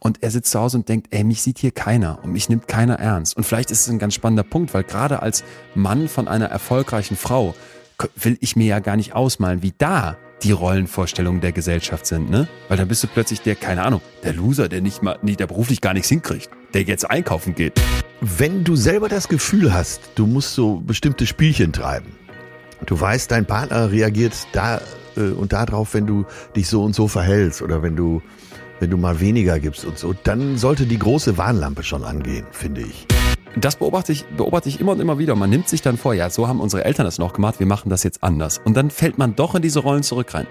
und er sitzt zu Hause und denkt, ey, mich sieht hier keiner und mich nimmt keiner ernst. Und vielleicht ist es ein ganz spannender Punkt, weil gerade als Mann von einer erfolgreichen Frau will ich mir ja gar nicht ausmalen, wie da die Rollenvorstellungen der Gesellschaft sind, ne? Weil dann bist du plötzlich der, keine Ahnung, der Loser, der nicht mal, nicht, der beruflich gar nichts hinkriegt, der jetzt einkaufen geht. Wenn du selber das Gefühl hast, du musst so bestimmte Spielchen treiben, du weißt, dein Partner reagiert da äh, und darauf, wenn du dich so und so verhältst oder wenn du wenn du mal weniger gibst und so, dann sollte die große Warnlampe schon angehen, finde ich. Das beobachte ich, beobachte ich immer und immer wieder. Man nimmt sich dann vor, ja, so haben unsere Eltern das noch gemacht, wir machen das jetzt anders. Und dann fällt man doch in diese Rollen zurück rein.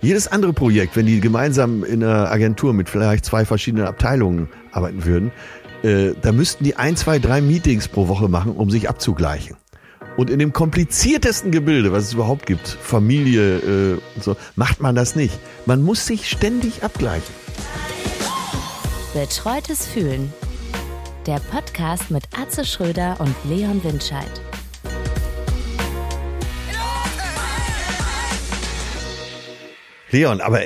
Jedes andere Projekt, wenn die gemeinsam in einer Agentur mit vielleicht zwei verschiedenen Abteilungen arbeiten würden, äh, da müssten die ein, zwei, drei Meetings pro Woche machen, um sich abzugleichen. Und in dem kompliziertesten Gebilde, was es überhaupt gibt, Familie äh, und so, macht man das nicht. Man muss sich ständig abgleichen. Betreutes Fühlen. Der Podcast mit Atze Schröder und Leon Windscheid. Leon, aber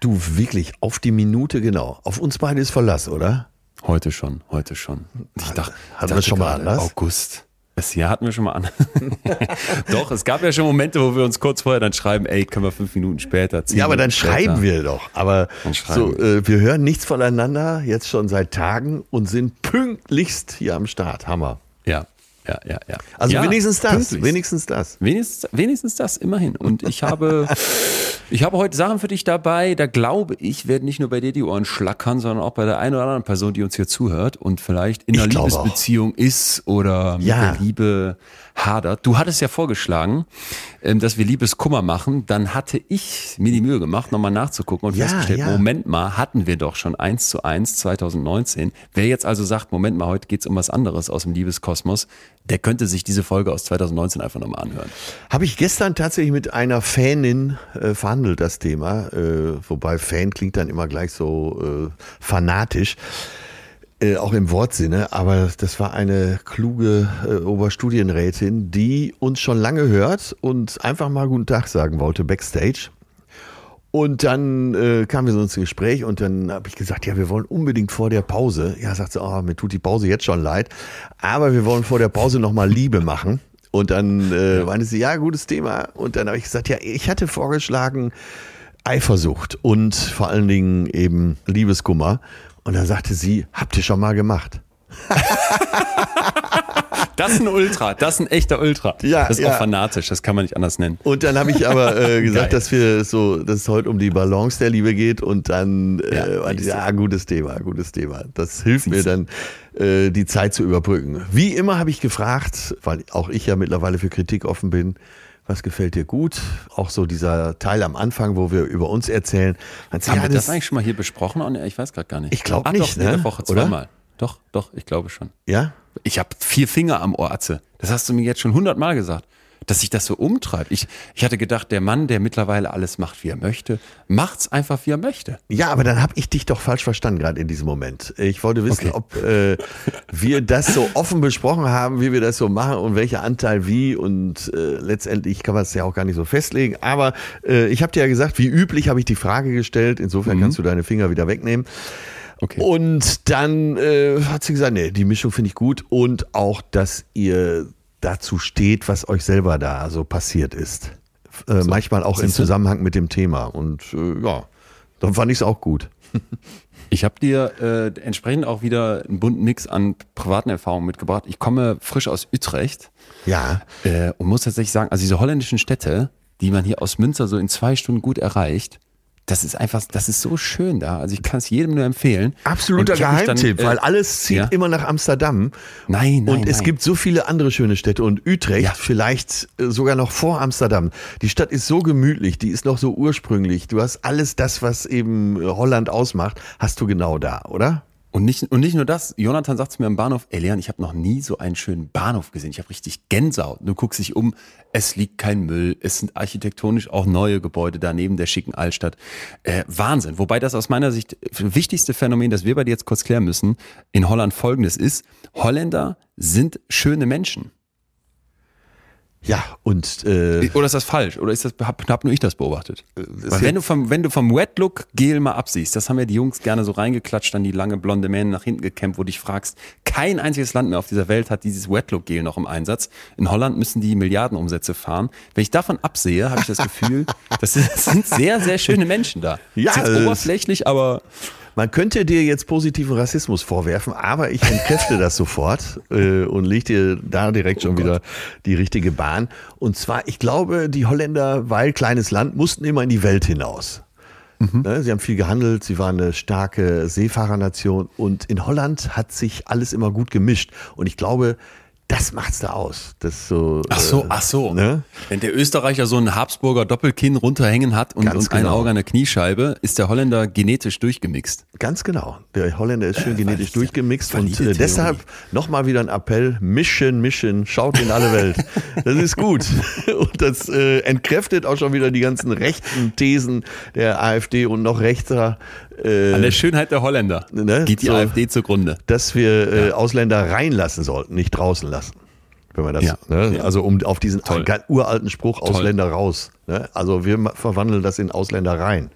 du wirklich auf die Minute genau. Auf uns beide ist Verlass, oder? Heute schon, heute schon. Ich dachte, Hatten wir schon mal anders? August. Das Jahr hatten wir schon mal an. Doch, es gab ja schon Momente, wo wir uns kurz vorher dann schreiben, ey, können wir fünf Minuten später zehn Ja, aber dann später. schreiben wir doch. Aber schreiben so, äh, wir hören nichts voneinander jetzt schon seit Tagen und sind pünktlichst hier am Start. Hammer. Ja, ja, ja. Also ja, wenigstens das. pünktlichst. Wenigstens das. Wenigstens, wenigstens das, immerhin. Und ich habe, ich habe heute Sachen für dich dabei, da glaube ich, werden nicht nur bei dir die Ohren schlackern, sondern auch bei der einen oder anderen Person, die uns hier zuhört und vielleicht in einer Liebesbeziehung ist oder mit Ja. der Liebe hadert. Du hattest ja vorgeschlagen, ähm, dass wir Liebeskummer machen. Dann hatte ich mir die Mühe gemacht, nochmal nachzugucken und Ja, festgestellt, ja. Moment mal, hatten wir doch schon eins zu eins 2019. Wer jetzt also sagt, Moment mal, heute geht's um was anderes aus dem Liebeskosmos, der könnte sich diese Folge aus 2019 einfach nochmal anhören. Habe ich gestern tatsächlich mit einer Fanin äh, verhandelt, das Thema. Äh, wobei Fan klingt dann immer gleich so äh, fanatisch. Äh, auch im Wortsinne, aber das war eine kluge äh, Oberstudienrätin, die uns schon lange hört und einfach mal guten Tag sagen wollte, backstage. Und dann äh, kamen wir so ins Gespräch und dann habe ich gesagt, ja, wir wollen unbedingt vor der Pause. Ja, sagt sie, oh, mir tut die Pause jetzt schon leid, aber wir wollen vor der Pause nochmal Liebe machen. Und dann äh, meinte sie, ja, gutes Thema. Und dann habe ich gesagt, ja, ich hatte vorgeschlagen Eifersucht und vor allen Dingen eben Liebeskummer. Und dann sagte sie, habt ihr schon mal gemacht? Das ist ein Ultra, das ist ein echter Ultra. Ja, das ist ja. auch fanatisch, das kann man nicht anders nennen. Und dann habe ich aber äh, gesagt, dass wir so, dass es heute um die Balance der Liebe geht und dann Ja, äh, siehst du. ja, gutes Thema, gutes Thema. Das hilft mir dann, äh, die Zeit zu überbrücken. Wie immer habe ich gefragt, weil auch ich ja mittlerweile für Kritik offen bin, was gefällt dir gut? Auch so dieser Teil am Anfang, wo wir über uns erzählen. Sie, Haben wir das eigentlich schon mal hier besprochen? Ich weiß gerade gar nicht. Ich glaub Ah, nicht, Doch, ne? der Woche Oder? zweimal. Doch, doch, ich glaube schon. ja? Ich habe vier Finger am Ohr, Atze. Das hast du mir jetzt schon hundertmal gesagt, dass sich das so umtreibt. Ich, ich hatte gedacht, der Mann, der mittlerweile alles macht, wie er möchte, macht's einfach, wie er möchte. Ja, aber dann habe ich dich doch falsch verstanden gerade in diesem Moment. Ich wollte wissen, Okay. ob äh, wir das so offen besprochen haben, wie wir das so machen und welcher Anteil wie. Und äh, letztendlich kann man es ja auch gar nicht so festlegen. Aber äh, ich habe dir ja gesagt, wie üblich habe ich die Frage gestellt. Insofern kannst du deine Finger wieder wegnehmen. Okay. Und dann äh, hat sie gesagt, nee, die Mischung finde ich gut und auch, dass ihr dazu steht, was euch selber da so passiert ist. Äh, manchmal auch im? Zusammenhang mit dem Thema. Und äh, ja, dann fand ich es auch gut. Ich habe dir äh, entsprechend auch wieder einen bunten Mix an privaten Erfahrungen mitgebracht. Ich komme frisch aus Utrecht Ja, äh, und muss tatsächlich sagen, also diese holländischen Städte, die man hier aus Münster so in zwei Stunden gut erreicht, das ist einfach, das ist so schön da. Also ich kann es jedem nur empfehlen. absoluter mich dann, Geheimtipp, äh, weil alles zieht ja. immer nach Amsterdam. Nein, nein, Und es nein. gibt so viele andere schöne Städte und Utrecht Ja. vielleicht äh, sogar noch vor Amsterdam. Die Stadt ist so gemütlich, die ist noch so ursprünglich. Du hast alles das, was eben äh, Holland ausmacht, hast du genau da, oder? Und nicht, und nicht nur das, Jonathan sagt zu mir am Bahnhof, ey Leon, ich habe noch nie so einen schönen Bahnhof gesehen. Ich habe richtig Gänsehaut. Du guckst dich um, es liegt kein Müll, es sind architektonisch auch neue Gebäude da neben der schicken Altstadt. Äh, Wahnsinn. Wobei das aus meiner Sicht wichtigste Phänomen, das wir bei dir jetzt kurz klären müssen, in Holland folgendes ist, Holländer sind schöne Menschen. Ja, und äh, Oder ist das falsch? Oder ist das, hab, hab nur ich das beobachtet? Weil wenn du vom, wenn du vom Wet Look Gel mal absiehst, das haben ja die Jungs gerne so reingeklatscht, dann die lange blonde Mähne nach hinten gekämmt, wo du dich fragst, kein einziges Land mehr auf dieser Welt hat dieses Wet Look Gel noch im Einsatz. In Holland müssen die Milliardenumsätze fahren. Wenn ich davon absehe, habe ich das Gefühl, das sind, das sind sehr, sehr schöne Menschen da. Ja, ist jetzt es- oberflächlich, aber Man könnte dir jetzt positiven Rassismus vorwerfen, aber ich entkräfte das sofort äh, und leg dir da direkt schon wieder die richtige Bahn. Und zwar, ich glaube, die Holländer, weil kleines Land, mussten immer in die Welt hinaus. Ne, Sie haben viel gehandelt, sie waren eine starke Seefahrernation und in Holland hat sich alles immer gut gemischt. Und ich glaube, das macht's da aus. Das so, Ach so, äh, ach so. Ne? Wenn der Österreicher so einen Habsburger Doppelkinn runterhängen hat und, und ein genau. Auge an der Kniescheibe, ist der Holländer genetisch durchgemixt. Ganz genau. Der Holländer ist schön genetisch Äh, valide- durchgemixt und äh, deshalb nochmal wieder ein Appell, mischen, mischen, schaut in alle Welt. Das ist gut. Und das äh, entkräftet auch schon wieder die ganzen rechten Thesen der AfD und noch rechter, An der äh, Schönheit der Holländer Ne, geht die so. AfD zugrunde. dass wir äh, Ausländer reinlassen sollten, nicht draußen lassen. Wenn man das, Ja. ne? Also um auf diesen Toll. uralten Spruch Ausländer raus. Ne? Also wir verwandeln das in Ausländer rein.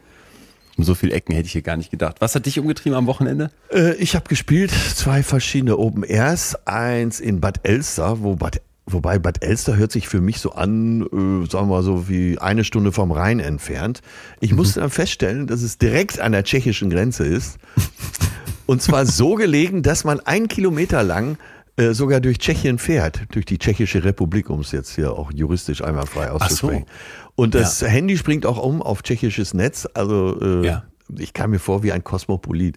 Um so viele Ecken hätte ich hier gar nicht gedacht. Was hat dich umgetrieben am Wochenende? Äh, ich habe gespielt zwei verschiedene Open Airs, eins in Bad Elster, wo Bad, wobei Bad Elster hört sich für mich so an, äh, sagen wir mal so wie eine Stunde vom Rhein entfernt. Ich musste dann feststellen, dass es direkt an der tschechischen Grenze ist. Und zwar so gelegen, dass man einen Kilometer lang äh, sogar durch Tschechien fährt, durch die Tschechische Republik, um es jetzt hier auch juristisch einmal frei auszusprechen. Und das Handy springt auch um auf tschechisches Netz. Also äh, Ja. ich kam mir vor wie ein Kosmopolit.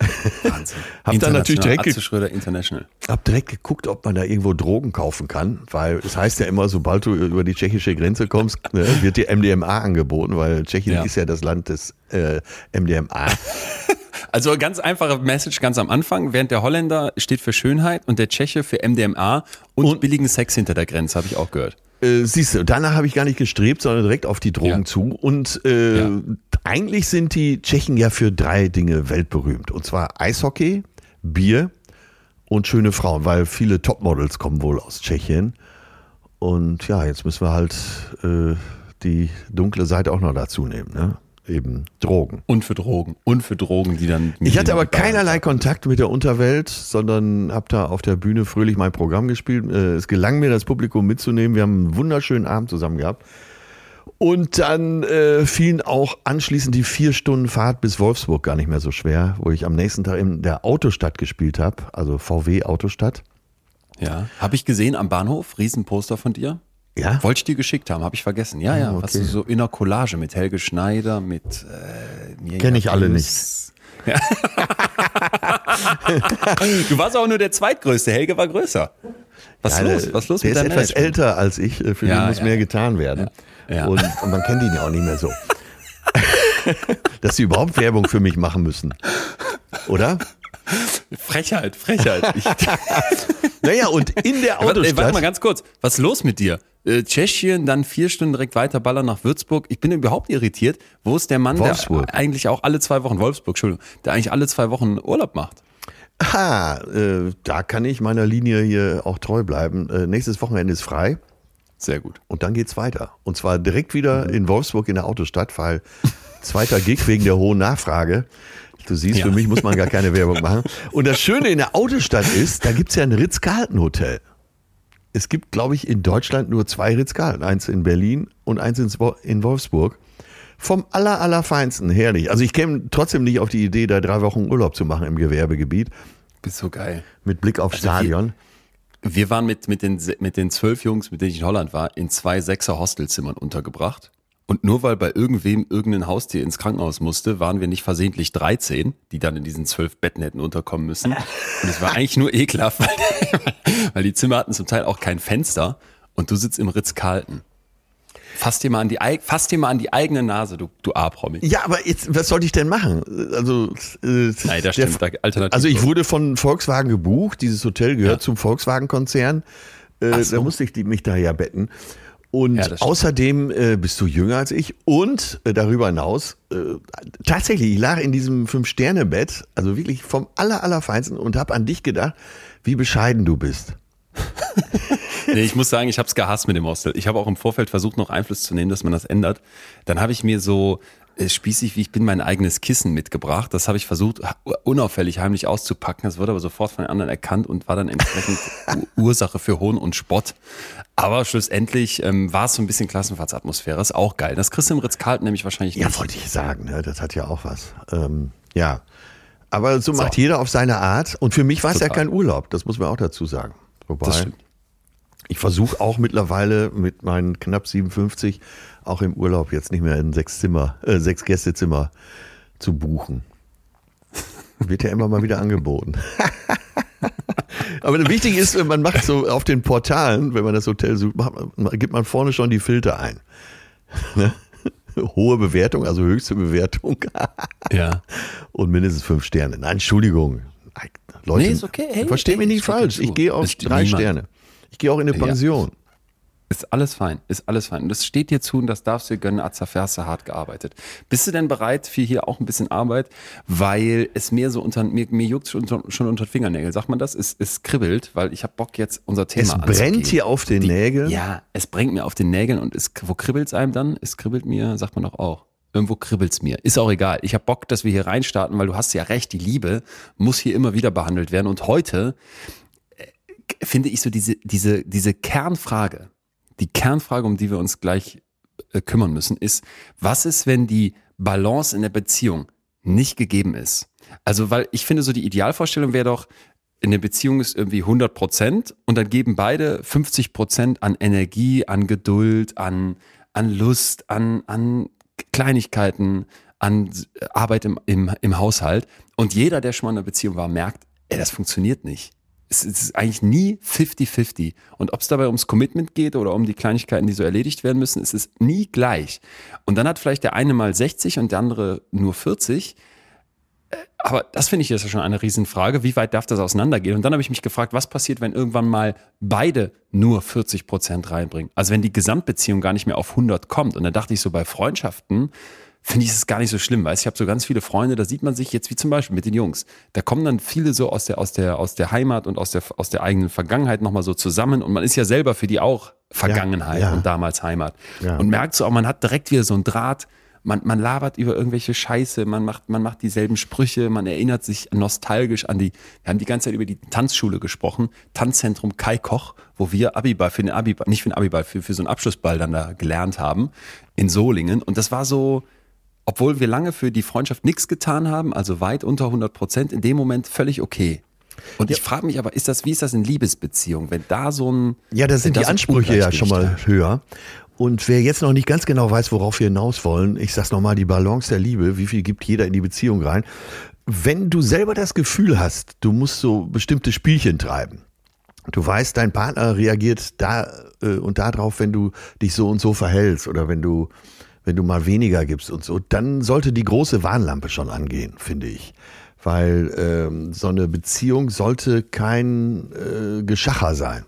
Wahnsinn. Hab dann natürlich direkt Atze Schröder International. Hab direkt geguckt, ob man da irgendwo Drogen kaufen kann, weil es heißt ja immer, sobald du über die tschechische Grenze kommst, ne, wird dir MDMA angeboten, weil Tschechien Ja. ist ja das Land des äh, MDMA. Also ganz einfache Message ganz am Anfang. Während der Holländer steht für Schönheit und der Tscheche für MDMA und, Und- billigen Sex hinter der Grenze, habe ich auch gehört. Äh, siehst du, danach habe ich gar nicht gestrebt, sondern direkt auf die Drogen Ja. zu. Und äh, Ja. eigentlich sind die Tschechen ja für drei Dinge weltberühmt. Und zwar Eishockey, Bier und schöne Frauen, weil viele Topmodels kommen wohl aus Tschechien. Und ja, jetzt müssen wir halt äh, die dunkle Seite auch noch dazu nehmen, ne? Eben Drogen. Und für Drogen. Und für Drogen, die dann. Ich hatte aber keinerlei Kontakt mit der Unterwelt, sondern habe da auf der Bühne fröhlich mein Programm gespielt. Äh, Es gelang mir, das Publikum mitzunehmen. Wir haben einen wunderschönen Abend zusammen gehabt. Und dann äh, fielen auch anschließend die vier Stunden Fahrt bis Wolfsburg gar nicht mehr so schwer, wo ich am nächsten Tag in der Autostadt gespielt habe, also VW Autostadt. Ja. Habe ich gesehen am Bahnhof, Riesenposter von dir. Ja, Wollte ich dir geschickt haben, habe ich vergessen. Ja, ja, Ah, okay. du so in einer Collage mit Helge Schneider, mit äh, Mirja Kenn ich alle. Ja. du warst auch nur der zweitgrößte, Helge war größer. Was ist Ja, los? Was ist los der mit ist etwas älter als ich, äh, für Ja, den muss ja. mehr getan werden. Und, und man kennt ihn ja auch nicht mehr so. Dass sie überhaupt Werbung für mich machen müssen. Oder? Frechheit, Frechheit. Ich, Naja, und in der Autostadt. warte mal ganz kurz. Was ist los mit dir? Äh, Tschechien, dann vier Stunden direkt weiter ballern nach Würzburg. Ich bin überhaupt irritiert. Wo ist der Mann, Wolfsburg. der eigentlich auch alle zwei Wochen, Wolfsburg, Entschuldigung, der eigentlich alle zwei Wochen Urlaub macht? Ha, äh, da kann ich meiner Linie hier auch treu bleiben. Äh, nächstes Wochenende ist frei Sehr gut. und dann geht's weiter. Und zwar direkt wieder in Wolfsburg in der Autostadt, weil zweiter Gig wegen der hohen Nachfrage. Du siehst, Ja. für mich muss man gar keine Werbung machen. Und das Schöne in der Autostadt ist, da gibt's ja ein Ritz-Carlton-Hotel. Es gibt, glaube ich, in Deutschland nur zwei Ritz-Carlton. Eins in Berlin und eins in Wo- in Wolfsburg. Vom aller, allerfeinsten, herrlich. Also ich käme trotzdem nicht auf die Idee, da drei Wochen Urlaub zu machen im Gewerbegebiet Bist so geil. mit Blick auf Stadion. Wir waren mit, mit, den, mit den zwölf Jungs, mit denen ich in Holland war, in zwei Sechser-Hostelzimmern untergebracht. Und nur weil bei irgendwem irgendein Haustier ins Krankenhaus musste, waren wir nicht versehentlich 13, die dann in diesen zwölf Betten hätten unterkommen müssen. Und es war eigentlich nur ekelhaft, weil, weil die Zimmer hatten zum Teil auch kein Fenster und du sitzt im Ritz-Carlton. Fass dir mal an die, fass dir mal an die eigene Nase, du, du A-Promi. Ja, aber jetzt, was sollte ich denn machen? Also, äh, Nein, das der- stimmt. Da, alternativ Also ich wurde von Volkswagen gebucht. Dieses Hotel gehört zum Volkswagen-Konzern. Äh, so. Da musste ich die, mich da ja betten. Und Ja, außerdem äh, bist du jünger als ich. Und äh, darüber hinaus, äh, tatsächlich, ich lag in diesem Fünf-Sterne-Bett, also wirklich vom aller, allerfeinsten und habe an dich gedacht, wie bescheiden du bist. Nee, ich muss sagen, ich habe es gehasst mit dem Hostel. Ich habe auch im Vorfeld versucht, noch Einfluss zu nehmen, dass man das ändert. Dann habe ich mir so spießig, wie ich bin, mein eigenes Kissen mitgebracht. Das habe ich versucht, unauffällig heimlich auszupacken. Das wurde aber sofort von den anderen erkannt und war dann entsprechend Ursache für Hohn und Spott. Aber schlussendlich ähm, war es so ein bisschen Klassenfahrtsatmosphäre. Ist auch geil. Das im Ritz-Carlton nämlich wahrscheinlich nicht. Ja, wollte ich sagen. Ne? Das hat ja auch was. Ähm, ja. Aber so, so macht jeder auf seine Art. Und für mich war es ja kein Urlaub. Das muss man auch dazu sagen. Wobei, ich versuche auch mittlerweile mit meinen knapp 57 auch im Urlaub jetzt nicht mehr in sechs Zimmer, äh, sechs Gästezimmer zu buchen. Wird ja immer mal wieder angeboten. Aber wichtig ist, man macht so auf den Portalen, wenn man das Hotel sucht, macht, gibt man vorne schon die Filter ein. Ne? Hohe Bewertung, also höchste Bewertung. ja. Und mindestens fünf Sterne. Nein, Entschuldigung. Leute, nee, ist okay. Hey, versteh mich nicht falsch. Ich gehe auf drei niemand. Sterne. Ich gehe auch in eine Pension. Ja. Ist alles fein, ist alles fein. Und das steht dir zu und das darfst du dir gönnen, Azaferse hart gearbeitet. Bist du denn bereit für hier auch ein bisschen Arbeit? Weil es mir so unter, mir, mir juckt schon, schon unter Fingernägel. Sagt man das? Es, es kribbelt, weil ich habe Bock jetzt unser Thema Es brennt hier auf den Die, Nägeln? Ja, es brennt mir auf den Nägeln und es, wo kribbelt's einem dann? Es kribbelt mir, sagt man doch auch. Irgendwo kribbelt's mir. Ist auch egal. Ich habe Bock, dass wir hier reinstarten, weil du hast ja recht, die Liebe muss hier immer wieder behandelt werden. Und heute finde ich so diese, diese, diese Kernfrage, die Kernfrage, um die wir uns gleich äh, kümmern müssen, ist, was ist, wenn die Balance in der Beziehung nicht gegeben ist? Also, weil ich finde, so die Idealvorstellung wäre doch, in der Beziehung ist irgendwie 100 Prozent und dann geben beide 50 Prozent an Energie, an Geduld, an, an Lust, an, an Kleinigkeiten, an Arbeit im, im, im Haushalt. Und jeder, der schon mal in einer Beziehung war, merkt, ey, das funktioniert nicht es ist eigentlich nie 50-50. Und ob es dabei ums Commitment geht oder um die Kleinigkeiten, die so erledigt werden müssen, ist es nie gleich. Und dann hat vielleicht der eine mal 60 und der andere nur 40. Äh, aber das finde ich jetzt schon eine Riesenfrage. Wie weit darf das auseinandergehen? Und dann habe ich mich gefragt, was passiert, wenn irgendwann mal beide nur 40 Prozent reinbringen? Also wenn die Gesamtbeziehung gar nicht mehr auf 100 kommt. Und da dachte ich so bei Freundschaften, finde ich es gar nicht so schlimm, weil ich habe so ganz viele Freunde, da sieht man sich jetzt wie zum Beispiel mit den Jungs. Da kommen dann viele so aus der, aus der, aus der Heimat und aus der, aus der eigenen Vergangenheit nochmal so zusammen und man ist ja selber für die auch Vergangenheit ja, ja. und damals Heimat. Ja. Und merkt so, auch man hat direkt wieder so ein Draht, man, man labert über irgendwelche Scheiße, man macht, man macht dieselben Sprüche, man erinnert sich nostalgisch an die, wir haben die ganze Zeit über die Tanzschule gesprochen, Tanzzentrum Kai Koch, wo wir Abiball für den Abiball, nicht für den Abiball, für, für so einen Abschlussball dann da gelernt haben in Solingen. Und das war so, obwohl wir lange für die Freundschaft nichts getan haben, also weit unter 100 Prozent, in dem Moment völlig okay. Und ja. ich frage mich aber, ist das, wie ist das in Liebesbeziehungen, wenn da so ein. Ja, da sind die Ansprüche ja schon mal höher. Und wer jetzt noch nicht ganz genau weiß, worauf wir hinaus wollen, ich sag's nochmal, die Balance der Liebe, wie viel gibt jeder in die Beziehung rein? Wenn du selber das Gefühl hast, du musst so bestimmte Spielchen treiben. Du weißt, dein Partner reagiert da äh, und darauf, wenn du dich so und so verhältst oder wenn du wenn du mal weniger gibst und so, dann sollte die große Warnlampe schon angehen, finde ich. Weil ähm, so eine Beziehung sollte kein äh, Geschacher sein.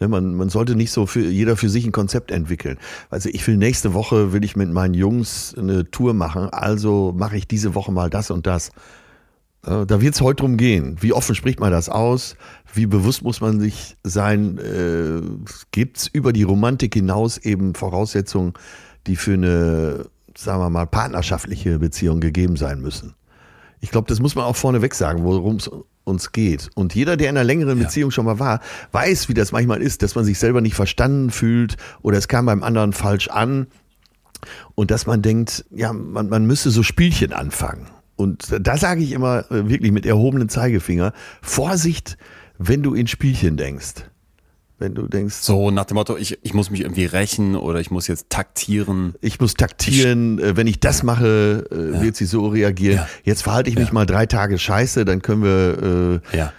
Ne, man, man sollte nicht so für jeder für sich ein Konzept entwickeln. Also ich will nächste Woche will ich mit meinen Jungs eine Tour machen, also mache ich diese Woche mal das und das. Da wird es heute drum gehen. Wie offen spricht man das aus? Wie bewusst muss man sich sein? Äh, Gibt es über die Romantik hinaus eben Voraussetzungen, die für eine, sagen wir mal, partnerschaftliche Beziehung gegeben sein müssen. Ich glaube, das muss man auch vorneweg sagen, worum es uns geht. Und jeder, der in einer längeren ja. Beziehung schon mal war, weiß, wie das manchmal ist, dass man sich selber nicht verstanden fühlt oder es kam beim anderen falsch an und dass man denkt, ja, man, man müsste so Spielchen anfangen. Und da sage ich immer äh, wirklich mit erhobenem Zeigefinger, Vorsicht, wenn du in Spielchen denkst wenn du denkst. So nach dem Motto, ich, ich muss mich irgendwie rächen oder ich muss jetzt taktieren. Ich muss taktieren, ich, äh, wenn ich das mache, äh, ja. wird sie so reagieren. Ja. Jetzt verhalte ich mich ja. mal drei Tage scheiße, dann können wir äh, ja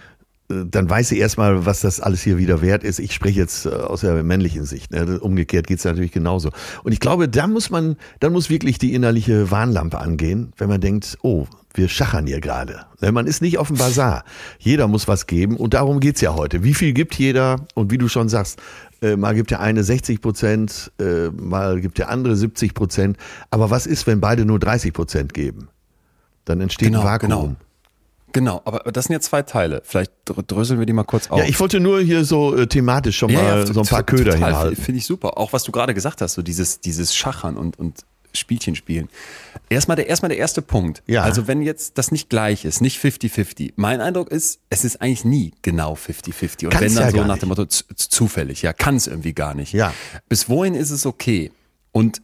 äh, dann weiß sie erstmal, was das alles hier wieder wert ist. Ich spreche jetzt aus der männlichen Sicht. Ne? Umgekehrt geht's natürlich genauso. Und ich glaube, da muss man, dann muss wirklich die innerliche Warnlampe angehen, wenn man denkt, oh, wir schachern hier gerade. Man ist nicht auf dem Bazar. Jeder muss was geben und darum geht's ja heute. Wie viel gibt jeder? Und wie du schon sagst, äh, mal gibt der eine 60 Prozent, äh, mal gibt der andere 70 Prozent. Aber was ist, wenn beide nur 30 Prozent geben? Dann entsteht genau, ein Vakuum. Genau. Genau, aber das sind ja zwei Teile. Vielleicht dröseln wir die mal kurz auf. Ja, ich wollte nur hier so äh, thematisch schon mal ja, so ein paar Köder hinhalten. Finde ich super. Auch was du gerade gesagt hast, so dieses, dieses Schachern und, und Spielchen spielen. Erstmal der, erstmal der erste Punkt. Ja. Also wenn jetzt das nicht gleich ist, nicht 50-50. Mein Eindruck ist, es ist eigentlich nie genau 50-50. Und Kann's wenn dann ja so nach dem Motto zufällig, ja, kann es irgendwie gar nicht. Ja. Bis wohin ist es okay? Und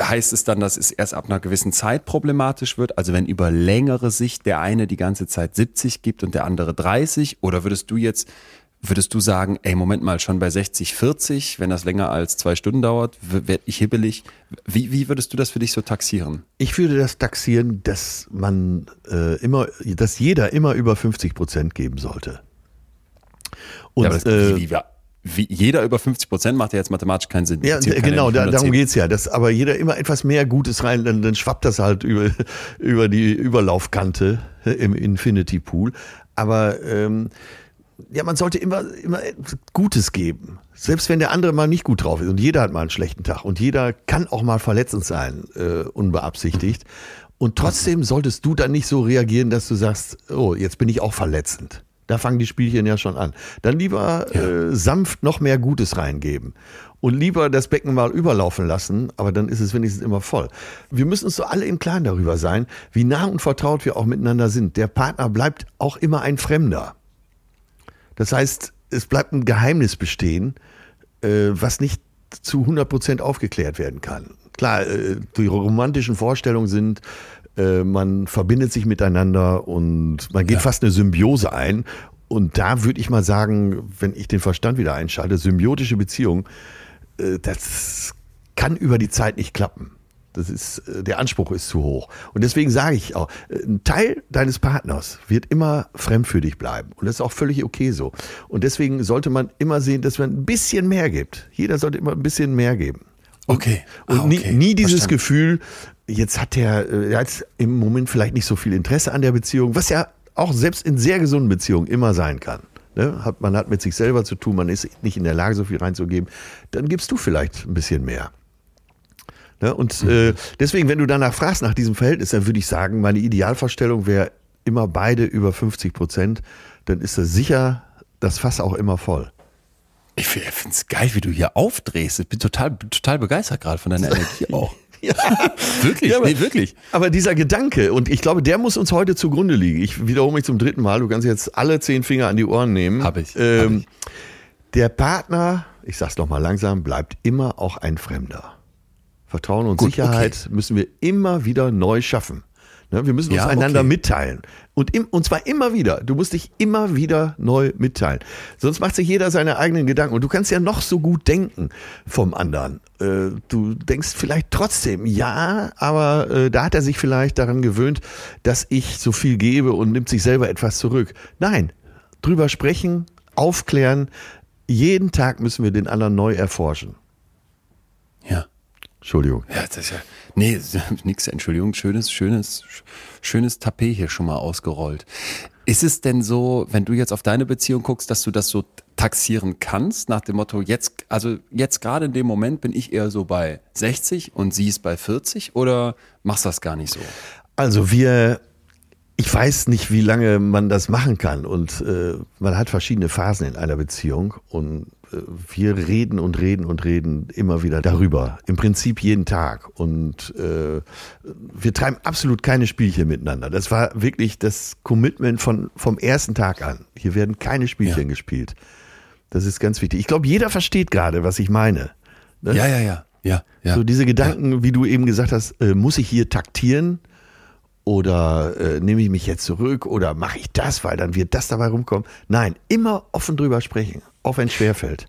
heißt es dann, dass es erst ab einer gewissen Zeit problematisch wird? Also wenn über längere Sicht der eine die ganze Zeit 70 gibt und der andere 30? Oder würdest du jetzt, würdest du sagen, ey, Moment mal, schon bei 60, 40, wenn das länger als zwei Stunden dauert, werde ich hibbelig? Wie, wie würdest du das für dich so taxieren? Ich würde das taxieren, dass man äh, immer, dass jeder immer über 50 Prozent geben sollte. Und, ja, das, äh, wie, wie, wie jeder über 50 Prozent macht ja jetzt mathematisch keinen Sinn. Ja, genau, da, darum geht's ja. Dass aber jeder immer etwas mehr Gutes rein, dann, dann schwappt das halt über, über die Überlaufkante im Infinity Pool. Aber ähm, ja, man sollte immer, immer Gutes geben. Selbst wenn der andere mal nicht gut drauf ist. Und jeder hat mal einen schlechten Tag. Und jeder kann auch mal verletzend sein, äh, unbeabsichtigt. Und trotzdem solltest du dann nicht so reagieren, dass du sagst, oh, jetzt bin ich auch verletzend. Da fangen die Spielchen ja schon an. Dann lieber ja. äh, sanft noch mehr Gutes reingeben. Und lieber das Becken mal überlaufen lassen, aber dann ist es wenigstens immer voll. Wir müssen uns so alle im Klaren darüber sein, wie nah und vertraut wir auch miteinander sind. Der Partner bleibt auch immer ein Fremder. Das heißt, es bleibt ein Geheimnis bestehen, äh, was nicht zu 100 Prozent aufgeklärt werden kann. Klar, äh, die romantischen Vorstellungen sind, äh, man verbindet sich miteinander und man geht ja. fast eine Symbiose ein. Und da würde ich mal sagen, wenn ich den Verstand wieder einschalte, symbiotische Beziehung, das kann über die Zeit nicht klappen. Das ist, äh, der Anspruch ist zu hoch. Und deswegen sage ich auch, ein Teil deines Partners wird immer fremd für dich bleiben. Und das ist auch völlig okay so. Und deswegen sollte man immer sehen, dass man ein bisschen mehr gibt. Jeder sollte immer ein bisschen mehr geben. Okay. Und ah, okay. nie, nie dieses Verstanden. Gefühl, jetzt hat der, äh, er hat im Moment vielleicht nicht so viel Interesse an der Beziehung, was ja auch selbst in sehr gesunden Beziehungen immer sein kann. Ne? Hat, man hat mit sich selber zu tun, man ist nicht in der Lage, so viel reinzugeben. Dann gibst du vielleicht ein bisschen mehr. Ne? Und mhm. äh, deswegen, wenn du danach fragst, nach diesem Verhältnis, dann würde ich sagen, meine Idealvorstellung wäre immer beide über 50 Prozent. Dann ist das sicher das Fass auch immer voll. Ich finde es geil, wie du hier aufdrehst. Ich bin total, total begeistert gerade von deiner Energie auch. Ja. wirklich, ja, aber, nee, wirklich. Aber dieser Gedanke, und ich glaube, der muss uns heute zugrunde liegen. Ich wiederhole mich zum dritten Mal, du kannst jetzt alle zehn Finger an die Ohren nehmen. Hab ich. Ähm, hab ich. Der Partner, ich sag's nochmal langsam, bleibt immer auch ein Fremder. Vertrauen und Gut, Sicherheit okay. müssen wir immer wieder neu schaffen. Ne, wir müssen uns ja, einander okay. mitteilen. Und, im, und zwar immer wieder. Du musst dich immer wieder neu mitteilen. Sonst macht sich jeder seine eigenen Gedanken. Und du kannst ja noch so gut denken vom anderen. Äh, du denkst vielleicht trotzdem, ja, aber äh, da hat er sich vielleicht daran gewöhnt, dass ich so viel gebe und nimmt sich selber etwas zurück. Nein, drüber sprechen, aufklären. Jeden Tag müssen wir den anderen neu erforschen. Ja. Entschuldigung. Ja, das ist ja. Nee, nix, Entschuldigung. Schönes, schönes, schönes Tapet hier schon mal ausgerollt. Ist es denn so, wenn du jetzt auf deine Beziehung guckst, dass du das so taxieren kannst, nach dem Motto, jetzt, also jetzt gerade in dem Moment bin ich eher so bei 60 und sie ist bei 40 oder machst du das gar nicht so? Also wir ich weiß nicht, wie lange man das machen kann. Und äh, man hat verschiedene Phasen in einer Beziehung. Und wir reden und reden und reden immer wieder darüber. Im Prinzip jeden Tag. Und äh, wir treiben absolut keine Spielchen miteinander. Das war wirklich das Commitment von, vom ersten Tag an. Hier werden keine Spielchen ja. gespielt. Das ist ganz wichtig. Ich glaube, jeder versteht gerade, was ich meine. Ne? Ja, ja, ja. Ja, ja. So diese Gedanken, ja. wie du eben gesagt hast, äh, muss ich hier taktieren? Oder äh, nehme ich mich jetzt zurück oder mache ich das, weil dann wird das dabei rumkommen. Nein, immer offen drüber sprechen, auch wenn es schwerfällt.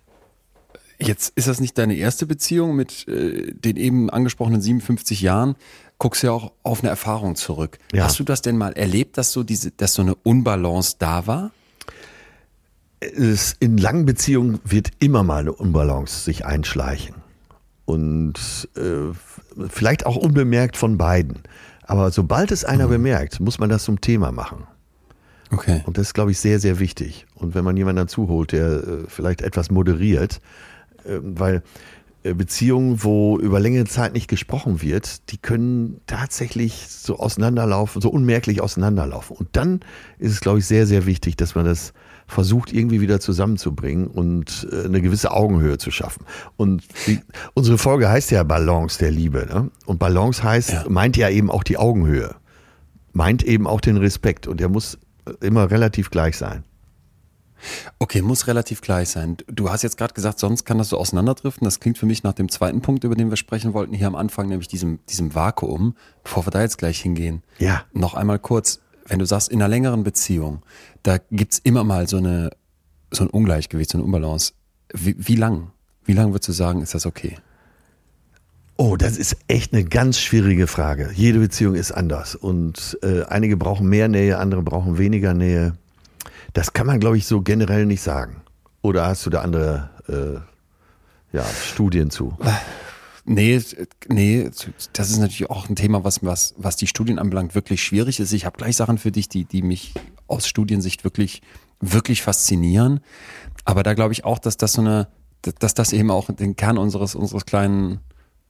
Jetzt ist das nicht deine erste Beziehung mit äh, den eben angesprochenen 57 Jahren. Guckst ja auch auf eine Erfahrung zurück. Ja. Hast du das denn mal erlebt, dass so diese, dass so eine Unbalance da war? Es, in langen Beziehungen wird immer mal eine Unbalance sich einschleichen. Und äh, vielleicht auch unbemerkt von beiden. Aber sobald es einer mhm. bemerkt, muss man das zum Thema machen. Okay. Und das ist, glaube ich, sehr, sehr wichtig. Und wenn man jemanden dazu holt, der äh, vielleicht etwas moderiert, äh, weil äh, Beziehungen, wo über längere Zeit nicht gesprochen wird, die können tatsächlich so auseinanderlaufen, so unmerklich auseinanderlaufen. Und dann ist es, glaube ich, sehr, sehr wichtig, dass man das versucht, irgendwie wieder zusammenzubringen und äh, eine gewisse Augenhöhe zu schaffen. Und die, unsere Folge heißt ja Balance der Liebe. Ne? Und Balance heißt, ja. meint ja eben auch die Augenhöhe. Meint eben auch den Respekt. Und der muss immer relativ gleich sein. Okay, muss relativ gleich sein. Du hast jetzt gerade gesagt, sonst kann das so auseinanderdriften. Das klingt für mich nach dem zweiten Punkt, über den wir sprechen wollten, hier am Anfang, nämlich diesem, diesem Vakuum. Bevor wir da jetzt gleich hingehen. Ja. Noch einmal kurz, wenn du sagst, in einer längeren Beziehung, da gibt's immer mal so eine, so ein Ungleichgewicht, so eine Unbalance. Wie, wie lang? Wie lang würdest du sagen, ist das okay? Oh, das ist echt eine ganz schwierige Frage. Jede Beziehung ist anders und äh, einige brauchen mehr Nähe, andere brauchen weniger Nähe. Das kann man, glaube ich, so generell nicht sagen. Oder hast du da andere äh, ja, Studien zu? Nee, nee, das ist natürlich auch ein Thema, was, was, was die Studien anbelangt, wirklich schwierig ist. Ich habe gleich Sachen für dich, die, die mich aus Studiensicht wirklich, wirklich faszinieren. Aber da glaube ich auch, dass das so eine, dass das eben auch den Kern unseres, unseres kleinen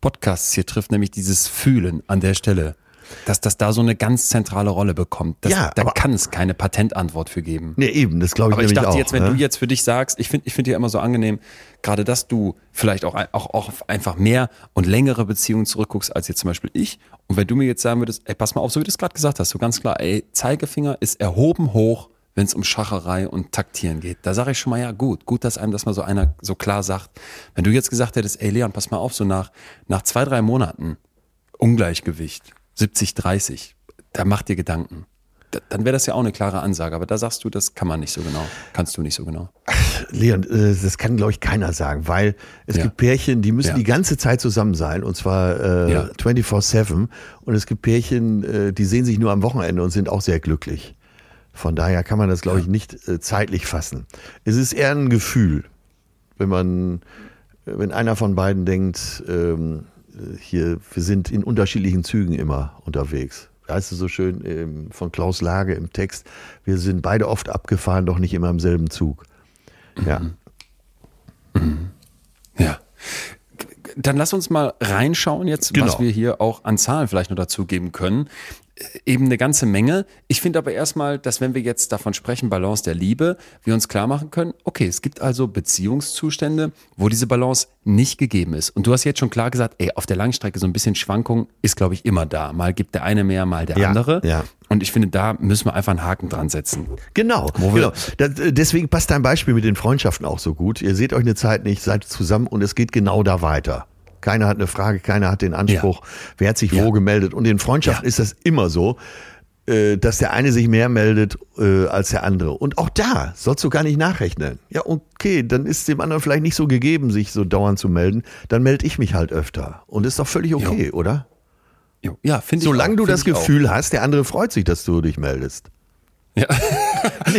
Podcasts hier trifft, nämlich dieses Fühlen an der Stelle dass das da so eine ganz zentrale Rolle bekommt. Das, ja, da kann es keine Patentantwort für geben. Nee, eben, das glaube ich Aber ich dachte auch, jetzt, wenn ne? du jetzt für dich sagst, ich finde ich finde ja immer so angenehm, gerade dass du vielleicht auch, auch, auch einfach mehr und längere Beziehungen zurückguckst als jetzt zum Beispiel ich. Und wenn du mir jetzt sagen würdest, ey, pass mal auf, so wie du es gerade gesagt hast, so ganz klar, ey, Zeigefinger ist erhoben hoch, wenn es um Schacherei und Taktieren geht. Da sage ich schon mal, ja gut, gut, dass einem das mal so einer so klar sagt. Wenn du jetzt gesagt hättest, ey Leon, pass mal auf, so nach, nach zwei, drei Monaten Ungleichgewicht, 70, 30, da macht dir Gedanken. Da, dann wäre das ja auch eine klare Ansage, aber da sagst du, das kann man nicht so genau. Kannst du nicht so genau. Leon, äh, das kann, glaube ich, keiner sagen, weil es ja. gibt Pärchen, die müssen ja. die ganze Zeit zusammen sein und zwar äh, ja. 24-7 und es gibt Pärchen, äh, die sehen sich nur am Wochenende und sind auch sehr glücklich. Von daher kann man das, glaube ich, nicht äh, zeitlich fassen. Es ist eher ein Gefühl, wenn man, wenn einer von beiden denkt, ähm, hier, wir sind in unterschiedlichen Zügen immer unterwegs. Heißt es so schön ähm, von Klaus Lage im Text, wir sind beide oft abgefahren, doch nicht immer im selben Zug. Ja. Mhm. Mhm. Ja. Dann lass uns mal reinschauen jetzt, genau. was wir hier auch an Zahlen vielleicht noch dazugeben können eben eine ganze Menge. Ich finde aber erstmal, dass wenn wir jetzt davon sprechen, Balance der Liebe, wir uns klar machen können, okay, es gibt also Beziehungszustände, wo diese Balance nicht gegeben ist. Und du hast jetzt schon klar gesagt, ey, auf der Langstrecke so ein bisschen Schwankung ist, glaube ich, immer da. Mal gibt der eine mehr, mal der ja, andere. Ja. Und ich finde, da müssen wir einfach einen Haken dran setzen. Genau, genau. Das, deswegen passt dein Beispiel mit den Freundschaften auch so gut. Ihr seht euch eine Zeit nicht, seid zusammen und es geht genau da weiter. Keiner hat eine Frage, keiner hat den Anspruch, ja. wer hat sich ja. wo gemeldet. Und in Freundschaften ja. ist das immer so, äh, dass der eine sich mehr meldet äh, als der andere. Und auch da sollst du gar nicht nachrechnen. Ja, okay, dann ist dem anderen vielleicht nicht so gegeben, sich so dauernd zu melden. Dann melde ich mich halt öfter. Und ist doch völlig okay, oder? Ja, finde ich. Solange auch, du das Gefühl auch. hast, der andere freut sich, dass du dich meldest. Ja.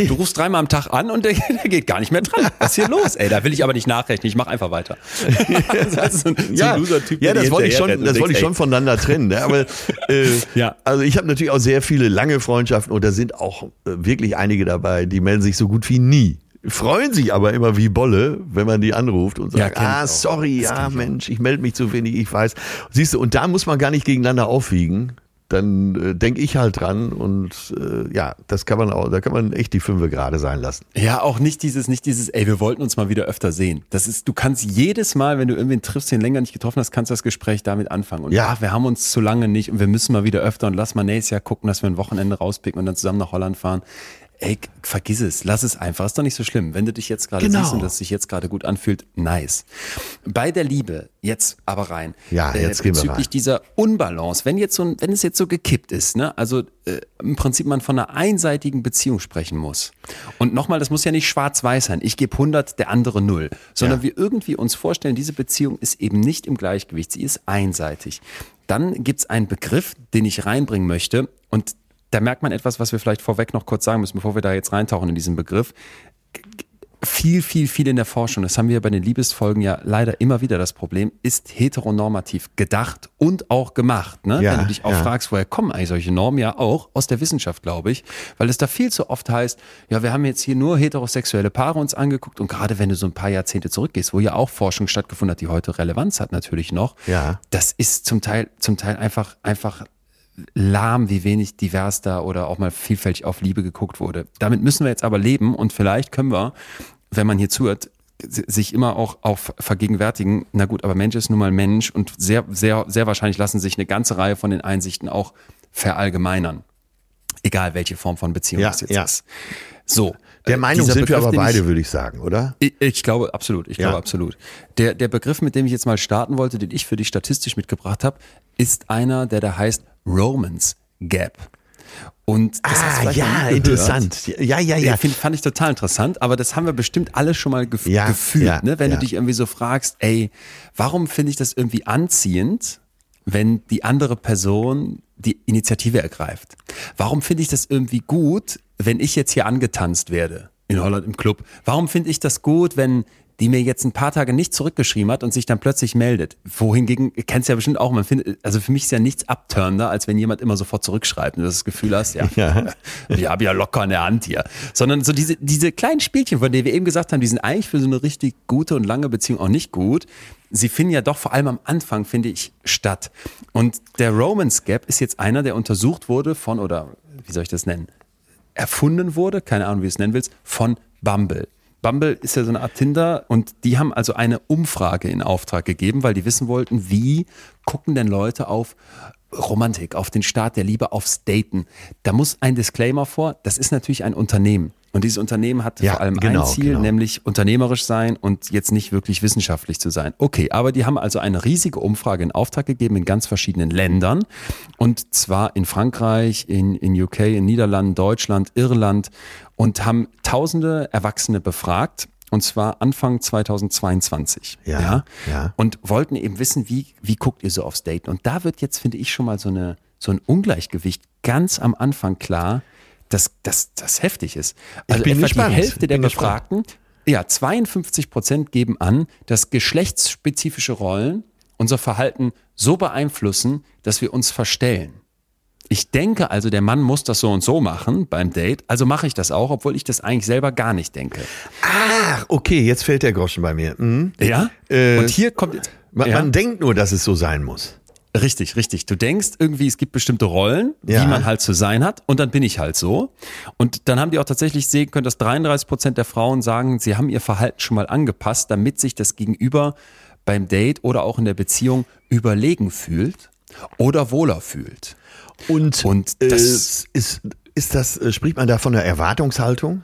Du rufst dreimal am Tag an und der, der, geht gar nicht mehr dran. Was ist hier los? Ey, da will ich aber nicht nachrechnen. Ich mache einfach weiter. das so ein, ja, so ja, das wollte ich schon, das wollte ich schon voneinander trennen. Ne? Aber äh, ja. also ich habe natürlich auch sehr viele lange Freundschaften und da sind auch äh, wirklich einige dabei, die melden sich so gut wie nie freuen sich aber immer wie Bolle, wenn man die anruft und sagt, ja, ah, sorry, ja, Mensch, ich melde mich zu wenig, ich weiß. Siehst du, und da muss man gar nicht gegeneinander aufwiegen, dann äh, denke ich halt dran und äh, ja, das kann man auch, da kann man echt die Fünfe gerade sein lassen. Ja, auch nicht dieses, nicht dieses, ey, wir wollten uns mal wieder öfter sehen. Das ist, du kannst jedes Mal, wenn du irgendwen triffst, den länger nicht getroffen hast, kannst du das Gespräch damit anfangen. Und ja, ach, wir haben uns zu lange nicht und wir müssen mal wieder öfter und lass mal nächstes Jahr gucken, dass wir ein Wochenende rauspicken und dann zusammen nach Holland fahren ey, vergiss es, lass es einfach, ist doch nicht so schlimm. Wenn du dich jetzt gerade genau. siehst und das sich jetzt gerade gut anfühlt, nice. Bei der Liebe, jetzt aber rein. Ja, äh, jetzt äh, gehen wir rein. dieser Unbalance, wenn jetzt so, wenn es jetzt so gekippt ist, ne, also äh, im Prinzip man von einer einseitigen Beziehung sprechen muss. Und nochmal, das muss ja nicht schwarz-weiß sein. Ich gebe 100, der andere 0. Sondern ja. wir irgendwie uns vorstellen, diese Beziehung ist eben nicht im Gleichgewicht, sie ist einseitig. Dann gibt's einen Begriff, den ich reinbringen möchte und da merkt man etwas, was wir vielleicht vorweg noch kurz sagen müssen, bevor wir da jetzt reintauchen in diesen Begriff. viel, viel, viel in der Forschung, das haben wir bei den Liebesfolgen ja leider immer wieder das Problem, ist heteronormativ gedacht und auch gemacht. Ne? Ja, Wenn du dich auch ja. fragst, woher kommen eigentlich solche Normen? Ja, auch aus der Wissenschaft, glaube ich, weil es da viel zu oft heißt, ja, wir haben jetzt hier nur heterosexuelle Paare uns angeguckt und gerade wenn du so ein paar Jahrzehnte zurückgehst, wo ja auch Forschung stattgefunden hat, die heute Relevanz hat natürlich noch, Ja. das ist zum Teil, zum Teil einfach, einfach lahm, wie wenig divers da oder auch mal vielfältig auf Liebe geguckt wurde. Damit müssen wir jetzt aber leben und vielleicht können wir, wenn man hier zuhört, sich immer auch auf vergegenwärtigen, na gut, aber Mensch ist nun mal Mensch und sehr, sehr, sehr wahrscheinlich lassen sich eine ganze Reihe von den Einsichten auch verallgemeinern. Egal welche Form von Beziehung Ja, es jetzt ja. ist. So. Der äh, Meinung sind wir Begriff, aber den ich- beide, würde ich sagen, oder? ich, ich glaube absolut, ich Ja. glaube absolut. Der, der Begriff, mit dem ich jetzt mal starten wollte, den ich für dich statistisch mitgebracht habe, ist einer, der da heißt Romance Gap. Und das Ah, ja, interessant. Ja, ja, ja. Ja. Find, fand ich total interessant, aber das haben wir bestimmt alle schon mal gef Ja, gefühlt, ja, ne? wenn ja. du dich irgendwie so fragst, ey, warum finde ich das irgendwie anziehend, wenn die andere Person die Initiative ergreift? Warum finde ich das irgendwie gut, wenn ich jetzt hier angetanzt werde in Holland im Club? Warum finde ich das gut, wenn die mir jetzt ein paar Tage nicht zurückgeschrieben hat und sich dann plötzlich meldet. Wohingegen, ihr kennt es ja bestimmt auch, man findet, also für mich ist ja nichts abturnender, als wenn jemand immer sofort zurückschreibt und du das Gefühl hast, ja, Ja. ich habe ja locker in der Hand hier. Sondern so diese, diese kleinen Spielchen, von denen wir eben gesagt haben, die sind eigentlich für so eine richtig gute und lange Beziehung auch nicht gut. Sie finden ja doch vor allem am Anfang, finde ich, statt. Und der Romance Gap ist jetzt einer, der untersucht wurde von, oder wie soll ich das nennen, erfunden wurde, keine Ahnung, wie du es nennen willst, von Bumble. Bumble ist ja so eine Art Tinder und die haben also eine Umfrage in Auftrag gegeben, weil die wissen wollten, wie gucken denn Leute auf Romantik, auf den Start der Liebe, aufs Daten. Da muss ein Disclaimer vor, das ist natürlich ein Unternehmen. Und dieses Unternehmen hat Ja, vor allem genau, ein Ziel, genau. nämlich unternehmerisch sein und jetzt nicht wirklich wissenschaftlich zu sein. Okay, aber die haben also eine riesige Umfrage in Auftrag gegeben in ganz verschiedenen Ländern. Und zwar in Frankreich, in, in UK, in Niederlanden, Deutschland, Irland und haben tausende Erwachsene befragt. Und zwar Anfang 2022. Ja, ja. Und wollten eben wissen, wie, wie guckt ihr so aufs Daten? Und da wird jetzt, finde ich, schon mal so, eine, so ein Ungleichgewicht ganz am Anfang klar, dass dass das heftig ist. Also bin etwa gespannt. die Hälfte der gespannt. Befragten, ja, 52 Prozent geben an, dass geschlechtsspezifische Rollen unser Verhalten so beeinflussen, dass wir uns verstellen. Ich denke also, der Mann muss das so und so machen beim Date, also mache ich das auch, obwohl ich das eigentlich selber gar nicht denke. Ach, okay, jetzt fällt der Groschen bei mir. Mhm. Ja? Äh, und hier kommt jetzt. Man, ja? man denkt nur, dass es so sein muss. Richtig, richtig. Du denkst irgendwie, es gibt bestimmte Rollen, Ja. wie man halt zu sein hat und dann bin ich halt so. Und dann haben die auch tatsächlich sehen können, dass 33 Prozent der Frauen sagen, sie haben ihr Verhalten schon mal angepasst, damit sich das Gegenüber beim Date oder auch in der Beziehung überlegen fühlt oder wohler fühlt. Und, Und äh, das- ist, ist das, äh, spricht man da von der Erwartungshaltung?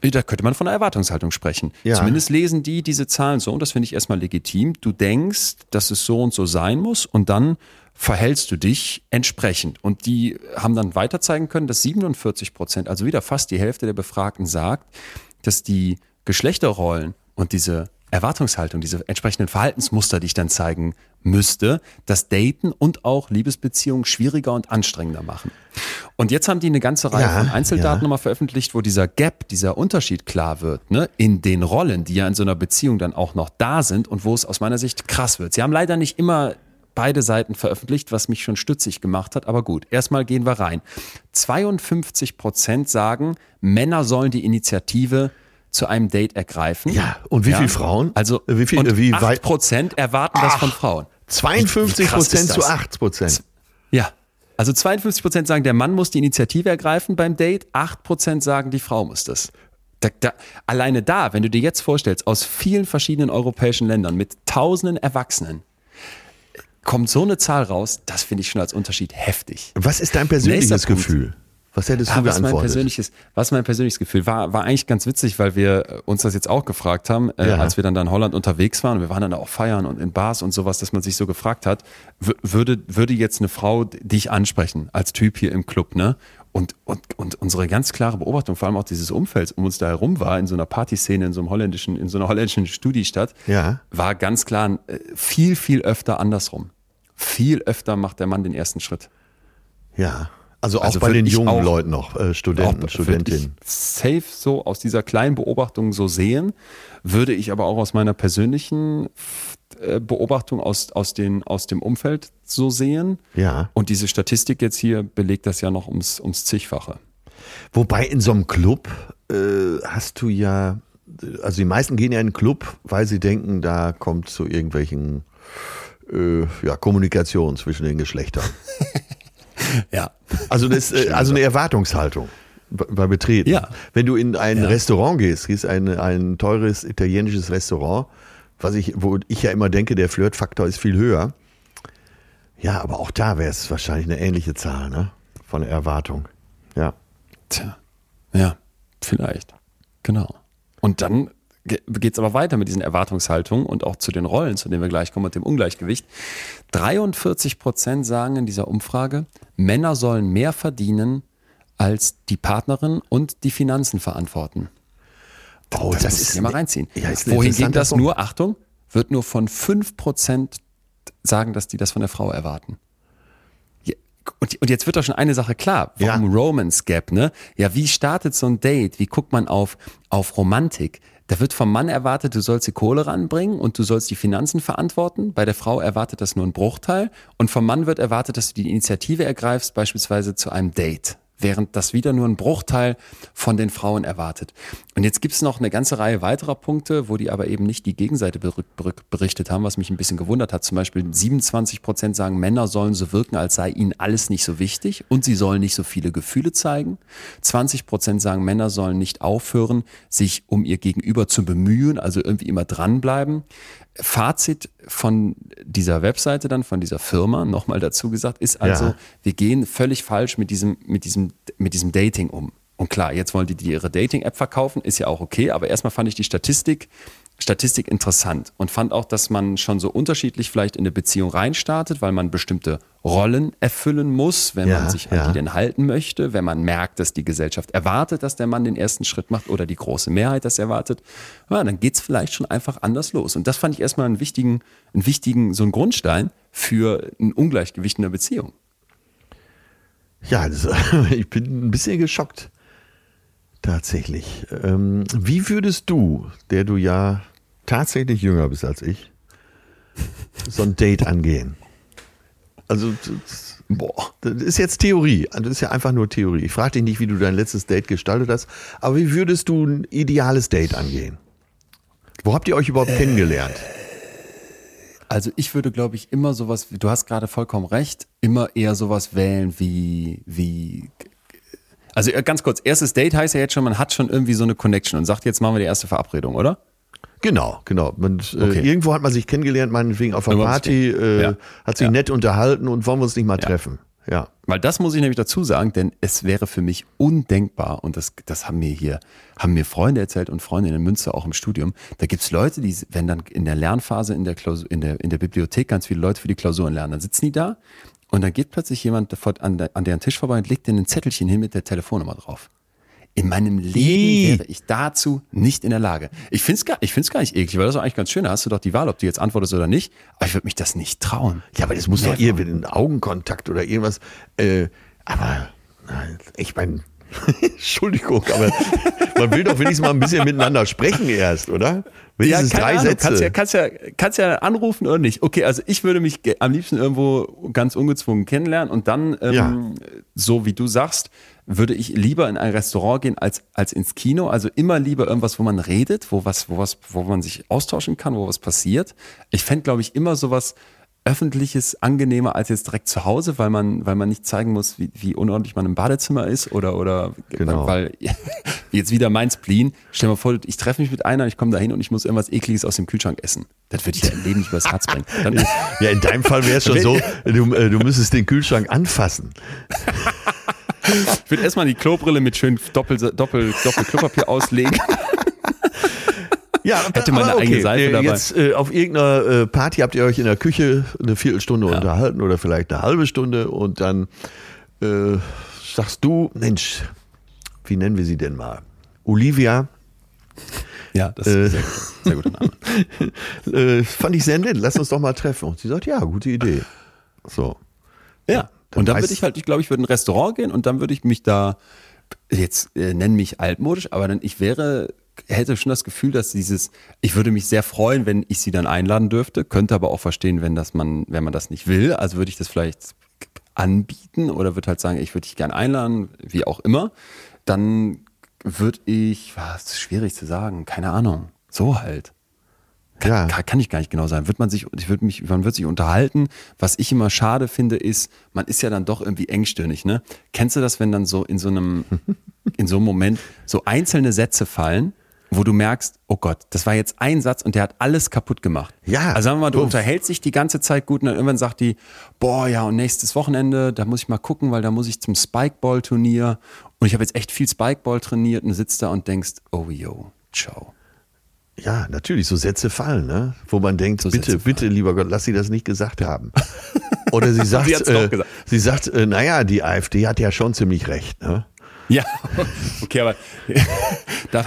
Da könnte man von einer Erwartungshaltung sprechen. Ja. Zumindest lesen die diese Zahlen so und das finde ich erstmal legitim. Du denkst, dass es so und so sein muss und dann verhältst du dich entsprechend. Und die haben dann weiter zeigen können, dass 47 Prozent, also wieder fast die Hälfte der Befragten sagt, dass die Geschlechterrollen und diese Erwartungshaltung, diese entsprechenden Verhaltensmuster, die ich dann zeigen müsste, das Daten und auch Liebesbeziehungen schwieriger und anstrengender machen. Und jetzt haben die eine ganze Reihe Ja, von Einzeldaten ja. nochmal veröffentlicht, wo dieser Gap, dieser Unterschied klar wird, ne, in den Rollen, die ja in so einer Beziehung dann auch noch da sind und wo es aus meiner Sicht krass wird. Sie haben leider nicht immer beide Seiten veröffentlicht, was mich schon stützig gemacht hat, aber gut, erstmal gehen wir rein. 52 Prozent sagen, Männer sollen die Initiative zu einem Date ergreifen. Ja, und wie viel Frauen? Also, Wie viel- und wie 8 weit- Prozent erwarten das von Frauen. 52 Wie krass Prozent zu das? 8 Prozent. Ja. Also 52 Prozent sagen, der Mann muss die Initiative ergreifen beim Date, 8 Prozent sagen, die Frau muss das. Da, da, alleine da, wenn du dir jetzt vorstellst, aus vielen verschiedenen europäischen Ländern mit tausenden Erwachsenen, kommt so eine Zahl raus, das finde ich schon als Unterschied heftig. Was ist dein persönliches. Gefühl? Was hättest Ja, du was mein geantwortet? persönliches, was mein persönliches Gefühl war, war eigentlich ganz witzig, weil wir äh, uns das jetzt auch gefragt haben, äh, Ja. als wir dann da in Holland unterwegs waren. Wir waren dann da auch feiern und in Bars und sowas, dass man sich so gefragt hat, würde, würde jetzt eine Frau dich ansprechen als Typ hier im Club, ne? Und, und, und unsere ganz klare Beobachtung, vor allem auch dieses Umfelds um uns da herum war, in so einer Partyszene, in so einem holländischen, in so einer holländischen Studiestadt, Ja. war ganz klar äh, viel, viel öfter andersrum. Viel öfter macht der Mann den ersten Schritt. Ja. Also auch Also bei den jungen Leuten noch, äh, Studenten, Auch Studentinnen. safe so aus dieser kleinen Beobachtung so sehen, würde ich aber auch aus meiner persönlichen äh, Beobachtung aus, aus, den, aus dem Umfeld so sehen. Ja. Und diese Statistik jetzt hier belegt das ja noch ums, ums zigfache. Wobei in so einem Club äh, hast du ja, also die meisten gehen ja in einen Club, weil sie denken, da kommt zu irgendwelchen äh, ja, Kommunikation zwischen den Geschlechtern. Ja. Also das äh, also eine Erwartungshaltung bei Betreten. Ja. Wenn du in ein Ja. Restaurant gehst, gehst ein, ein teures italienisches Restaurant, was ich, wo ich ja immer denke, der Flirtfaktor ist viel höher. Ja, aber auch da wäre es wahrscheinlich eine ähnliche Zahl, ne? Von Erwartung. Ja. Tja. Ja, vielleicht. Genau. Und dann geht es aber weiter mit diesen Erwartungshaltungen und auch zu den Rollen, zu denen wir gleich kommen, und dem Ungleichgewicht. 43 Prozent sagen in dieser Umfrage, Männer sollen mehr verdienen als die Partnerin und die Finanzen verantworten. Oh, das, muss ich hier mal reinziehen. Ja, ist Wohingegen interessanter das nur, Achtung, wird nur von 5 Prozent sagen, dass die das von der Frau erwarten. Ja, Und, jetzt wird doch schon eine Sache klar. Warum Romance Gap, ne? Ja, wie startet so ein Date? Wie guckt man auf, auf Romantik? Da wird vom Mann erwartet, du sollst die Kohle ranbringen und du sollst die Finanzen verantworten. Bei der Frau erwartet das nur ein Bruchteil. Und vom Mann wird erwartet, dass du die Initiative ergreifst, beispielsweise zu einem Date. Während das wieder nur ein Bruchteil von den Frauen erwartet. Und jetzt gibt's noch eine ganze Reihe weiterer Punkte, wo die aber eben nicht die Gegenseite ber- ber- berichtet haben, was mich ein bisschen gewundert hat. Zum Beispiel 27 Prozent sagen, Männer sollen so wirken, als sei ihnen alles nicht so wichtig und sie sollen nicht so viele Gefühle zeigen. 20 Prozent sagen, Männer sollen nicht aufhören, sich um ihr Gegenüber zu bemühen, also irgendwie immer dranbleiben. Fazit von dieser Webseite dann, von dieser Firma, nochmal dazu gesagt, ist also, Ja. wir gehen völlig falsch mit diesem, mit diesem, mit diesem Dating um. Und klar, jetzt wollen die, die ihre Dating-App verkaufen, ist ja auch okay, aber erstmal fand ich die Statistik, Statistik interessant und fand auch, dass man schon so unterschiedlich vielleicht in eine Beziehung reinstartet, weil man bestimmte Rollen erfüllen muss, wenn Ja, man sich an ja. die denn halten möchte, wenn man merkt, dass die Gesellschaft erwartet, dass der Mann den ersten Schritt macht oder die große Mehrheit das erwartet, ja, dann geht's vielleicht schon einfach anders los. Und das fand ich erstmal einen wichtigen, einen wichtigen, so einen Grundstein für ein Ungleichgewicht in der Beziehung. Ja, das, ich bin ein bisschen geschockt. Tatsächlich. Ähm, wie würdest du, der du ja tatsächlich jünger bist als ich, so ein Date angehen? Also, das, Boah. das ist jetzt Theorie. Also, Das ist ja einfach nur Theorie. Ich frage dich nicht, wie du dein letztes Date gestaltet hast, aber wie würdest du ein ideales Date angehen? Wo habt ihr euch überhaupt kennengelernt? Also ich würde, glaube ich, immer sowas, wie- du hast gerade vollkommen recht, immer eher sowas wählen wie, wie, also äh, ganz kurz, erstes Date heißt ja jetzt schon, man hat schon irgendwie so eine Connection und sagt, jetzt machen wir die erste Verabredung, oder? Genau, genau. Man, Okay. äh, irgendwo hat man sich kennengelernt, meinetwegen auf einer Party, hat man sich- äh, Ja. hat sich Ja. nett unterhalten und wollen wir uns nicht mal treffen. Ja. Weil das muss ich nämlich dazu sagen, denn es wäre für mich undenkbar, und das, das haben mir hier, haben mir Freunde erzählt und Freundinnen in Münster auch im Studium, da gibt's Leute, die, wenn dann in der Lernphase in der, Klausur, in, der, in der Bibliothek ganz viele Leute für die Klausuren lernen, dann sitzen die da und dann geht plötzlich jemand an, der, an deren Tisch vorbei und legt denen ein Zettelchen hin mit der Telefonnummer drauf. In meinem Leben wäre ich dazu nicht in der Lage. Ich finde es gar, ich find's gar nicht eklig, weil das ist eigentlich ganz schön. Da hast du doch die Wahl, ob du jetzt antwortest oder nicht. Aber ich würde mich das nicht trauen. Ja, aber das muss doch ihr mit einem Augenkontakt oder irgendwas. Äh, aber ich meine, Entschuldigung, aber man will doch wenigstens mal ein bisschen miteinander sprechen erst, oder? Wenigstens keine drei Ahnung. Sätze. Kannst ja, kannst, ja, kannst ja anrufen oder nicht. Okay, also ich würde mich am liebsten irgendwo ganz ungezwungen kennenlernen und dann, ähm, Ja. so wie du sagst, würde ich lieber in ein Restaurant gehen als, als ins Kino. Also immer lieber irgendwas, wo man redet, wo was, wo was, wo man sich austauschen kann, wo was passiert. Ich fände, glaube ich, immer sowas Öffentliches angenehmer als jetzt direkt zu Hause, weil man, weil man nicht zeigen muss, wie, wie unordentlich man im Badezimmer ist oder, oder Genau. weil jetzt wieder mein Spleen. Stell dir mal vor, ich treffe mich mit einer, ich komme da hin und ich muss irgendwas Ekliges aus dem Kühlschrank essen. Das würde ich ja im Leben nicht übers Herz bringen. Dann, ja, in deinem Fall wäre es schon so, du, äh, du müsstest den Kühlschrank anfassen. ich würde erstmal die Klobrille mit schön Doppel, Doppel, Doppel Klopapier auslegen. Ja, Hätte man aber eine eigene Seife äh, dabei. Jetzt äh, auf irgendeiner äh, Party habt ihr euch in der Küche eine Viertelstunde unterhalten oder vielleicht eine halbe Stunde und dann äh, sagst du, Mensch, wie nennen wir sie denn mal? Olivia, Ja, das ist Äh. ein sehr, guter- sehr guter Name. äh, fand ich sehr nett, lass uns doch mal treffen. Und sie sagt, ja, gute Idee. So. Ja. Dann und dann würde ich halt, ich glaube, ich würde in ein Restaurant gehen und dann würde ich mich da, jetzt äh, nennen mich altmodisch, aber dann ich wäre, hätte schon das Gefühl, dass dieses, ich würde mich sehr freuen, wenn ich sie dann einladen dürfte, könnte aber auch verstehen, wenn das man, wenn man das nicht will. Also würde ich das vielleicht anbieten oder würde halt sagen, ich würde dich gern einladen, wie auch immer. Dann würde ich, was ist schwierig zu sagen, keine Ahnung, so halt. ja. Kann, kann ich gar nicht genau sagen. Wird man sich, ich würde mich, man wird sich unterhalten. Was ich immer schade finde, ist, man ist ja dann doch irgendwie engstirnig, ne? Kennst du das, wenn dann so in so einem, in so einem Moment so einzelne Sätze fallen, wo du merkst, oh Gott, das war jetzt ein Satz und der hat alles kaputt gemacht. Ja. Also sagen wir mal, du Uff. unterhältst dich die ganze Zeit gut und dann irgendwann sagt die, boah, ja, und nächstes Wochenende, da muss ich mal gucken, weil da muss ich zum Spikeball-Turnier und ich habe jetzt echt viel Spikeball trainiert und sitzt da und denkst, oh yo, ciao. Ja, natürlich, so Sätze fallen, ne? Wo man denkt, So bitte, bitte, lieber Gott, lass sie das nicht gesagt haben. Oder sie sagt, Sie äh, sie sagt, äh, naja, die AfD hat ja schon ziemlich recht, ne? Ja, okay, aber da,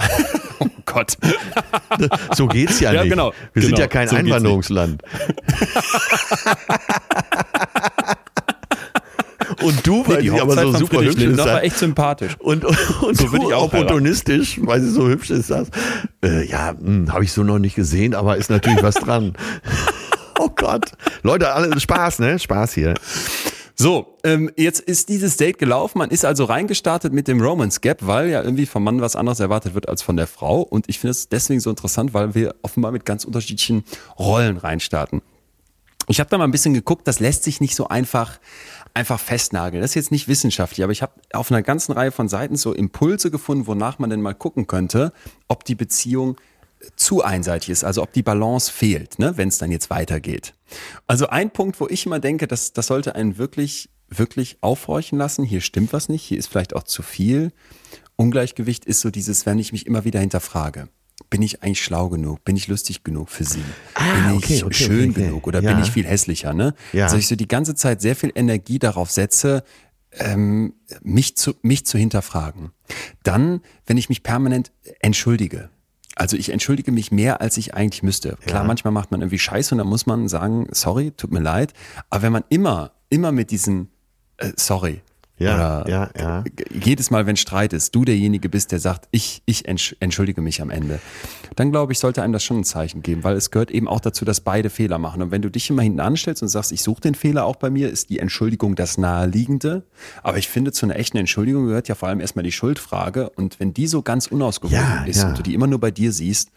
oh Gott. So geht's ja, Ja, nicht. genau, Wir sind genau, ja kein so. Einwanderungsland. Und du, weil die sie aber so super hübsch ist, Lindner war echt sympathisch. und, und, und So du ich auch opportunistisch, weil sie so hübsch ist, sagst, äh, ja, habe ich so noch nicht gesehen, aber ist natürlich was dran. oh Gott. Leute, alle Spaß, ne? Spaß hier. So, ähm, jetzt ist dieses Date gelaufen. Man ist also reingestartet mit dem Romance Gap, weil ja irgendwie vom Mann was anderes erwartet wird als von der Frau. Und ich finde es deswegen so interessant, weil wir offenbar mit ganz unterschiedlichen Rollen reinstarten. Ich habe da mal ein bisschen geguckt, das lässt sich nicht so einfach einfach festnageln. Das ist jetzt nicht wissenschaftlich, aber ich habe auf einer ganzen Reihe von Seiten so Impulse gefunden, wonach man denn mal gucken könnte, ob die Beziehung zu einseitig ist, also ob die Balance fehlt, ne, wenn es dann jetzt weitergeht. Also ein Punkt, wo ich immer denke, das, das sollte einen wirklich, wirklich aufhorchen lassen. Hier stimmt was nicht, hier ist vielleicht auch zu viel. Ungleichgewicht ist so dieses, wenn ich mich immer wieder hinterfrage. Bin ich eigentlich schlau genug? Bin ich lustig genug für sie? Ah, bin okay, ich okay, schön okay, okay. genug oder Ja. bin ich viel hässlicher? Ne? Ja. Also ich so die ganze Zeit sehr viel Energie darauf setze, ähm, mich, zu, mich zu hinterfragen. Dann, wenn ich mich permanent entschuldige. Also ich entschuldige mich mehr, als ich eigentlich müsste. Klar, manchmal macht man irgendwie Scheiße und dann muss man sagen, sorry, tut mir leid. Aber wenn man immer, immer mit diesem äh, sorry Ja, ja, ja. jedes Mal, wenn Streit ist, du derjenige bist, der sagt, ich, ich entsch entschuldige mich am Ende, dann glaube ich, sollte einem das schon ein Zeichen geben, weil es gehört eben auch dazu, dass beide Fehler machen. Und wenn du dich immer hinten anstellst und sagst, ich suche den Fehler auch bei mir, ist die Entschuldigung das Naheliegende. Aber ich finde, zu einer echten Entschuldigung gehört ja vor allem erstmal die Schuldfrage. Und wenn die so ganz unausgewogen Ja, ist ja. und du die immer nur bei dir siehst,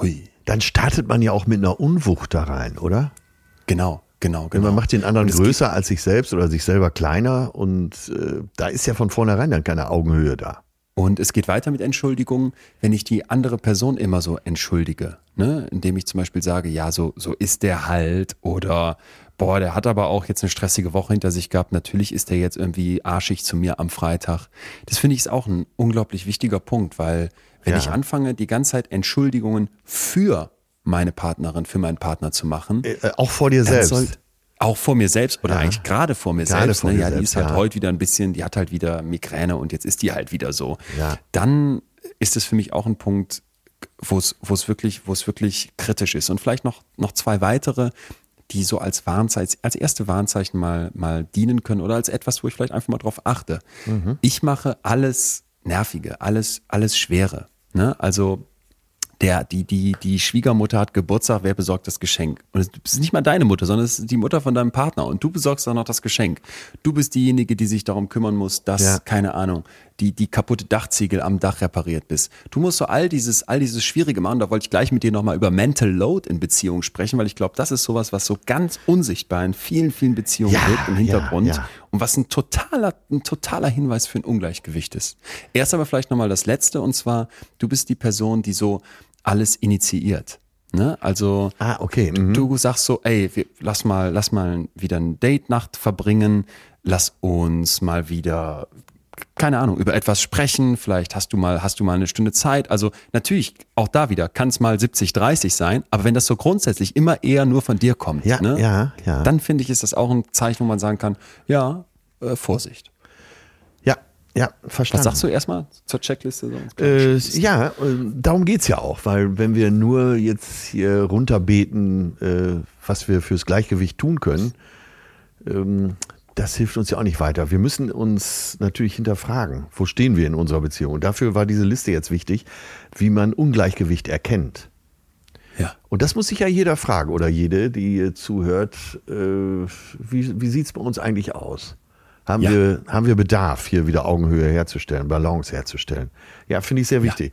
hui, Dann startet man ja auch mit einer Unwucht da rein, oder? genau, genau, genau. man macht den anderen größer als sich selbst oder sich selber kleiner und äh, da ist ja von vornherein dann keine Augenhöhe da. Und es geht weiter mit Entschuldigungen, wenn ich die andere Person immer so entschuldige, ne? indem ich zum Beispiel sage, ja, so, so ist der halt oder boah, der hat aber auch jetzt eine stressige Woche hinter sich gehabt, natürlich ist der jetzt irgendwie arschig zu mir am Freitag. Das finde ich ist auch ein unglaublich wichtiger Punkt, weil wenn Ja. ich anfange, die ganze Zeit Entschuldigungen für meine Partnerin, für meinen Partner zu machen, Äh, auch vor dir selbst. soll- auch vor mir selbst oder Ja. eigentlich gerade vor mir Gerade selbst. vor ne? Ja, die selbst, ist halt ja. heute wieder ein bisschen, die hat halt wieder Migräne und jetzt ist die halt wieder so. Ja. Dann ist es für mich auch ein Punkt, wo es, wirklich, wo es wirklich kritisch ist. Und vielleicht noch, noch zwei weitere, die so als Warnzeichen, als erste Warnzeichen mal, mal dienen können oder als etwas, wo ich vielleicht einfach mal drauf achte. Mhm. Ich mache alles Nervige, alles, alles Schwere. Ne? Also der, die, die, die Schwiegermutter hat Geburtstag, wer besorgt das Geschenk? Und es ist nicht mal deine Mutter, sondern es ist die Mutter von deinem Partner und du besorgst dann noch das Geschenk. Du bist diejenige, die sich darum kümmern muss, dass, Ja. keine Ahnung, die, die kaputte Dachziegel am Dach repariert bist. Du musst so all dieses, all dieses Schwierige machen. Da wollte ich gleich mit dir nochmal über Mental Load in Beziehungen sprechen, weil ich glaube, das ist sowas, was so ganz unsichtbar in vielen, vielen Beziehungen Ja, wirkt im ja, Hintergrund. ja. Und was ein totaler, ein totaler Hinweis für ein Ungleichgewicht ist. Erst aber vielleicht nochmal das Letzte, und zwar, du bist die Person, die so alles initiiert. Ne? Also Ah, okay. Mhm. du sagst so, ey, wir, lass mal, lass mal wieder eine Date-Nacht verbringen, lass uns mal wieder, keine Ahnung, über etwas sprechen, vielleicht hast du mal, hast du mal eine Stunde Zeit. Also natürlich, auch da wieder, kann es mal 70, 30 sein, aber wenn das so grundsätzlich immer eher nur von dir kommt, Ja, ne? ja, ja. dann finde ich, ist das auch ein Zeichen, wo man sagen kann, ja, äh, Vorsicht. Ja, ja, verstanden. Was sagst du erstmal zur Checkliste? Äh, ja, äh, darum geht's ja auch, weil wenn wir nur jetzt hier runterbeten, äh, was wir fürs Gleichgewicht tun können, ähm, das hilft uns ja auch nicht weiter. Wir müssen uns natürlich hinterfragen, wo stehen wir in unserer Beziehung. Und dafür war diese Liste jetzt wichtig, wie man Ungleichgewicht erkennt. Ja. Und das muss sich ja jeder fragen oder jede, die zuhört. Äh, wie wie sieht es bei uns eigentlich aus? Haben, Ja. wir, haben wir Bedarf, hier wieder Augenhöhe herzustellen, Balance herzustellen? Ja, finde ich sehr wichtig.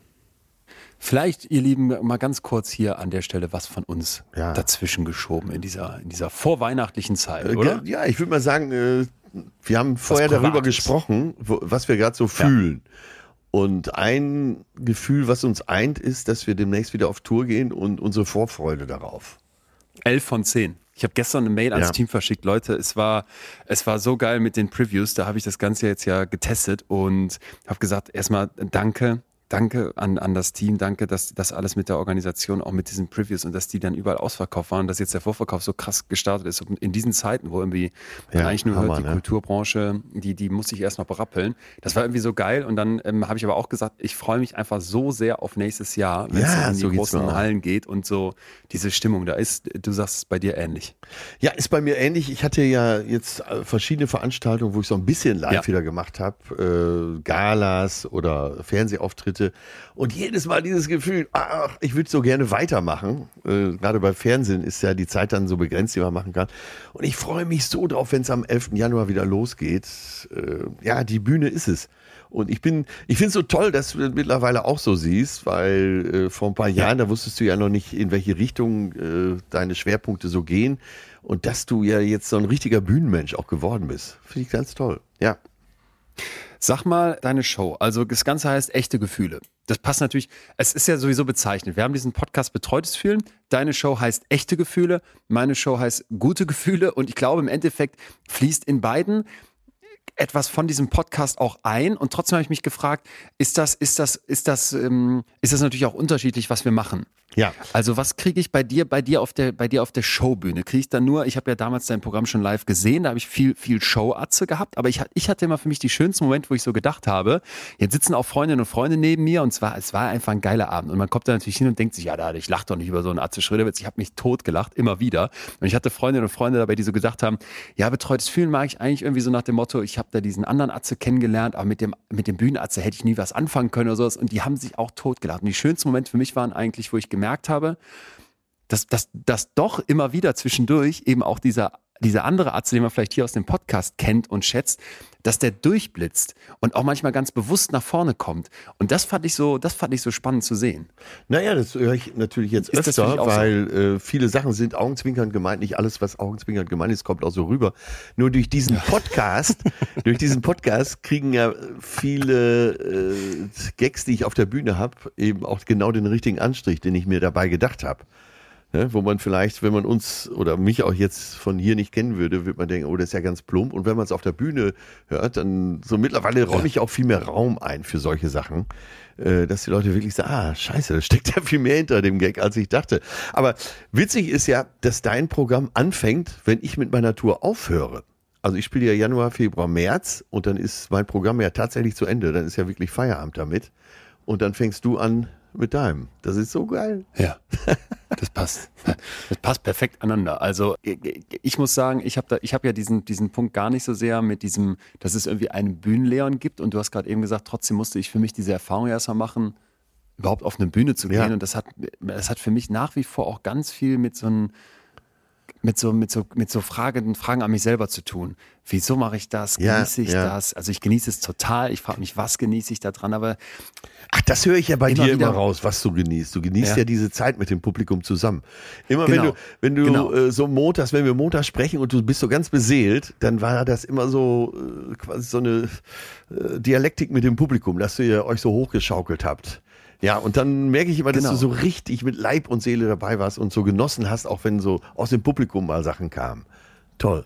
Vielleicht, ihr Lieben, mal ganz kurz hier an der Stelle was von uns Ja. dazwischen geschoben in dieser, in dieser vorweihnachtlichen Zeit, Äh, oder? Ja, ich würde mal sagen, äh, wir haben vorher darüber gesprochen, wo, was wir gerade so fühlen. Und ein Gefühl, was uns eint, ist, dass wir demnächst wieder auf Tour gehen und unsere Vorfreude darauf. 11 von 10. Ich habe gestern eine Mail ans Ja. Team verschickt. Leute, es war, es war so geil mit den Previews. Da habe ich das Ganze jetzt ja getestet und habe gesagt, erstmal danke, danke an, an das Team, danke, dass das alles mit der Organisation, auch mit diesen Previews und dass die dann überall ausverkauft waren, dass jetzt der Vorverkauf so krass gestartet ist. Und in diesen Zeiten, wo irgendwie man Ja, eigentlich nur Hammer, hört, die ne? Kulturbranche, die, die muss sich erst noch berappeln. Das war irgendwie so geil. Und dann ähm, habe ich aber auch gesagt, ich freue mich einfach so sehr auf nächstes Jahr, wenn es Ja, in die so großen. Hallen geht und so diese Stimmung da ist. Du sagst es bei dir ähnlich. Ja, ist bei mir ähnlich. Ich hatte ja jetzt äh, verschiedene Veranstaltungen, wo ich so ein bisschen live Ja. wieder gemacht habe. Äh, Galas oder Fernsehauftritte. Und jedes Mal dieses Gefühl, ach, ich würde so gerne weitermachen. Äh, Gerade bei Fernsehen ist ja die Zeit dann so begrenzt, die man machen kann. Und ich freue mich so drauf, wenn es am 11. Januar wieder losgeht. Äh, ja, die Bühne ist es. Und ich bin, ich finde es so toll, dass du das mittlerweile auch so siehst, weil äh, vor ein paar Jahren, da wusstest du ja noch nicht, in welche Richtung äh, deine Schwerpunkte so gehen. Und dass du ja jetzt so ein richtiger Bühnenmensch auch geworden bist. Finde ich ganz toll. Ja. Sag mal deine Show. Also das Ganze heißt echte Gefühle. Das passt natürlich, es ist ja sowieso bezeichnet. Wir haben diesen Podcast Betreutes Fühlen. Deine Show heißt echte Gefühle. Meine Show heißt gute Gefühle. Und ich glaube, im Endeffekt fließt in beiden etwas von diesem Podcast auch ein. Und trotzdem habe ich mich gefragt, ist das, ist das, ist das, ähm, ist das natürlich auch unterschiedlich, was wir machen? Ja. Also was kriege ich bei dir, bei dir auf der, bei dir auf der Showbühne? Kriege ich dann nur, ich habe ja damals dein Programm schon live gesehen, da habe ich viel, viel Show-Atze gehabt, aber ich, ich hatte immer für mich die schönsten Momente, wo ich so gedacht habe, jetzt sitzen auch Freundinnen und Freunde neben mir und zwar, es war einfach ein geiler Abend. Und man kommt da natürlich hin und denkt sich, ja, da, ich lach doch nicht über so einen Atze Schröderwitz. Ich habe mich tot gelacht, immer wieder. Und ich hatte Freundinnen und Freunde dabei, die so gedacht haben, ja, betreutes Fühlen mag ich eigentlich irgendwie so nach dem Motto, ich habe da diesen anderen Atze kennengelernt, aber mit dem, mit dem Bühnenatze hätte ich nie was anfangen können oder sowas. Und die haben sich auch tot gelacht. Und die schönsten Momente für mich waren eigentlich, wo ich gemerkt habe, dass, dass, dass doch immer wieder zwischendurch eben auch dieser, dieser andere Arzt, den man vielleicht hier aus dem Podcast kennt und schätzt, dass der durchblitzt und auch manchmal ganz bewusst nach vorne kommt. Und das fand ich so, das fand ich so spannend zu sehen. Naja, das höre ich natürlich jetzt Ist öfter, auch so? weil äh, viele Sachen sind augenzwinkernd gemeint. Nicht alles, was augenzwinkernd gemeint ist, kommt auch so rüber. Nur durch diesen Podcast, durch diesen Podcast kriegen ja viele äh, Gags, die ich auf der Bühne habe, eben auch genau den richtigen Anstrich, den ich mir dabei gedacht habe. Ne, wo man vielleicht, wenn man uns oder mich auch jetzt von hier nicht kennen würde, würde man denken, oh, das ist ja ganz plump. Und wenn man es auf der Bühne hört, dann so mittlerweile räume ich auch viel mehr Raum ein für solche Sachen, äh, dass die Leute wirklich sagen, ah, scheiße, da steckt ja viel mehr hinter dem Gag, als ich dachte. Aber witzig ist ja, dass dein Programm anfängt, wenn ich mit meiner Tour aufhöre. Also ich spiele ja Januar, Februar, März und dann ist mein Programm ja tatsächlich zu Ende. Dann ist ja wirklich Feierabend damit. Und dann fängst du an mit deinem. Das ist so geil. Ja, das passt. Das passt perfekt aneinander. Also ich- ich muss sagen, ich habe habe ja diesen, diesen Punkt gar nicht so sehr mit diesem, dass es irgendwie einen Bühnenleon gibt. Und du hast gerade eben gesagt, trotzdem musste ich für mich diese Erfahrung erstmal machen, überhaupt auf eine Bühne zu gehen. Ja. Und das hat, das hat für mich nach wie vor auch ganz viel mit so einem mit so, mit so, mit so Fragen, Fragen an mich selber zu tun. Wieso mache ich das? Ja, Genieße ich ja. das? Also ich genieße es total. Ich frage mich, was genieße ich da dran? Aber Ach, das höre ich ja bei Immer dir wieder- immer raus, was du genießt. Du genießt ja, Ja. diese Zeit mit dem Publikum zusammen. Immer Genau. wenn du, wenn du Genau. äh, so montags, wenn wir montags sprechen und du bist so ganz beseelt, dann war das immer so äh, quasi so eine äh, Dialektik mit dem Publikum, dass ihr euch so hochgeschaukelt habt. Ja, und dann merke ich immer, dass Genau. du so richtig mit Leib und Seele dabei warst und so genossen hast, auch wenn so aus dem Publikum mal Sachen kamen. Toll.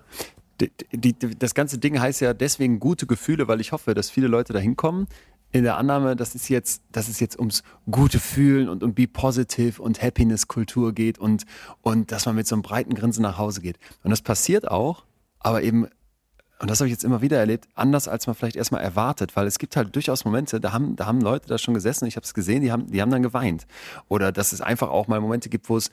Die, die, das ganze Ding heißt ja deswegen gute Gefühle, weil ich hoffe, dass viele Leute da hinkommen. In der Annahme, dass es jetzt, dass es jetzt ums gute Fühlen und um Be Positive und Happiness-Kultur geht und, und dass man mit so einem breiten Grinsen nach Hause geht. Und das passiert auch, aber eben, und das habe ich jetzt immer wieder erlebt, anders als man vielleicht erstmal erwartet, weil es gibt halt durchaus Momente, da haben, da haben Leute da schon gesessen, ich habe es gesehen, die haben, die haben dann geweint. Oder dass es einfach auch mal Momente gibt, wo es,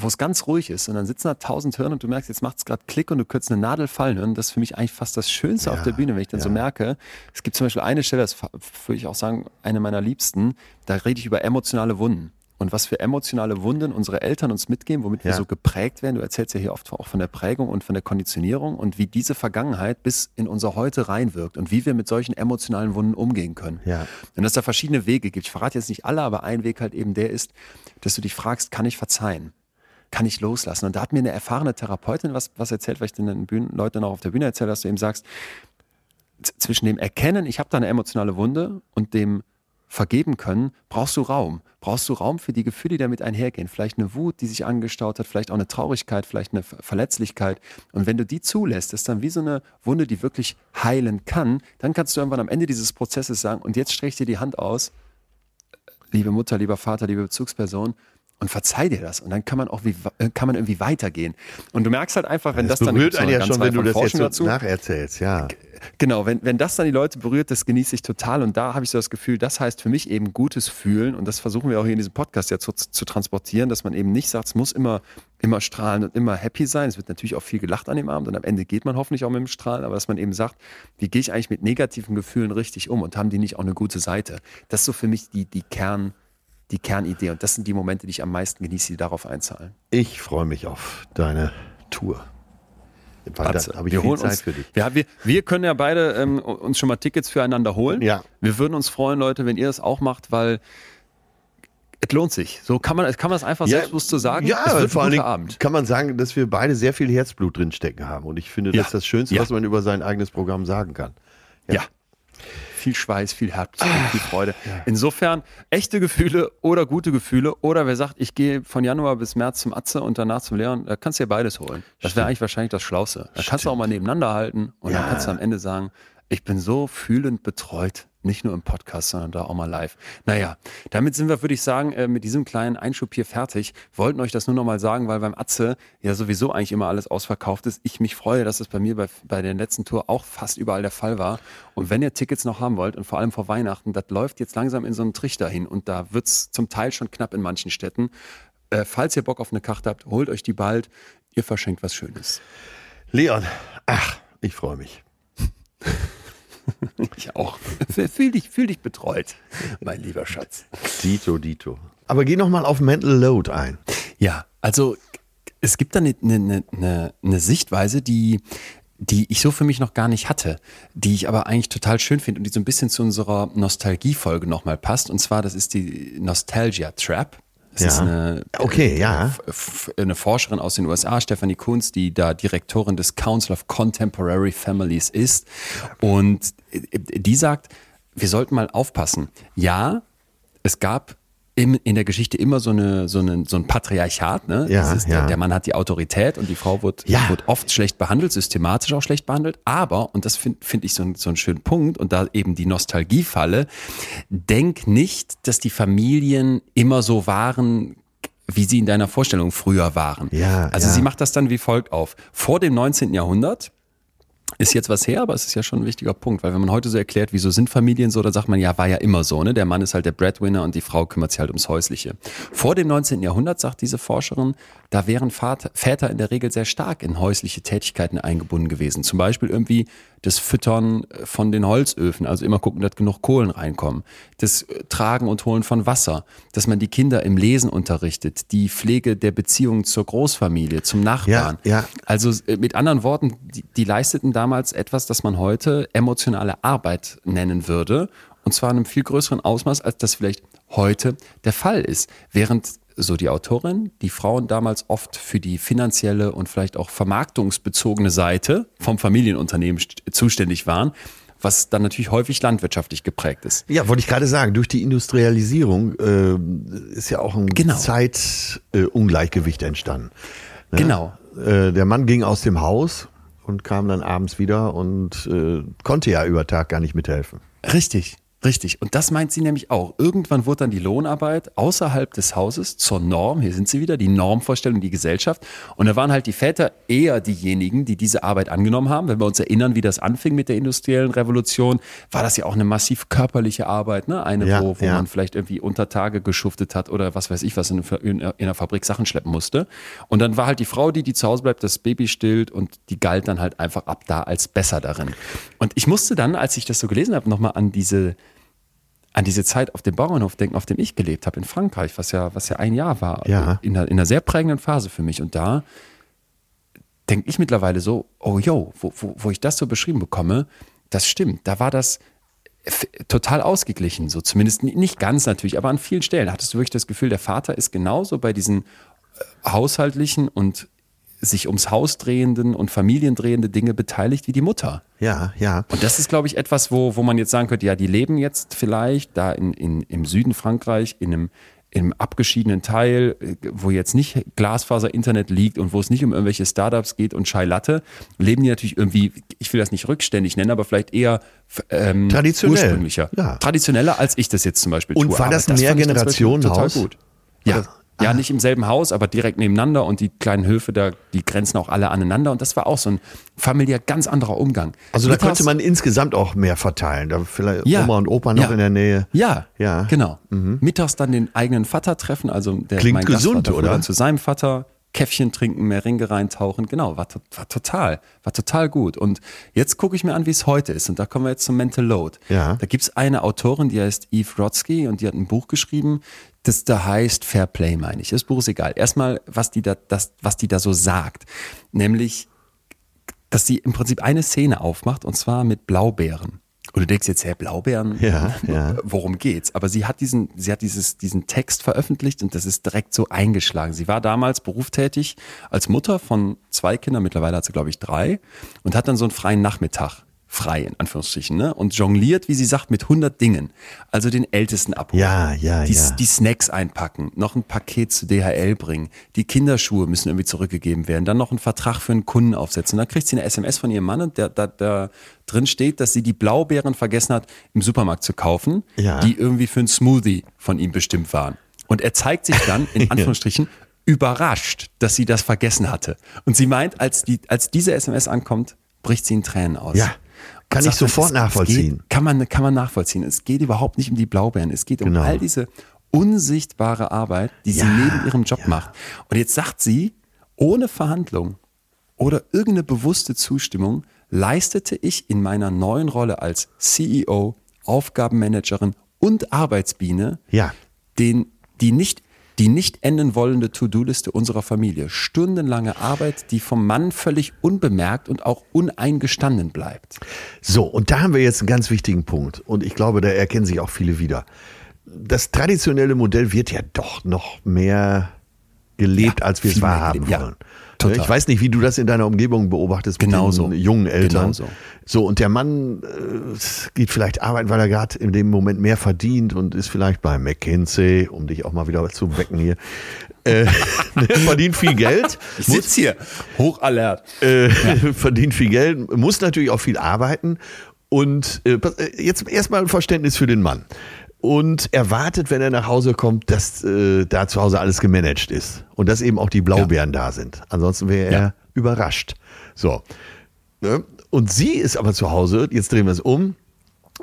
wo es ganz ruhig ist und dann sitzen da tausend Hirn und du merkst, jetzt macht es gerade Klick und du könntest eine Nadel fallen hören. Das ist für mich eigentlich fast das Schönste Ja, auf der Bühne, wenn ich dann so ja. merke. Es gibt zum Beispiel eine Stelle, das würde ich auch sagen, eine meiner liebsten, da rede ich über emotionale Wunden. Und was für emotionale Wunden unsere Eltern uns mitgeben, womit wir Ja. so geprägt werden. Du erzählst ja hier oft auch von der Prägung und von der Konditionierung und wie diese Vergangenheit bis in unser Heute reinwirkt und wie wir mit solchen emotionalen Wunden umgehen können. Ja. Und dass es da verschiedene Wege gibt. Ich verrate jetzt nicht alle, aber ein Weg halt eben der ist, dass du dich fragst, kann ich verzeihen? Kann ich loslassen? Und da hat mir eine erfahrene Therapeutin was, was erzählt, weil ich den Bühnen, Leuten auch auf der Bühne erzähle, dass du eben sagst, zwischen dem Erkennen, ich habe da eine emotionale Wunde und dem vergeben können, brauchst du Raum. Brauchst du Raum für die Gefühle, die damit einhergehen. Vielleicht eine Wut, die sich angestaut hat, vielleicht auch eine Traurigkeit, vielleicht eine Ver- Verletzlichkeit. Und wenn du die zulässt, ist dann wie so eine Wunde, die wirklich heilen kann, dann kannst du irgendwann am Ende dieses Prozesses sagen, und jetzt streich dir die Hand aus, liebe Mutter, lieber Vater, liebe Bezugsperson, und verzeih dir das. Und dann kann man auch wie, äh, kann man irgendwie weitergehen. Und du merkst halt einfach, wenn das, Das dann berührt einen eine ja schon, wenn du das jetzt Forschung so dazu. nacherzählst, ja. Genau, wenn, wenn das dann die Leute berührt, das genieße ich total. Und da habe ich so das Gefühl, das heißt für mich eben gutes Fühlen. Und das versuchen wir auch hier in diesem Podcast ja zu, zu transportieren, dass man eben nicht sagt, es muss immer, immer strahlen und immer happy sein. Es wird natürlich auch viel gelacht an dem Abend und am Ende geht man hoffentlich auch mit dem Strahlen, aber dass man eben sagt, wie gehe ich eigentlich mit negativen Gefühlen richtig um und haben die nicht auch eine gute Seite? Das ist so für mich die, die Kern, die Kernidee. Und das sind die Momente, die ich am meisten genieße, die darauf einzahlen. Ich freue mich auf deine Tour. Weil Atze, da habe ich wir viel holen Zeit uns, für dich. Wir, wir, wir können ja beide ähm, uns schon mal Tickets füreinander holen. Ja. Wir würden uns freuen, Leute, wenn ihr das auch macht, weil es lohnt sich. So kann man, kann man es einfach selbstbewusst so sagen. Ja, es wird vor Dingen Abend. kann man sagen, dass wir beide sehr viel Herzblut drinstecken haben. Und ich finde, Ja. das ist das Schönste, Ja. was man über sein eigenes Programm sagen kann. Ja. Viel Schweiß, viel Herzblut, viel Freude. Insofern echte Gefühle oder gute Gefühle oder wer sagt, ich gehe von Januar bis März zum Atze und danach zum Leon, da kannst du dir beides holen. Das wäre eigentlich wahrscheinlich das Schlauste. Da kannst du auch mal nebeneinander halten und dann Ja. kannst du am Ende sagen, ich bin so fühlend betreut. Nicht nur im Podcast, sondern da auch mal live. Naja, damit sind wir, würde ich sagen, äh, mit diesem kleinen Einschub hier fertig. Wollten euch das nur noch mal sagen, weil beim Atze ja sowieso eigentlich immer alles ausverkauft ist. Ich mich freue, dass es bei mir bei, bei der letzten Tour auch fast überall der Fall war. Und wenn ihr Tickets noch haben wollt und vor allem vor Weihnachten, das läuft jetzt langsam in so einen Trichter hin und da wird's zum Teil schon knapp in manchen Städten. Äh, falls ihr Bock auf eine Karte habt, holt euch die bald. Ihr verschenkt was Schönes. Leon, ach, ich freue mich. Ich auch. Fühl dich, fühl dich betreut, mein lieber Schatz. Dito, Dito. Aber geh noch mal auf Mental Load ein. Ja, also es gibt da eine, eine, eine, eine Sichtweise, die, die ich so für mich noch gar nicht hatte, die ich aber eigentlich total schön finde und die so ein bisschen zu unserer Nostalgie-Folge nochmal passt. Und zwar, das ist die Nostalgia Trap. Das Ja. ist eine, Okay, ja. f- f- eine Forscherin aus den USA, Stephanie Kunz, die da Direktorin des Council of Contemporary Families ist. Und äh, die sagt, wir sollten mal aufpassen. Ja, es gab im, in der Geschichte immer so, eine, so, eine, so ein Patriarchat. Ne? Ja, ist, ja. der, der Mann hat die Autorität und die Frau wird, Ja. wird oft schlecht behandelt, systematisch auch schlecht behandelt. Aber, und das finde find ich so, ein- so einen schönen Punkt, und da eben die Nostalgiefalle, denk nicht, dass die Familien immer so waren, wie sie in deiner Vorstellung früher waren. Ja, also ja. sie macht das dann wie folgt auf. Vor dem 19. Jahrhundert ist jetzt was her, aber es ist ja schon ein wichtiger Punkt, weil wenn man heute so erklärt, wieso sind Familien so, da sagt man, ja, war ja immer so, ne? Der Mann ist halt der Breadwinner und die Frau kümmert sich halt ums Häusliche. Vor dem 19. Jahrhundert, sagt diese Forscherin, da wären Vater, Väter in der Regel sehr stark in häusliche Tätigkeiten eingebunden gewesen. Zum Beispiel irgendwie das Füttern von den Holzöfen, also immer gucken, dass genug Kohlen reinkommen. Das äh, Tragen und Holen von Wasser, dass man die Kinder im Lesen unterrichtet, die Pflege der Beziehungen zur Großfamilie, zum Nachbarn. Ja, ja. Also äh, mit anderen Worten, die, die leisteten damals etwas, das man heute emotionale Arbeit nennen würde. Und zwar in einem viel größeren Ausmaß, als das vielleicht heute der Fall ist. Während, so die Autorin, die Frauen damals oft für die finanzielle und vielleicht auch vermarktungsbezogene Seite vom Familienunternehmen st- zuständig waren, was dann natürlich häufig landwirtschaftlich geprägt ist. Ja, wollte ich gerade sagen, durch die Industrialisierung äh, ist ja auch ein Genau. Zeitungleichgewicht äh, entstanden. Ne? Genau. Äh, der Mann ging aus dem Haus und kam dann abends wieder und äh, konnte ja über Tag gar nicht mithelfen. Richtig. Richtig. Und das meint sie nämlich auch. Irgendwann wurde dann die Lohnarbeit außerhalb des Hauses zur Norm. Hier sind sie wieder, die Normvorstellung, die Gesellschaft. Und da waren halt die Väter eher diejenigen, die diese Arbeit angenommen haben. Wenn wir uns erinnern, wie das anfing mit der industriellen Revolution, war das ja auch eine massiv körperliche Arbeit. Ne? Eine, Ja, wo, wo ja. man vielleicht irgendwie unter Tage geschuftet hat oder was weiß ich, was in, in, in der Fabrik Sachen schleppen musste. Und dann war halt die Frau, die, die zu Hause bleibt, das Baby stillt und die galt dann halt einfach ab da als besser darin. Und ich musste dann, als ich das so gelesen habe, nochmal an diese an diese Zeit auf dem Bauernhof denken, auf dem ich gelebt habe in Frankreich, was ja, was ja ein Jahr war, Ja. in, einer, in einer sehr prägenden Phase für mich. Und da denke ich mittlerweile so, oh yo, wo, wo, wo ich das so beschrieben bekomme, das stimmt. Da war das total ausgeglichen, so zumindest ni- nicht ganz natürlich, aber an vielen Stellen hattest du wirklich das Gefühl, der Vater ist genauso bei diesen äh, haushaltlichen und sich ums Haus drehenden und familiendrehende Dinge beteiligt wie die Mutter. Ja, ja. Und das ist, glaube ich, etwas, wo, wo man jetzt sagen könnte, ja, die leben jetzt vielleicht da in, in, im Süden Frankreich, in einem, in einem abgeschiedenen Teil, äh, wo jetzt nicht Glasfaser-Internet liegt und wo es nicht um irgendwelche Startups geht und Chai Latte, leben die natürlich irgendwie, ich will das nicht rückständig nennen, aber vielleicht eher ähm, Traditionell. ursprünglicher. Ja. Traditioneller, als ich das jetzt zum Beispiel Und tue. war Aber das ein Mehrgenerationenhaus? Total gut. Ja. Ja, Ah. nicht im selben Haus, aber direkt nebeneinander und die kleinen Höfe, da, die grenzen auch alle aneinander und das war auch so ein familiär ganz anderer Umgang. Also da Mittags- könnte man insgesamt auch mehr verteilen. Da vielleicht Ja. Oma und Opa noch Ja. in der Nähe. Ja, Ja. Mhm. genau. Mittags dann den eigenen Vater treffen, also der Klingt mein gesund, fuhr oder? Zu seinem Vater Käffchen trinken, mehr Ringe reintauchen. Genau, war, to- war total, war total gut. Und jetzt gucke ich mir an, wie es heute ist. Und da kommen wir jetzt zum Mental Load. Ja. Da gibt's eine Autorin, die heißt Eve Rodsky und die hat ein Buch geschrieben, das da heißt Fair Play, meine ich. Das Buch ist egal. Erstmal, was die da, das, was die da so sagt. Nämlich, dass sie im Prinzip eine Szene aufmacht und zwar mit Blaubeeren. Und du denkst jetzt, hä, Blaubeeren? Ja, ja. Worum geht's? Aber sie hat diesen, sie hat dieses, diesen Text veröffentlicht und das ist direkt so eingeschlagen. Sie war damals berufstätig als Mutter von zwei Kindern, mittlerweile hat sie, glaube ich, drei, und hat dann so einen freien Nachmittag frei, in Anführungsstrichen, ne? Und jongliert, wie sie sagt, mit 100 Dingen. Also den Ältesten abholen. Ja, ja, die, ja. Die Snacks einpacken, noch ein Paket zu DHL bringen, die Kinderschuhe müssen irgendwie zurückgegeben werden, dann noch einen Vertrag für einen Kunden aufsetzen. Und dann kriegt sie eine SMS von ihrem Mann und da, da, da drin steht, dass sie die Blaubeeren vergessen hat, im Supermarkt zu kaufen, Ja. die irgendwie für einen Smoothie von ihm bestimmt waren. Und er zeigt sich dann, in Anführungsstrichen, überrascht, dass sie das vergessen hatte. Und sie meint, als, die, als diese SMS ankommt, bricht sie in Tränen aus. Ja. Kann ich sofort es- nachvollziehen. Es geht, kann, man, kann man nachvollziehen. Es geht überhaupt nicht um die Blaubeeren. Es geht um Genau. all diese unsichtbare Arbeit, die sie Ja, neben ihrem Job ja. macht. Und jetzt sagt sie, ohne Verhandlung oder irgendeine bewusste Zustimmung leistete ich in meiner neuen Rolle als CEO, Aufgabenmanagerin und Arbeitsbiene Ja. den, die nicht die nicht enden wollende To-Do-Liste unserer Familie. Stundenlange Arbeit, die vom Mann völlig unbemerkt und auch uneingestanden bleibt. So, und da haben wir jetzt einen ganz wichtigen Punkt. Und ich glaube, da erkennen sich auch viele wieder. Das traditionelle Modell wird ja doch noch mehr gelebt, Ja, als wir es wahrhaben gelebt, ja. Wollen. Total. Ich weiß nicht, wie du das in deiner Umgebung beobachtest mit Genauso. den jungen Eltern. Genauso. So, und der Mann äh, geht vielleicht arbeiten, weil er gerade in dem Moment mehr verdient und ist vielleicht bei McKinsey, um dich auch mal wieder zu wecken hier. Äh, verdient viel Geld. Ich sitze hier, hochalert. äh, verdient viel Geld, muss natürlich auch viel arbeiten und äh, äh, jetzt erstmal ein Verständnis für den Mann. Und erwartet, wenn er nach Hause kommt, dass äh, da zu Hause alles gemanagt ist und dass eben auch die Blaubeeren da sind. Ansonsten wäre er Ja. überrascht. So. Ne? Und sie ist aber zu Hause, jetzt drehen wir es um.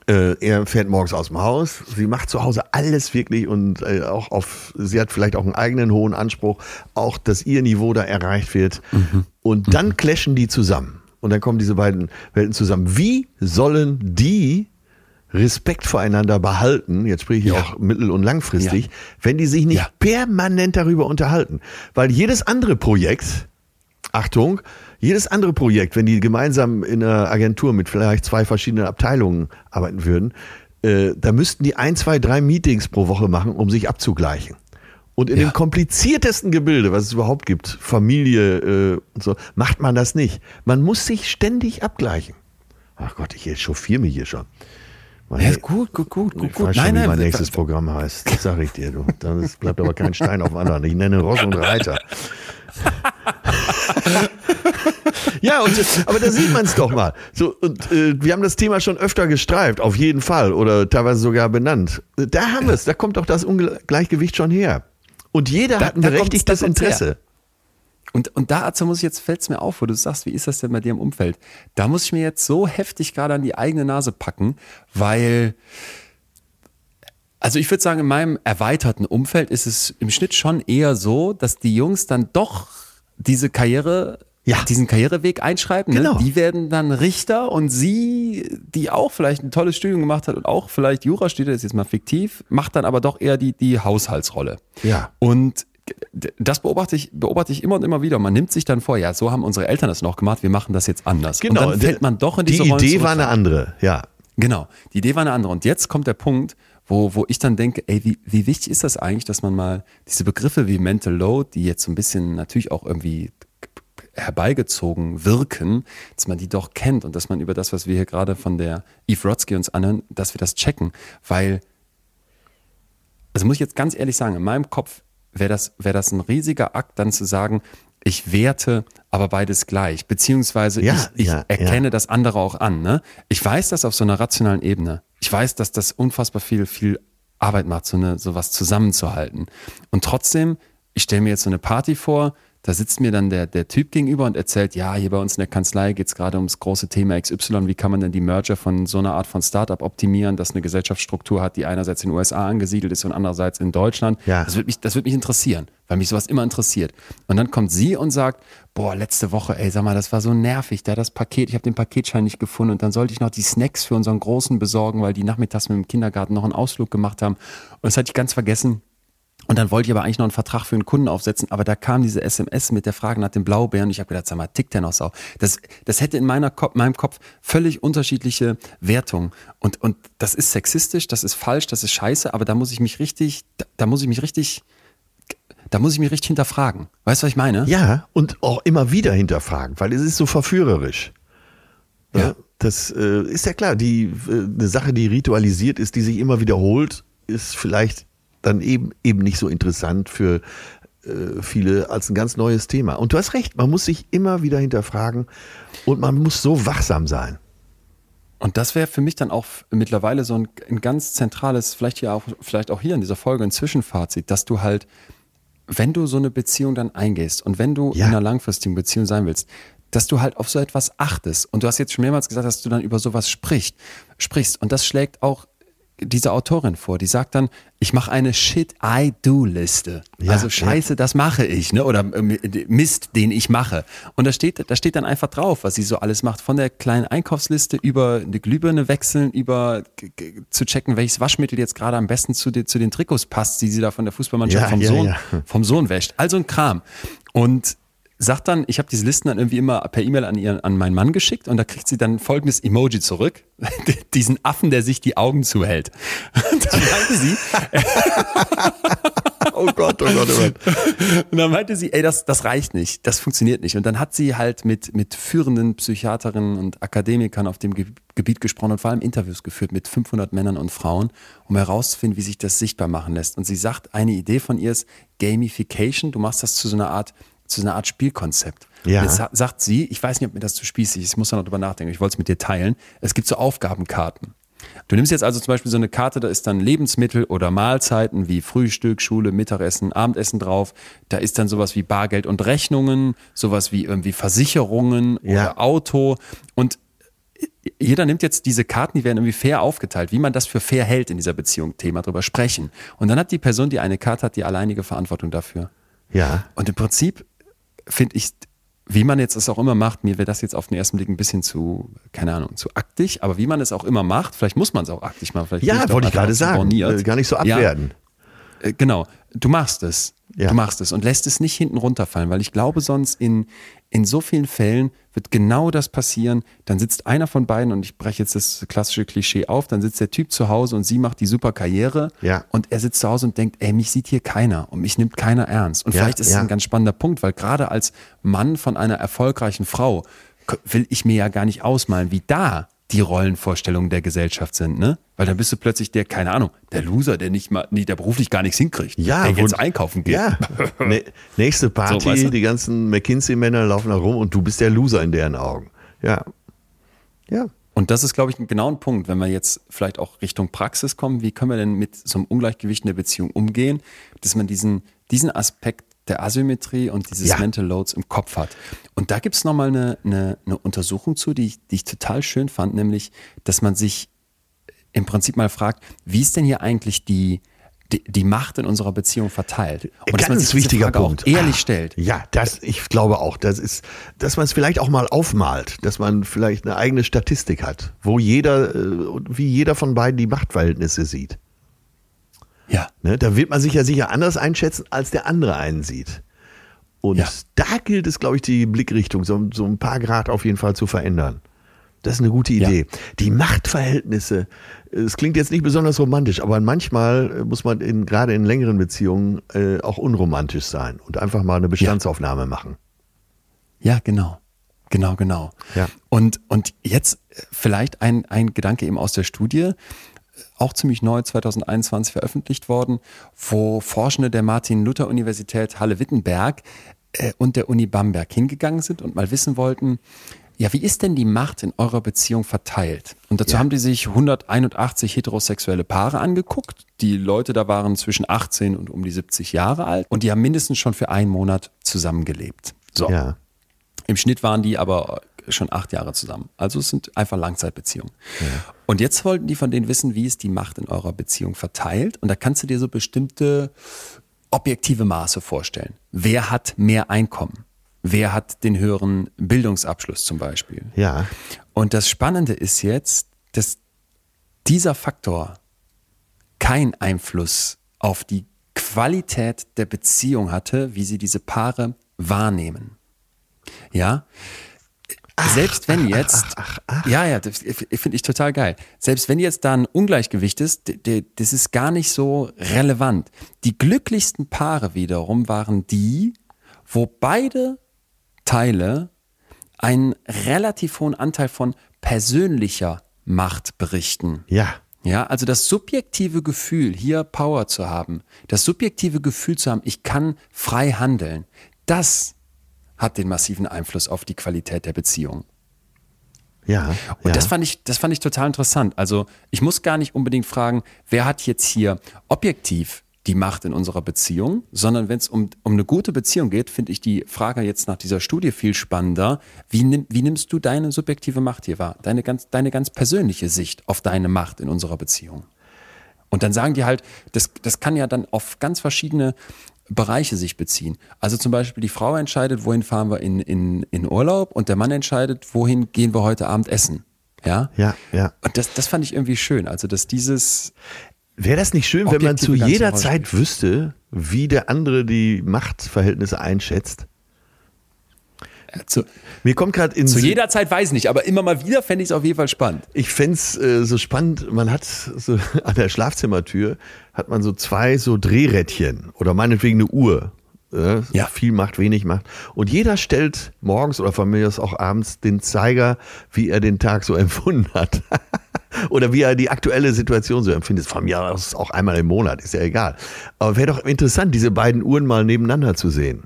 Äh, er fährt morgens aus dem Haus. Sie macht zu Hause alles wirklich und äh, auch auf, sie hat vielleicht auch einen eigenen hohen Anspruch, auch dass ihr Niveau da erreicht wird. Und dann clashen die zusammen. Und dann kommen diese beiden Welten zusammen. Wie sollen die Respekt voreinander behalten, jetzt spreche ich Ja. auch mittel- und langfristig, Ja. wenn die sich nicht Ja. permanent darüber unterhalten. Weil jedes andere Projekt, Achtung, jedes andere Projekt, wenn die gemeinsam in einer Agentur mit vielleicht zwei verschiedenen Abteilungen arbeiten würden, äh, da müssten die ein, zwei, drei Meetings pro Woche machen, um sich abzugleichen. Und in Ja. dem kompliziertesten Gebilde, was es überhaupt gibt, Familie äh, und so, macht man das nicht. Man muss sich ständig abgleichen. Ach Gott, ich chauffiere mich hier schon. Mann, Ja, gut, gut, gut, gut, ich gut. weiß schon, Nein, wie nein, mein nächstes Programm heißt. Das sag ich dir, du. Dann bleibt aber kein Stein auf dem anderen. Ich nenne Ross und Reiter. ja, und, aber da sieht man es doch mal. So, und äh, wir haben das Thema schon öfter gestreift, auf jeden Fall, oder teilweise sogar benannt. Da haben wir es, da kommt doch das Ungleichgewicht schon her. Und jeder da, hat ein berechtigtes Interesse. Und, und da also muss ich jetzt, fällt es mir auf, wo du sagst, wie ist das denn bei dir im Umfeld? Da muss ich mir jetzt so heftig gerade an die eigene Nase packen, weil, also ich würde sagen, in meinem erweiterten Umfeld ist es im Schnitt schon eher so, dass die Jungs dann doch diese Karriere ja. diesen Karriereweg einschreiben. Ne? Genau. Ne? Die werden dann Richter und sie, die auch vielleicht ein tolles Studium gemacht hat und auch vielleicht Jura studiert, ist jetzt mal fiktiv, macht dann aber doch eher die, die Haushaltsrolle. Ja. Und das beobachte ich, beobachte ich immer und immer wieder. Man nimmt sich dann vor, ja, so haben unsere Eltern das noch gemacht, wir machen das jetzt anders. Genau. Und dann fällt man doch in diese Die Idee war eine andere, ja. Genau, die Idee war eine andere. Und jetzt kommt der Punkt, wo, wo ich dann denke, ey, wie, wie wichtig ist das eigentlich, dass man mal diese Begriffe wie Mental Load, die jetzt so ein bisschen natürlich auch irgendwie herbeigezogen wirken, dass man die doch kennt und dass man über das, was wir hier gerade von der Eve Rodsky uns anhören, dass wir das checken, weil, also muss ich jetzt ganz ehrlich sagen, in meinem Kopf wäre das, wär das ein riesiger Akt, dann zu sagen, ich werte aber beides gleich, beziehungsweise ja, ich, ich ja, erkenne ja. das andere auch an. Ne? Ich weiß das auf so einer rationalen Ebene. Ich weiß, dass das unfassbar viel, viel Arbeit macht, so eine sowas zusammenzuhalten. Und trotzdem, ich stelle mir jetzt so eine Party vor, da sitzt mir dann der, der Typ gegenüber und erzählt, ja, hier bei uns in der Kanzlei geht es gerade ums große Thema XY, wie kann man denn die Merger von so einer Art von Startup optimieren, das eine Gesellschaftsstruktur hat, die einerseits in den USA angesiedelt ist und andererseits in Deutschland. Ja. Das würde mich, das mich interessieren, weil mich sowas immer interessiert. Und dann kommt sie und sagt, boah, letzte Woche, ey, sag mal, das war so nervig, da das Paket, ich habe den Paketschein nicht gefunden und dann sollte ich noch die Snacks für unseren Großen besorgen, weil die nachmittags mit dem Kindergarten noch einen Ausflug gemacht haben. Und das hatte ich ganz vergessen und dann wollte ich aber eigentlich noch einen Vertrag für einen Kunden aufsetzen, aber da kam diese SMS mit der Frage nach dem Blaubeeren ich habe gedacht, sag mal, tickt der noch sau? Das, das hätte in meiner Kopf, meinem Kopf völlig unterschiedliche Wertungen. Und, und das ist sexistisch, das ist falsch, das ist scheiße, aber da muss ich mich richtig, da, da muss ich mich richtig, da muss ich mich richtig hinterfragen. Weißt du, was ich meine? Ja, und auch immer wieder hinterfragen, weil es ist so verführerisch. Ja. ja das äh, ist ja klar, die äh, eine Sache, die ritualisiert ist, die sich immer wiederholt, ist vielleicht dann eben, eben nicht so interessant für äh, viele als ein ganz neues Thema. Und du hast recht, man muss sich immer wieder hinterfragen und man muss so wachsam sein. Und das wäre für mich dann auch mittlerweile so ein, ein, ganz zentrales, vielleicht hier auch, vielleicht auch hier in dieser Folge ein Zwischenfazit, dass du halt, wenn du so eine Beziehung dann eingehst und wenn du ja. in einer langfristigen Beziehung sein willst, dass du halt auf so etwas achtest. Und du hast jetzt schon mehrmals gesagt, dass du dann über sowas sprichst, sprichst. Und das schlägt auch diese Autorin vor, die sagt dann, ich mache eine Shit-I-Do-Liste. Ja, also Scheiße, ja. das mache ich, ne? Oder äh, Mist, den ich mache. Und da steht, da steht dann einfach drauf, was sie so alles macht. Von der kleinen Einkaufsliste über eine Glühbirne wechseln, über zu checken, welches Waschmittel jetzt gerade am besten zu, den, zu den Trikots passt, die sie da von der Fußballmannschaft ja, vom, Sohn, vom Sohn wäscht. Also ein Kram. Und sagt dann, ich habe diese Listen dann irgendwie immer per E-Mail an, ihren, an meinen Mann geschickt und da kriegt sie dann folgendes Emoji zurück. Diesen Affen, der sich die Augen zuhält. Und dann meinte sie, oh Gott, oh Gott, oh Gott. Und dann meinte sie, ey, das, das reicht nicht, das funktioniert nicht. Und dann hat sie halt mit, mit führenden Psychiaterinnen und Akademikern auf dem Gebiet gesprochen und vor allem Interviews geführt mit 500 Männern und Frauen, um herauszufinden, wie sich das sichtbar machen lässt. Und sie sagt, eine Idee von ihr ist Gamification. Du machst das zu so einer Art zu einer Art Spielkonzept. Ja. Jetzt sagt sie, ich weiß nicht, ob mir das zu spießig ist, ich muss da noch drüber nachdenken, ich wollte es mit dir teilen. Es gibt so Aufgabenkarten. Du nimmst jetzt also zum Beispiel so eine Karte, da ist dann Lebensmittel oder Mahlzeiten wie Frühstück, Schule, Mittagessen, Abendessen drauf. Da ist dann sowas wie Bargeld und Rechnungen, sowas wie irgendwie Versicherungen ja. oder Auto. Und jeder nimmt jetzt diese Karten, die werden irgendwie fair aufgeteilt, wie man das für fair hält in dieser Beziehung, Thema drüber sprechen. Und dann hat die Person, die eine Karte hat, die alleinige Verantwortung dafür. Ja. Und im Prinzip finde ich, wie man jetzt es auch immer macht, mir wäre das jetzt auf den ersten Blick ein bisschen zu, keine Ahnung, zu aktig, aber wie man es auch immer macht, vielleicht muss man es auch aktig machen. Vielleicht ja, wollte ich gerade sagen, borniert. gar nicht so abwerten. Ja, äh, genau, du machst es. Ja. Du machst es und lässt es nicht hinten runterfallen, weil ich glaube, sonst in, in so vielen Fällen wird genau das passieren. Dann sitzt einer von beiden und ich breche jetzt das klassische Klischee auf, dann sitzt der Typ zu Hause und sie macht die super Karriere ja. und er sitzt zu Hause und denkt, ey, mich sieht hier keiner und mich nimmt keiner ernst. Und ja, vielleicht ist es ein ganz spannender Punkt, weil gerade als Mann von einer erfolgreichen Frau will ich mir ja gar nicht ausmalen, wie da die Rollenvorstellungen der Gesellschaft sind, ne? Weil dann bist du plötzlich der, keine Ahnung, der Loser, der nicht mal, der beruflich gar nichts hinkriegt, Ja, der jetzt einkaufen geht. Ja, nächste Party, So, weißt du? die ganzen McKinsey-Männer laufen da rum und du bist der Loser in deren Augen. Ja. Ja. Und das ist, glaube ich, ein Punkt, wenn wir jetzt vielleicht auch Richtung Praxis kommen, wie können wir denn mit so einem Ungleichgewicht in der Beziehung umgehen, dass man diesen, diesen Aspekt der Asymmetrie und dieses Ja. Mental Loads im Kopf hat. Und da gibt es nochmal eine, eine, eine Untersuchung zu, die ich, die ich total schön fand, nämlich, dass man sich im Prinzip mal fragt, wie ist denn hier eigentlich die, die, die Macht in unserer Beziehung verteilt? Und dass man sich Ganz wichtiger Frage Punkt. auch ehrlich Ah, stellt. Ja, das, ich glaube auch. Das ist, dass man es vielleicht auch mal aufmalt, dass man vielleicht eine eigene Statistik hat, wo jeder, äh, wie jeder von beiden die Machtverhältnisse sieht. Ja. Ne? Da wird man sich ja sicher anders einschätzen, als der andere einen sieht. Und Ja. da gilt es, glaube ich, die Blickrichtung so, so ein paar Grad auf jeden Fall zu verändern. Das ist eine gute Ja. Idee. Die Machtverhältnisse, es klingt jetzt nicht besonders romantisch, aber manchmal muss man in, gerade in längeren Beziehungen äh, auch unromantisch sein und einfach mal eine Bestandsaufnahme machen. Ja, genau. Genau, genau. Ja. Und, und jetzt vielleicht ein, ein Gedanke eben aus der Studie, auch ziemlich neu, 2021 veröffentlicht worden, wo Forschende der Martin-Luther-Universität Halle-Wittenberg äh, und der Uni Bamberg hingegangen sind und mal wissen wollten, ja, wie ist denn die Macht in eurer Beziehung verteilt? Und dazu Ja. haben die sich 181 heterosexuelle Paare angeguckt. Die Leute da waren zwischen 18 und um die 70 Jahre alt und die haben mindestens schon für einen Monat zusammengelebt. So. Ja. Im Schnitt waren die aber schon acht Jahre zusammen. Also es sind einfach Langzeitbeziehungen. Und jetzt wollten die von denen wissen, wie ist die Macht in eurer Beziehung verteilt. Und da kannst du dir so bestimmte objektive Maße vorstellen. Wer hat mehr Einkommen? Wer hat den höheren Bildungsabschluss zum Beispiel? Ja. Und das Spannende ist jetzt, dass dieser Faktor keinen Einfluss auf die Qualität der Beziehung hatte, wie sie diese Paare wahrnehmen. Ja? Selbst wenn jetzt, ja, ja, das finde ich total geil. Selbst wenn jetzt da ein Ungleichgewicht ist, das ist gar nicht so relevant. Die glücklichsten Paare wiederum waren die, wo beide Teile einen relativ hohen Anteil von persönlicher Macht berichten. Ja. Ja, also das subjektive Gefühl, hier Power zu haben, das subjektive Gefühl zu haben, ich kann frei handeln, das hat den massiven Einfluss auf die Qualität der Beziehung. Ja. Und ja. das fand ich, das fand ich total interessant. Also ich muss gar nicht unbedingt fragen, wer hat jetzt hier objektiv die Macht in unserer Beziehung, sondern wenn es um, um eine gute Beziehung geht, finde ich die Frage jetzt nach dieser Studie viel spannender. Wie, nimm, wie nimmst du deine subjektive Macht hier wahr? Deine ganz, deine ganz persönliche Sicht auf deine Macht in unserer Beziehung. Und dann sagen die halt, das, das kann ja dann auf ganz verschiedene Bereiche sich beziehen. Also zum Beispiel die Frau entscheidet, wohin fahren wir in, in, in Urlaub und der Mann entscheidet, wohin gehen wir heute Abend essen. Ja? Ja, ja. Und das, das fand ich irgendwie schön. Also, dass dieses, Wäre das nicht schön, wenn man zu jeder Zeit wüsste, wie der andere die Machtverhältnisse einschätzt? Zu, Mir kommt gerade in zu jeder Zeit weiß ich nicht, aber immer mal wieder fände ich es auf jeden Fall spannend. Ich fänd's äh, so spannend, man hat so an der Schlafzimmertür hat man so zwei so Drehrädchen oder meinetwegen eine Uhr. Äh, Ja. Viel macht, wenig macht. Und jeder stellt morgens oder von mir aus auch abends den Zeiger, wie er den Tag so empfunden hat. oder wie er die aktuelle Situation so empfindet. Von mir aus auch einmal im Monat, ist ja egal. Aber wäre doch interessant, diese beiden Uhren mal nebeneinander zu sehen.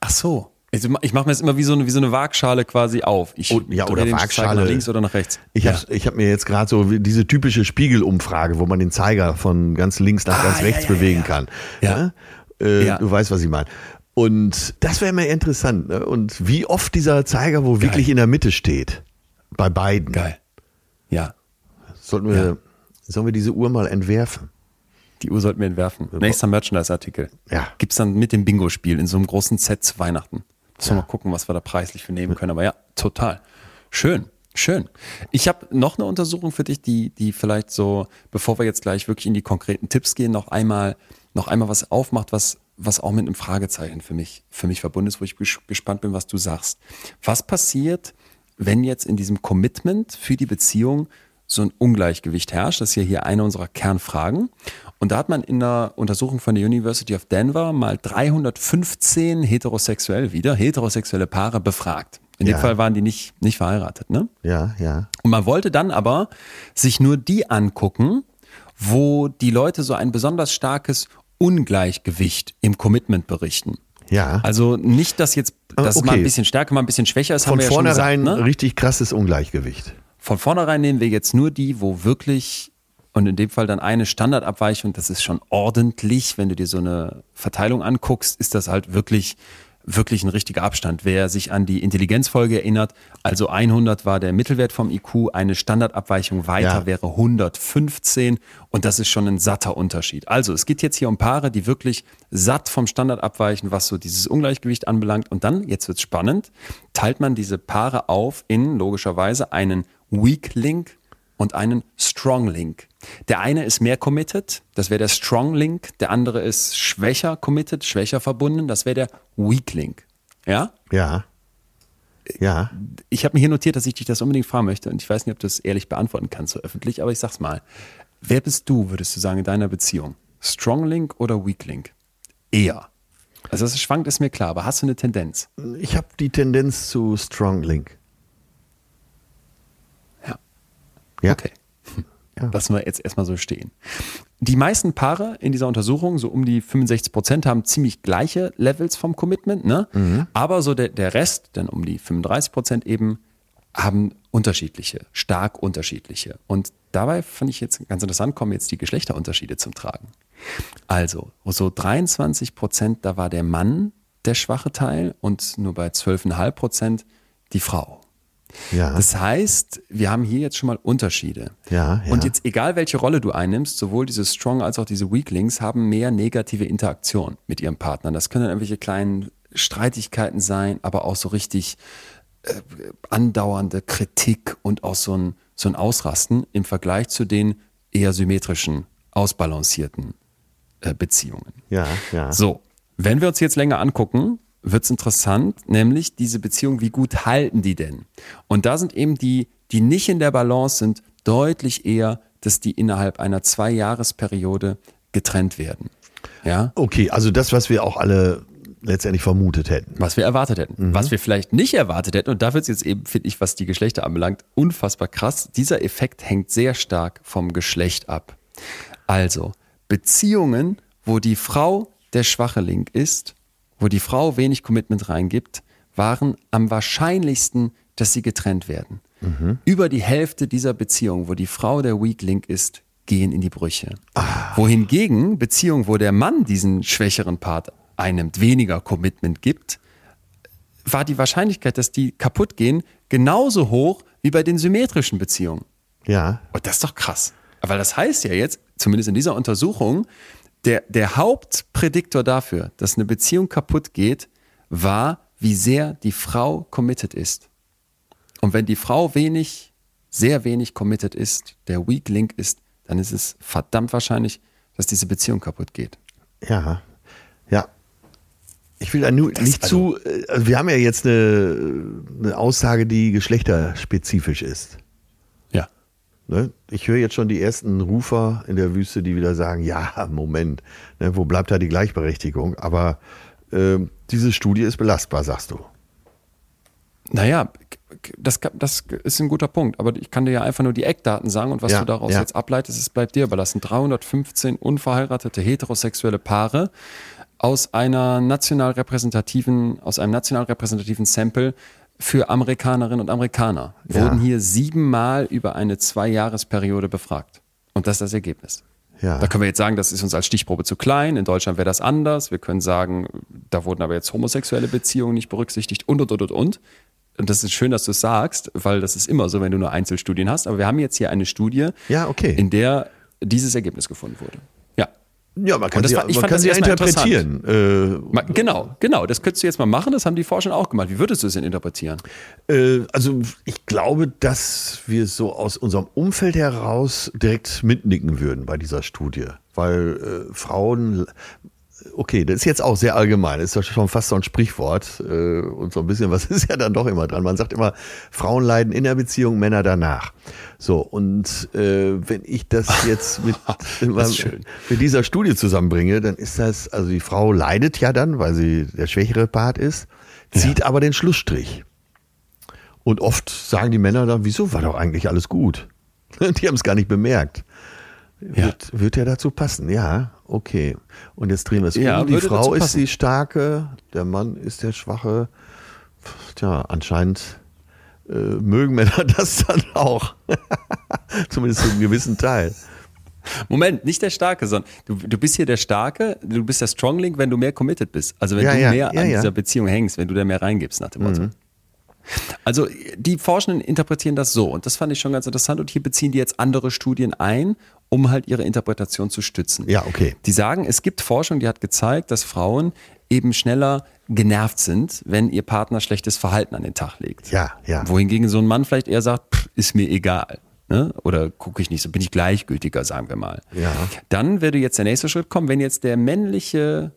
Ach so. Also, Ich mache mir jetzt immer wie so eine, wie so eine Waagschale quasi auf. Ich Oh, ja, oder Waagschale. nach links oder nach rechts. Ich ja. habe ich hab mir jetzt gerade so diese typische Spiegelumfrage, wo man den Zeiger von ganz links nach Ah, ganz rechts ja, bewegen ja. kann. Ja. Äh. Du weißt, was ich meine. Und das wäre mir interessant. Ne? Und wie oft dieser Zeiger wo wirklich in der Mitte steht. Bei beiden. Geil. Ja. Sollten wir, Sollen wir diese Uhr mal entwerfen? Die Uhr sollten wir entwerfen. Nächster Merchandise-Artikel. Ja. Gibt's dann mit dem Bingo-Spiel in so einem großen Set zu Weihnachten. Müssen wir mal gucken, was wir da preislich für nehmen können. Aber ja, total. Schön. Schön. Ich habe noch eine Untersuchung für dich, die, die vielleicht so, bevor wir jetzt gleich wirklich in die konkreten Tipps gehen, noch einmal, noch einmal was aufmacht, was, was auch mit einem Fragezeichen für mich, für mich verbunden ist, wo ich ges- gespannt bin, was du sagst. Was passiert, wenn jetzt in diesem Commitment für die Beziehung so ein Ungleichgewicht herrscht? Das ist ja hier eine unserer Kernfragen. Und da hat man in einer Untersuchung von der University of Denver mal 315 heterosexuell wieder, heterosexuelle Paare befragt. In Ja. dem Fall waren die nicht, nicht verheiratet, ne? Ja, ja. Und man wollte dann aber sich nur die angucken, wo die Leute so ein besonders starkes Ungleichgewicht im Commitment berichten. Ja. Also nicht, dass jetzt, dass okay. mal ein bisschen stärker, mal ein bisschen schwächer ist, haben Von vornherein gesagt. Ne? richtig krasses Ungleichgewicht. Von vornherein nehmen wir jetzt nur die, wo wirklich und in dem Fall dann eine Standardabweichung, das ist schon ordentlich, wenn du dir so eine Verteilung anguckst, ist das halt wirklich wirklich ein richtiger Abstand. Wer sich an die Intelligenzfolge erinnert, also 100 war der Mittelwert vom IQ, eine Standardabweichung weiter Ja. wäre 115 und das ist schon ein satter Unterschied. Also es geht jetzt hier um Paare, die wirklich satt vom Standard abweichen, was so dieses Ungleichgewicht anbelangt und dann, jetzt wird's spannend, teilt man diese Paare auf in logischerweise einen Weak Link und einen Strong Link. Der eine ist mehr committed, das wäre der Strong Link, der andere ist schwächer committed, schwächer verbunden, das wäre der Weak Link. Ja? Ja. Ja. Ich habe mir hier notiert, dass ich dich das unbedingt fragen möchte und ich weiß nicht, ob du es ehrlich beantworten kannst so öffentlich, aber ich sag's mal. Wer bist du, würdest du sagen, in deiner Beziehung? Strong Link oder Weak Link? Eher. Also das schwankt, ist mir klar, aber hast du eine Tendenz? Ich habe die Tendenz zu Strong Link. Ja. Ja. Okay. Ja. Lassen wir jetzt erstmal so stehen. Die meisten Paare in dieser Untersuchung, so um die 65 Prozent, haben ziemlich gleiche Levels vom Commitment, ne? Aber so der, der Rest, dann um die 35 Prozent eben, haben unterschiedliche, stark unterschiedliche. Und dabei fand ich jetzt ganz interessant, kommen jetzt die Geschlechterunterschiede zum Tragen. Also, so 23 Prozent, da war der Mann der schwache Teil und nur bei 12,5 Prozent die Frau. Ja. Das heißt, wir haben hier jetzt schon mal Unterschiede. Ja, ja. Und jetzt, egal welche Rolle du einnimmst, sowohl diese Strong als auch diese Weaklings haben mehr negative Interaktion mit ihrem Partner. Das können dann irgendwelche kleinen Streitigkeiten sein, aber auch so richtig äh, andauernde Kritik und auch so ein, so ein Ausrasten im Vergleich zu den eher symmetrischen, ausbalancierten äh, Beziehungen. ja, ja. So, wenn wir uns jetzt länger angucken, wird's interessant, nämlich diese Beziehung, wie gut halten die denn? Und da sind eben die, die nicht in der Balance sind, deutlich eher, dass die innerhalb einer Zwei-Jahres-Periode getrennt werden. Ja, Okay, also das, was wir auch alle letztendlich vermutet hätten. was wir erwartet hätten. Was wir vielleicht nicht erwartet hätten, und da wird's jetzt eben, finde ich, was die Geschlechter anbelangt, unfassbar krass. Dieser Effekt hängt sehr stark vom Geschlecht ab. Also, Beziehungen, wo die Frau der schwache Link ist, wo die Frau wenig Commitment reingibt, waren am wahrscheinlichsten, dass sie getrennt werden. Über die Hälfte dieser Beziehungen, wo die Frau der Weak Link ist, gehen in die Brüche. Wohingegen Beziehungen, wo der Mann diesen schwächeren Part einnimmt, weniger Commitment gibt, war die Wahrscheinlichkeit, dass die kaputt gehen, genauso hoch wie bei den symmetrischen Beziehungen. Ja. Und das ist doch krass. Weil das heißt ja jetzt, zumindest in dieser Untersuchung, der, der Hauptprädiktor dafür, dass eine Beziehung kaputt geht, war, wie sehr die Frau committed ist. Und wenn die Frau wenig, sehr wenig committed ist, der Weak Link ist, dann ist es verdammt wahrscheinlich, dass diese Beziehung kaputt geht. Ja, ja. Ich will da nur nicht also- zu. äh, Also wir haben ja jetzt eine, eine Aussage, die geschlechterspezifisch ist. Ne? Ich höre jetzt schon die ersten Rufer in der Wüste, die wieder sagen: Ja, Moment, ne, wo bleibt da die Gleichberechtigung? Aber ähm, diese Studie ist belastbar, sagst du. Naja, das, das ist ein guter Punkt, aber ich kann dir ja einfach nur die Eckdaten sagen und was Ja, du daraus ja. jetzt ableitest, es bleibt dir überlassen. 315 unverheiratete heterosexuelle Paare aus einer national repräsentativen, aus einem national repräsentativen Sample für Amerikanerinnen und Amerikaner Ja. wurden hier siebenmal über eine Zwei-Jahres-Periode befragt. Und das ist das Ergebnis. Ja. Da können wir jetzt sagen, das ist uns als Stichprobe zu klein. In Deutschland wäre das anders. Wir können sagen, da wurden aber jetzt homosexuelle Beziehungen nicht berücksichtigt und, und, und, und, und. Und das ist schön, dass du es sagst, weil das ist immer so, wenn du nur Einzelstudien hast. Aber wir haben jetzt hier eine Studie, Ja, okay. in der dieses Ergebnis gefunden wurde. Ja. Man kann das sie, war- ich man kann sie interpretieren. Äh, Genau, genau. Das könntest du jetzt mal machen. Das haben die Forscher auch gemacht. Wie würdest du es denn interpretieren? Äh, also ich glaube, dass wir so aus unserem Umfeld heraus direkt mitnicken würden bei dieser Studie, weil äh, Frauen, okay, das ist jetzt auch sehr allgemein, das ist ja schon fast so ein Sprichwort äh, und so ein bisschen was ist ja dann doch immer dran. Man sagt immer, Frauen leiden in der Beziehung, Männer danach. So und äh, wenn ich das jetzt mit, schön. mit dieser Studie zusammenbringe, dann ist das, also die Frau leidet ja dann, weil sie der schwächere Part ist, zieht aber den Schlussstrich. Und oft sagen die Männer dann, wieso war doch eigentlich alles gut? Die haben es gar nicht bemerkt. Ja. Wird, wird ja dazu passen, ja, okay. Und jetzt drehen wir es Ja, um. Die Frau ist die Starke, der Mann ist der Schwache. Tja, anscheinend äh, mögen Männer das dann auch. Zumindest zu einem gewissen Teil. Moment, nicht der Starke, sondern du, du bist hier der Starke, du bist der Stronglink, wenn du mehr committed bist. Also wenn Ja, du ja, mehr an dieser Beziehung hängst, wenn du da mehr reingibst nach dem Motto. Mhm. Also die Forschenden interpretieren das so und das fand ich schon ganz interessant und hier beziehen die jetzt andere Studien ein, um halt ihre Interpretation zu stützen. Ja, okay. Die sagen, es gibt Forschung, die hat gezeigt, dass Frauen eben schneller genervt sind, wenn ihr Partner schlechtes Verhalten an den Tag legt. Ja, ja. Wohingegen so ein Mann vielleicht eher sagt, pff, ist mir egal. Ne? Oder gucke ich nicht so, bin ich gleichgültiger, sagen wir mal. Ja. Dann würde jetzt der nächste Schritt kommen, wenn jetzt der männliche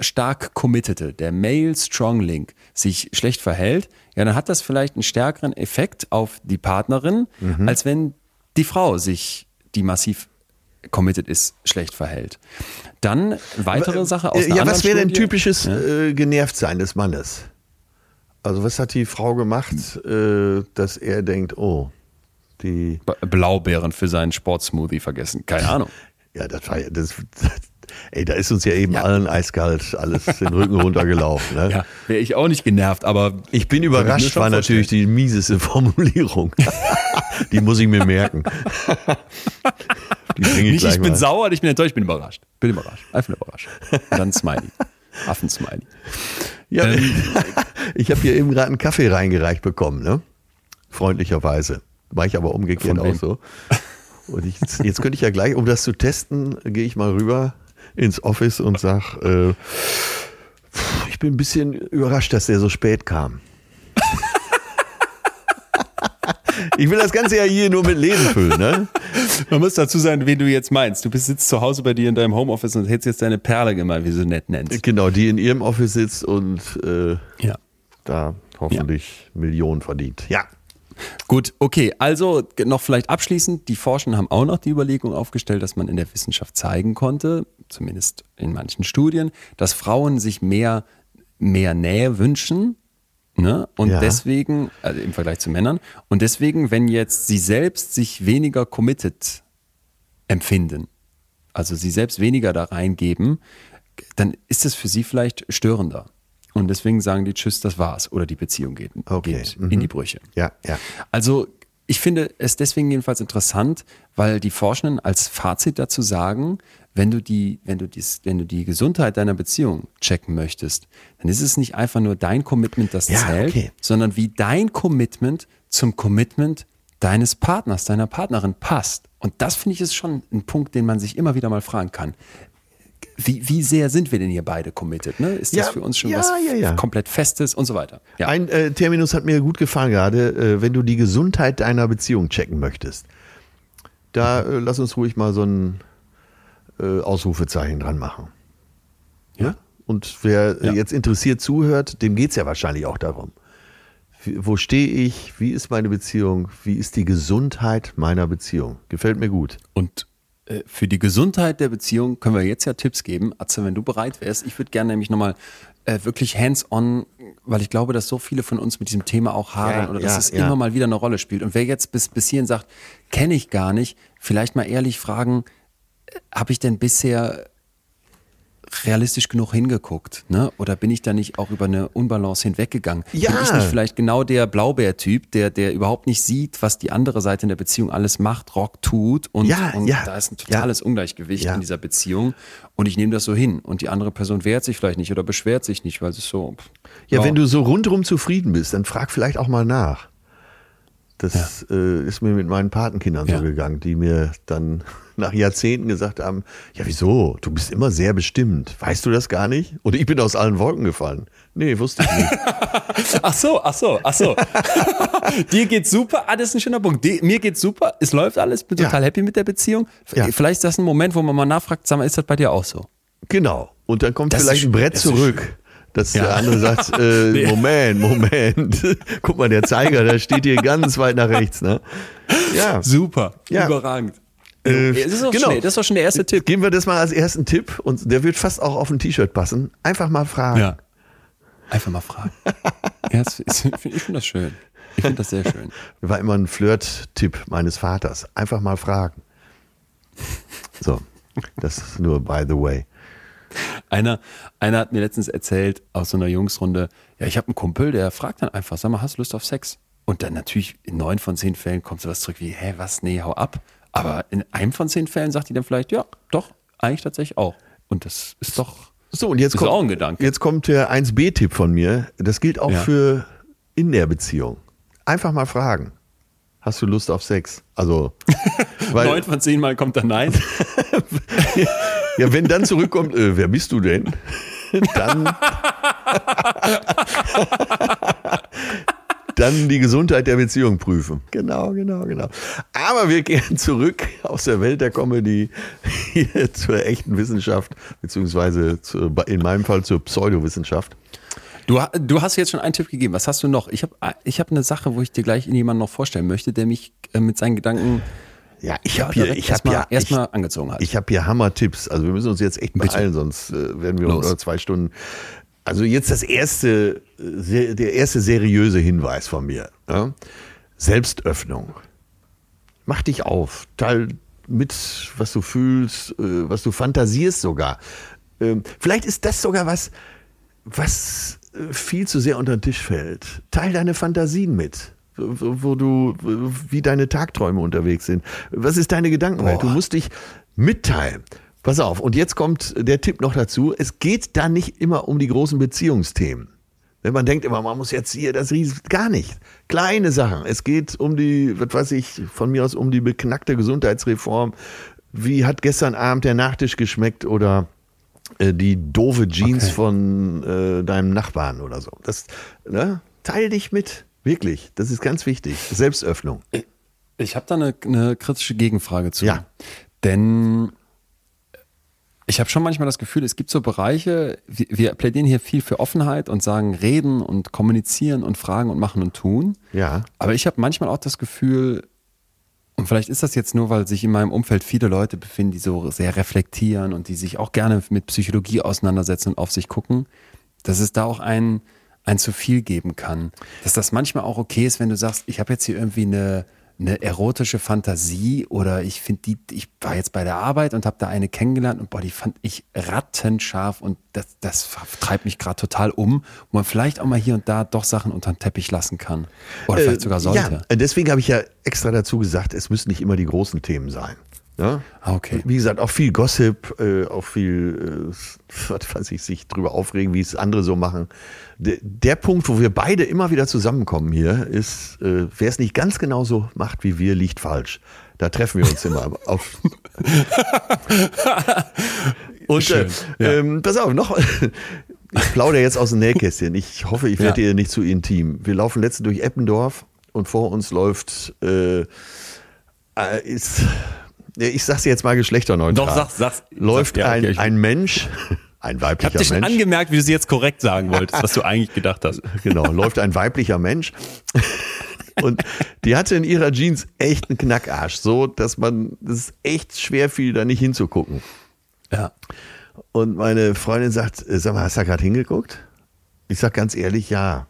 stark committete, der Male Strong Link sich schlecht verhält, ja, dann hat das vielleicht einen stärkeren Effekt auf die Partnerin, Mhm. als wenn die Frau sich, die massiv committed ist, schlecht verhält. Dann weitere Sache aus Äh, einer Ja, was wäre denn typisches äh, Genervtsein des Mannes? Also was hat die Frau gemacht, äh, dass er denkt, oh, die, Blaubeeren für seinen Sportsmoothie vergessen. Keine Ahnung. ja, das war ja, das, ey, da ist uns ja eben allen eiskalt alles den Rücken runtergelaufen. Ne? Ja, wäre ich auch nicht genervt, aber Ich bin überrascht, war natürlich die mieseste Formulierung. Die muss ich mir merken. die bringe ich nicht, gleich ich bin mal. sauer, ich bin enttäuscht, ich bin überrascht. Bin überrascht. Einfach überrascht. Und dann Smiley. Affen-Smiley. Ja, Ähm, ich habe hier eben gerade einen Kaffee reingereicht bekommen, ne? Freundlicherweise. War ich aber umgekehrt auch so. Und ich, jetzt könnte ich ja gleich, um das zu testen, gehe ich mal rüber ins Office und sag, äh, ich bin ein bisschen überrascht, dass der so spät kam. ich will das Ganze ja hier nur mit Leben füllen, ne? Man muss dazu sagen, wen du jetzt meinst. Du bist sitzt zu Hause bei dir in deinem Homeoffice und hättest jetzt deine Perle gemeint, wie du sie nett nennst. Genau, die in ihrem Office sitzt und äh, Ja. da hoffentlich Millionen verdient. Ja. Gut, okay. Also noch vielleicht abschließend. Die Forschenden haben auch noch die Überlegung aufgestellt, dass man in der Wissenschaft zeigen konnte, zumindest in manchen Studien, dass Frauen sich mehr, mehr Nähe wünschen. Ne? Und Ja. deswegen, also im Vergleich zu Männern, und deswegen, wenn jetzt sie selbst sich weniger committed empfinden, also sie selbst weniger da reingeben, dann ist es für sie vielleicht störender. Und deswegen sagen die Tschüss, das war's. Oder die Beziehung geht, Okay, geht mhm. in die Brüche. Ja, ja. Also ich finde es deswegen jedenfalls interessant, weil die Forschenden als Fazit dazu sagen, wenn du die, wenn du dies, wenn du die Gesundheit deiner Beziehung checken möchtest, dann ist es nicht einfach nur dein Commitment, das Ja, zählt, okay. sondern wie dein Commitment zum Commitment deines Partners, deiner Partnerin passt. Und das finde ich ist schon ein Punkt, den man sich immer wieder mal fragen kann. Wie, wie sehr sind wir denn hier beide committed? Ne? Ist das Ja, für uns schon ja, was ja, komplett Festes und so weiter? Ein äh, Terminus hat mir gut gefallen gerade, äh, wenn du die Gesundheit deiner Beziehung checken möchtest. Da äh, lass uns ruhig mal so ein äh, Ausrufezeichen dran machen. Ja? Und wer äh, Ja. jetzt interessiert zuhört, dem geht es ja wahrscheinlich auch darum. Wo stehe ich? Wie ist meine Beziehung? Wie ist die Gesundheit meiner Beziehung? Gefällt mir gut. Und äh, für die Gesundheit der Beziehung können wir jetzt ja Tipps geben. Atze, wenn du bereit wärst, ich würde gerne nämlich nochmal äh, wirklich hands-on, weil ich glaube, dass so viele von uns mit diesem Thema auch hadern Ja, oder ja, dass es ja. immer mal wieder eine Rolle spielt. Und wer jetzt bis, bis hierhin sagt, kenne ich gar nicht, vielleicht mal ehrlich fragen, habe ich denn bisher realistisch genug hingeguckt? Ne? Oder bin ich da nicht auch über eine Unbalance hinweggegangen? Ja. Bin ich nicht vielleicht genau der Blaubeer-Typ, der, der überhaupt nicht sieht, was die andere Seite in der Beziehung alles macht, Rock tut und, Ja, und ja, da ist ein ja. totales Ungleichgewicht Ja. in dieser Beziehung und ich nehme das so hin und die andere Person wehrt sich vielleicht nicht oder beschwert sich nicht, weil es so. pff, Ja, wenn du so rundherum zufrieden bist, dann frag vielleicht auch mal nach. Das äh, ist mir mit meinen Patenkindern so gegangen, die mir dann nach Jahrzehnten gesagt haben, ja wieso, du bist immer sehr bestimmt. Weißt du das gar nicht? Oder ich bin aus allen Wolken gefallen. Nee, wusste ich nicht. Ach so, ach so, ach so. Dir geht's super, ah, das ist ein schöner Punkt. Die, mir geht's super, es läuft alles, bin Ja. total happy mit der Beziehung. Ja. Vielleicht ist das ein Moment, wo man mal nachfragt, sag mal, ist das bei dir auch so? genau. Und dann kommt Das vielleicht ein Brett zurück. Dass Ja. der andere sagt, äh, Moment, Moment. Guck mal, der Zeiger, der steht hier ganz weit nach rechts. Ne? Ja. Super, Ja. überragend. Äh, das, ist genau. schnell, das ist doch schon der erste Tipp. Geben wir das mal als ersten Tipp und der wird fast auch auf ein T-Shirt passen. Einfach mal fragen. Ja. Einfach mal fragen. ja, das ich finde das schön. Ich finde das sehr schön. War immer ein Flirt-Tipp meines Vaters. Einfach mal fragen. So, das ist nur by the way. Einer, einer hat mir letztens erzählt aus so einer Jungsrunde, ja, ich habe einen Kumpel, der fragt dann einfach, sag mal, hast du Lust auf Sex? Und dann natürlich in neun von zehn Fällen kommt sowas zurück wie, hä, was, nee, hau ab. Aber in einem von zehn Fällen sagt die dann vielleicht, ja, doch, eigentlich tatsächlich auch. Und das ist doch So, und jetzt kommt, auch ein Gedanke. jetzt kommt der 1b-Tipp von mir. Das gilt auch Ja. für in der Beziehung. Einfach mal fragen. Hast du Lust auf Sex? Also, Neun von zehn Mal kommt dann nein. ja, wenn dann zurückkommt, äh, wer bist du denn? Dann, dann die Gesundheit der Beziehung prüfen. Genau, genau, genau. Aber wir gehen zurück aus der Welt der Comedy hier zur echten Wissenschaft, beziehungsweise zu, in meinem Fall zur Pseudowissenschaft. Du, du hast jetzt schon einen Tipp gegeben. Was hast du noch? Ich habe ich hab eine Sache, wo ich dir gleich jemanden noch vorstellen möchte, der mich äh, mit seinen Gedanken Ja, ich ja, habe hier, direkt ich habe erstmal ja, erstmal angezogen hat. ich habe hier Hammer-Tipps. Also wir müssen uns jetzt echt Bitte. beeilen, sonst äh, werden wir Los. unter zwei Stunden. Also jetzt das erste, äh, der erste seriöse Hinweis von mir. Ja? Selbstöffnung. Mach dich auf. Teil mit, was du fühlst, äh, was du fantasierst sogar. Ähm, Vielleicht ist das sogar was, was äh, viel zu sehr unter den Tisch fällt. Teil deine Fantasien mit. Wo wo du, wie deine Tagträume unterwegs sind. Was ist deine Gedankenwelt? Du musst dich mitteilen. Pass auf, und jetzt kommt der Tipp noch dazu. Es geht da nicht immer um die großen Beziehungsthemen. Wenn man denkt immer, man muss jetzt hier das Riesen, gar nicht. Kleine Sachen. Es geht um die, was weiß ich, von mir aus um die beknackte Gesundheitsreform. Wie hat gestern Abend der Nachtisch geschmeckt oder äh, die doofe Jeans Okay. von äh, deinem Nachbarn oder so. Das, ne? Teil dich mit. Wirklich. Das ist ganz wichtig. Selbstöffnung. Ich habe da eine, eine kritische Gegenfrage zu. Ja. Denn ich habe schon manchmal das Gefühl, es gibt so Bereiche, wir, wir plädieren hier viel für Offenheit und sagen reden und kommunizieren und fragen und machen und tun. Ja. Aber ich habe manchmal auch das Gefühl, und vielleicht ist das jetzt nur, weil sich in meinem Umfeld viele Leute befinden, die so sehr reflektieren und die sich auch gerne mit Psychologie auseinandersetzen und auf sich gucken, dass es da auch ein, ein zu viel geben kann. Dass das manchmal auch okay ist, wenn du sagst, ich habe jetzt hier irgendwie eine, eine erotische Fantasie oder ich finde die, ich war jetzt bei der Arbeit und habe da eine kennengelernt und boah, die fand ich rattenscharf und das, das treibt mich gerade total um, wo man vielleicht auch mal hier und da doch Sachen unter den Teppich lassen kann. Oder vielleicht sogar sollte. Ja, äh, deswegen habe ich ja extra dazu gesagt, es müssen nicht immer die großen Themen sein. Ja? Ah, okay. Wie gesagt, auch viel Gossip, äh, auch viel, äh, was weiß ich, sich drüber aufregen, wie es andere so machen. De, der Punkt, wo wir beide immer wieder zusammenkommen hier, ist, äh, wer es nicht ganz genauso macht wie wir, liegt falsch. Da treffen wir uns immer auf. Und Schön, äh, ja. ähm, pass auf, noch. Ich plaudere jetzt aus dem Nähkästchen. Ich hoffe, ich werde Ja. dir nicht zu intim. Wir laufen letztens durch Eppendorf und vor uns läuft äh, äh, ist, ich sag's jetzt mal geschlechterneutral. Doch, sag's, sag's. Läuft Sag, ja, ein, okay, ich- ein Mensch, ein Ich weiblicher dir schon Mensch. angemerkt, wie du sie jetzt korrekt sagen wolltest, was du eigentlich gedacht hast. Genau, läuft ein weiblicher Mensch. Und die hatte in ihrer Jeans echt einen Knackarsch, so dass man, das ist echt schwer fiel, da nicht hinzugucken. Ja. Und meine Freundin sagt, äh, sag mal, hast du da gerade hingeguckt? Ich sag ganz ehrlich, ja.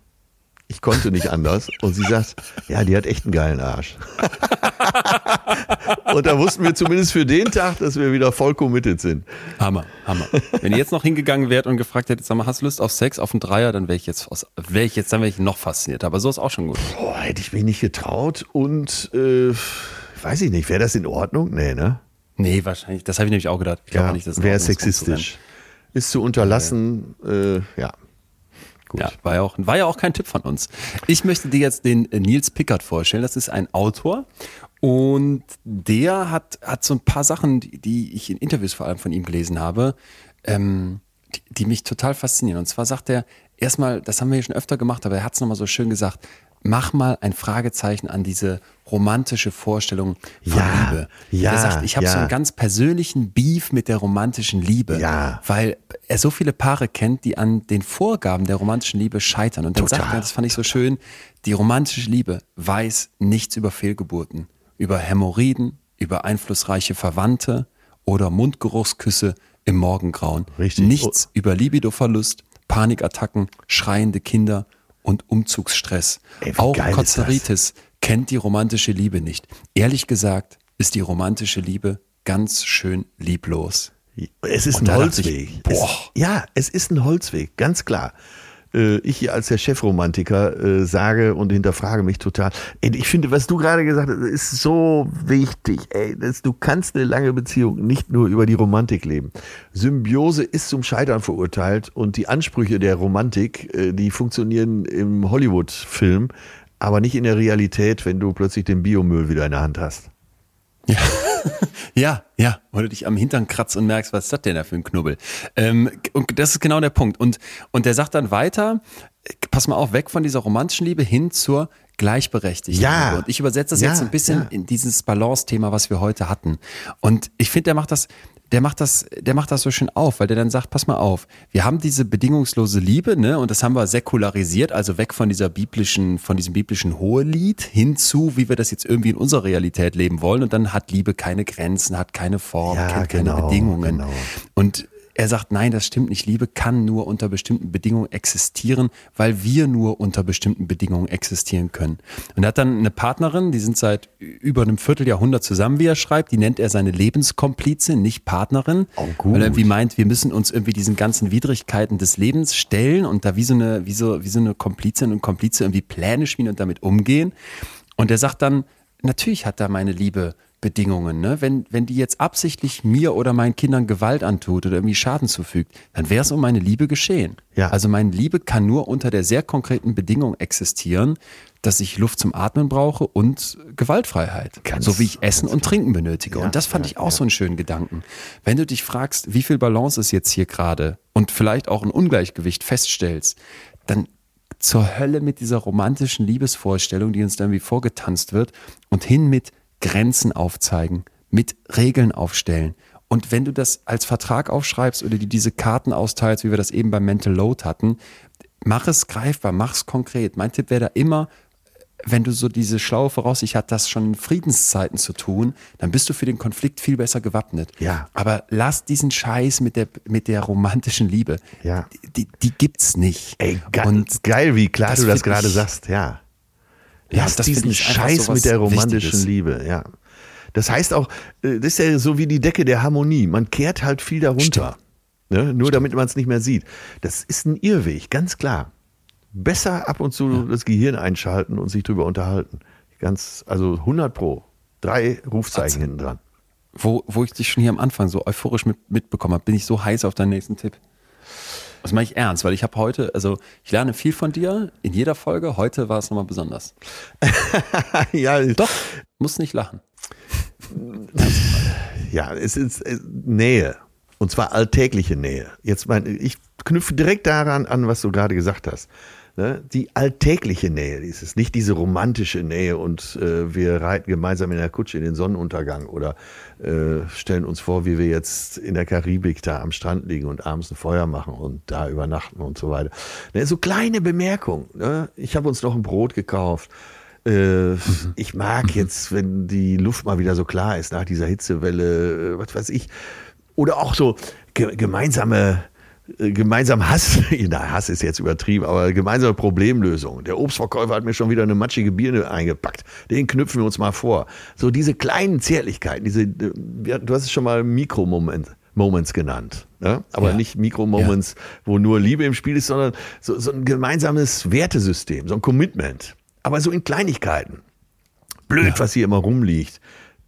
Ich konnte nicht anders. Und sie sagt, ja, die hat echt einen geilen Arsch. Und da wussten wir zumindest für den Tag, dass wir wieder voll committed sind. Hammer, Hammer. Wenn ihr jetzt noch hingegangen wärt und gefragt hättet, sag mal, hast du Lust auf Sex, auf einen Dreier, dann wäre ich jetzt, aus- wäre ich jetzt, dann wäre ich noch fasziniert. Aber so ist auch schon gut. Boah, hätte ich mich nicht getraut und äh, weiß ich nicht, wäre das in Ordnung? Nee, ne? Nee, wahrscheinlich. Das habe ich nämlich auch gedacht. Ich glaube Ja, nicht, dass es wäre sexistisch. Ist zu unterlassen, äh, ja. Gut. Ja, war ja, auch, war ja auch kein Tipp von uns. Ich möchte dir jetzt den Nils Pickard vorstellen. Das ist ein Autor und der hat, hat so ein paar Sachen, die, die ich in Interviews vor allem von ihm gelesen habe, ähm, die, die mich total faszinieren. Und zwar sagt er, erstmal, das haben wir ja schon öfter gemacht, aber er hat es nochmal so schön gesagt, mach mal ein Fragezeichen an diese romantische Vorstellung von Ja, Liebe. ja, er sagt, ich habe ja. so einen ganz persönlichen Beef mit der romantischen Liebe Ja. weil er so viele Paare kennt, die an den Vorgaben der romantischen Liebe scheitern. Und dann Total. sagt er, das fand ich so schön, die romantische Liebe weiß nichts über Fehlgeburten, über Hämorrhoiden, über einflussreiche Verwandte oder Mundgeruchsküsse im Morgengrauen. Richtig. Nichts über Libidoverlust, Panikattacken, schreiende Kinder und Umzugsstress. Ey, Auch Kozeritis kennt die romantische Liebe nicht. Ehrlich gesagt ist die romantische Liebe ganz schön lieblos. Es ist ein dachte ich, Holzweg. boah. Es, ja, es ist ein Holzweg, ganz klar. Äh, Ich hier als der Chefromantiker äh, sage und hinterfrage mich total. Ich finde, was du gerade gesagt hast, ist so wichtig. Ey, du kannst eine lange Beziehung nicht nur über die Romantik leben. Symbiose ist zum Scheitern verurteilt und die Ansprüche der Romantik, äh, die funktionieren im Hollywood-Film, aber nicht in der Realität, wenn du plötzlich den Biomüll wieder in der Hand hast. Ja, ja, ja. Weil du dich am Hintern kratzt und merkst, was ist das denn da für ein Knubbel? Ähm, und das ist genau der Punkt. Und, und der sagt dann weiter, pass mal auf, weg von dieser romantischen Liebe hin zur gleichberechtigten Ja. Und ich übersetze das Ja, jetzt ein bisschen ja. in dieses Balance-Thema, was wir heute hatten. Und ich finde, der macht das, der macht das, der macht das so schön auf, weil der dann sagt, pass mal auf, wir haben diese bedingungslose Liebe, ne, und das haben wir säkularisiert, also weg von dieser biblischen, von diesem biblischen Hohelied hinzu, wie wir das jetzt irgendwie in unserer Realität leben wollen. Und dann hat Liebe keine Grenzen, hat keine Form, Ja, kennt keine genau, Bedingungen. genau. Und er sagt, nein, das stimmt nicht. Liebe kann nur unter bestimmten Bedingungen existieren, weil wir nur unter bestimmten Bedingungen existieren können. Und er hat dann eine Partnerin, die sind seit über einem Vierteljahrhundert zusammen, wie er schreibt. Die nennt er seine Lebenskomplizin, nicht Partnerin. Oh, gut. Weil er irgendwie meint, wir müssen uns irgendwie diesen ganzen Widrigkeiten des Lebens stellen und da wie so eine, wie so, wie so eine Komplizin und Komplize irgendwie Pläne schmieden und damit umgehen. Und er sagt dann, natürlich hat da meine Liebe Bedingungen, ne? Wenn, wenn die jetzt absichtlich mir oder meinen Kindern Gewalt antut oder irgendwie Schaden zufügt, dann wäre es um meine Liebe geschehen. Ja. Also meine Liebe kann nur unter der sehr konkreten Bedingung existieren, dass ich Luft zum Atmen brauche und Gewaltfreiheit. Ganz- so wie ich Essen und Trinken benötige. Ja, und das fand ja, ich auch so einen schönen Gedanken. Wenn du dich fragst, wie viel Balance ist jetzt hier gerade und vielleicht auch ein Ungleichgewicht feststellst, dann zur Hölle mit dieser romantischen Liebesvorstellung, die uns dann wie vorgetanzt wird und hin mit Grenzen aufzeigen, mit Regeln aufstellen. Und wenn du das als Vertrag aufschreibst oder dir diese Karten austeilst, wie wir das eben beim Mental Load hatten, mach es greifbar, mach es konkret. Mein Tipp wäre da immer, wenn du so diese schlaue Voraussicht hast, das schon in Friedenszeiten zu tun, dann bist du für den Konflikt viel besser gewappnet. Ja. Aber lass diesen Scheiß mit der, mit der romantischen Liebe. Ja. Die, die gibt's nicht. Ey, ge Und geil, wie klar du das gerade sagst, ja. Ja, Lass das diesen Scheiß mit der romantischen Wichtiges. Liebe, ja. Das heißt auch, äh, das ist ja so wie die Decke der Harmonie. Man kehrt halt viel darunter. Ne? Nur damit man es nicht mehr sieht. Das ist ein Irrweg, ganz klar. Besser ab und zu das Gehirn einschalten und sich drüber unterhalten. Ganz, also 100 pro. Drei Rufzeichen hinten dran. wo, wo ich dich schon hier am Anfang so euphorisch mit, mitbekommen habe, bin ich so heiß auf deinen nächsten Tipp. Das mache ich ernst, weil ich habe heute, also ich lerne viel von dir in jeder Folge. Heute war es nochmal besonders. ja, Doch, muss nicht lachen. Ja, es ist äh, Nähe. Und zwar alltägliche Nähe. Jetzt mein, ich knüpfe direkt daran an, was du gerade gesagt hast. Ne? Die alltägliche Nähe ist es, nicht diese romantische Nähe und äh, wir reiten gemeinsam in der Kutsche in den Sonnenuntergang oder äh, stellen uns vor, wie wir jetzt in der Karibik da am Strand liegen und abends ein Feuer machen und da übernachten und so weiter. Ne? So kleine Bemerkungen. Ne? Ich habe uns noch ein Brot gekauft. Äh, ich mag jetzt, wenn die Luft mal wieder so klar ist nach dieser Hitzewelle, äh, was weiß ich. Oder auch so ge gemeinsame, gemeinsam Hass. Na, Hass ist jetzt übertrieben, aber gemeinsame Problemlösung. Der Obstverkäufer hat mir schon wieder eine matschige Birne eingepackt. Den knüpfen wir uns mal vor. So diese kleinen Zärtlichkeiten, diese, äh, du hast es schon mal Mikromoment. Moments genannt. Ne? Aber Ja. nicht Mikromoments, wo nur Liebe im Spiel ist, sondern so, so ein gemeinsames Wertesystem, so ein Commitment. Aber so in Kleinigkeiten. Blöd, was hier immer rumliegt.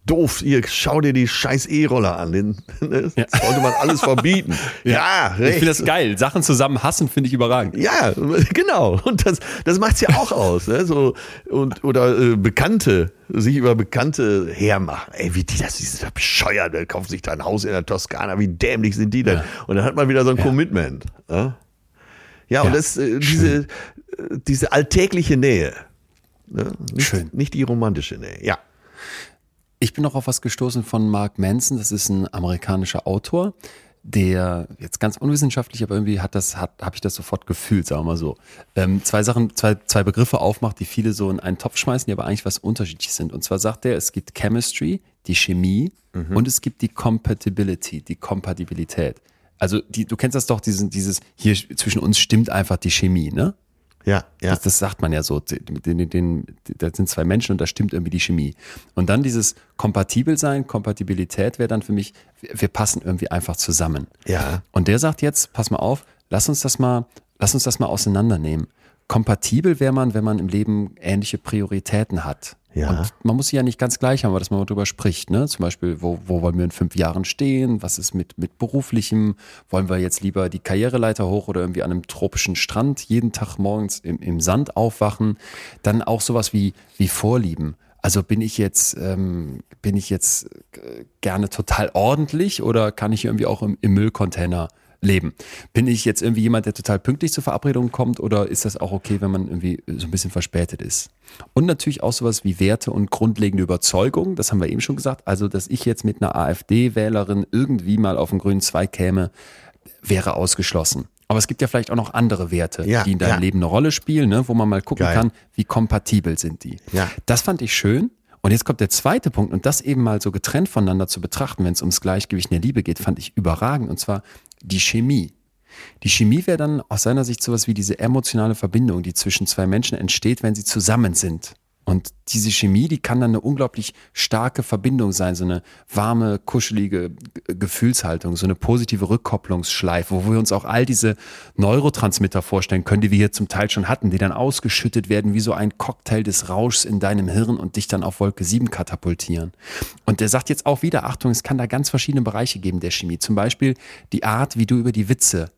Doof, hier, schau dir die scheiß E-Roller an. Den, ne? Ja. Sollte man alles verbieten. ja, Ich recht. finde das geil. Sachen zusammen hassen finde ich überragend. Ja, genau. Und das, das macht's ja auch aus. Ne? So, und, oder äh, Bekannte, sich über Bekannte hermachen. Ey, wie die das, die sind ja bescheuert, der kauft sich da ein Haus in der Toskana, wie dämlich sind die denn? Ja. Und dann hat man wieder so ein Commitment. Ja, ja, und Ja, das, äh, diese, äh, diese alltägliche Nähe. Ne? Nicht, Schön. nicht die romantische Nähe. Ja. Ich bin noch auf was gestoßen von Mark Manson. Das ist ein amerikanischer Autor, der jetzt ganz unwissenschaftlich, aber irgendwie hat das, hat, habe ich das sofort gefühlt, sagen wir mal so. Ähm, zwei Sachen, zwei, zwei Begriffe aufmacht, die viele so in einen Topf schmeißen, die aber eigentlich was unterschiedlich sind. Und zwar sagt er, es gibt Chemistry, die Chemie, und es gibt die Compatibility, die Kompatibilität. Also die, du kennst das doch, diesen, dieses, hier zwischen uns stimmt einfach die Chemie, ne? Ja, ja. Das, das sagt man ja so. Den, den, den, das sind zwei Menschen und da stimmt irgendwie die Chemie. Und dann dieses kompatibel sein, Kompatibilität wäre dann für mich, wir passen irgendwie einfach zusammen. Ja. Und der sagt jetzt, pass mal auf, lass uns das mal, lass uns das mal auseinandernehmen. Kompatibel wäre man, wenn man im Leben ähnliche Prioritäten hat. Ja. Und man muss sie ja nicht ganz gleich haben, aber dass man mal drüber spricht. Ne? Zum Beispiel, wo, wo wollen wir in fünf Jahren stehen? Was ist mit, mit beruflichem? Wollen wir jetzt lieber die Karriereleiter hoch oder irgendwie an einem tropischen Strand jeden Tag morgens im, im Sand aufwachen? Dann auch sowas wie, wie Vorlieben. Also bin ich jetzt, ähm, bin ich jetzt äh, gerne total ordentlich oder kann ich irgendwie auch im, im Müllcontainer leben. Bin ich jetzt irgendwie jemand, der total pünktlich zur Verabredung kommt oder ist das auch okay, wenn man irgendwie so ein bisschen verspätet ist? Und natürlich auch sowas wie Werte und grundlegende Überzeugungen, das haben wir eben schon gesagt. Also, dass ich jetzt mit einer AfD-Wählerin irgendwie mal auf den grünen Zweig käme, wäre ausgeschlossen. Aber es gibt ja vielleicht auch noch andere Werte, Ja, die in deinem ja. Leben eine Rolle spielen, ne, wo man mal gucken Geil. kann, wie kompatibel sind die. Ja. Das fand ich schön. Und jetzt kommt der zweite Punkt und das eben mal so getrennt voneinander zu betrachten, wenn es ums Gleichgewicht in der Liebe geht, fand ich überragend und zwar die Chemie. Die Chemie wäre dann aus seiner Sicht sowas wie diese emotionale Verbindung, die zwischen zwei Menschen entsteht, wenn sie zusammen sind. Und diese Chemie, die kann dann eine unglaublich starke Verbindung sein, so eine warme, kuschelige Gefühlshaltung, so eine positive Rückkopplungsschleife, wo wir uns auch all diese Neurotransmitter vorstellen können, die wir hier zum Teil schon hatten, die dann ausgeschüttet werden wie so ein Cocktail des Rauschs in deinem Hirn und dich dann auf Wolke 7 katapultieren. Und der sagt jetzt auch wieder, Achtung, es kann da ganz verschiedene Bereiche geben der Chemie. Zum Beispiel die Art, wie du über die Witze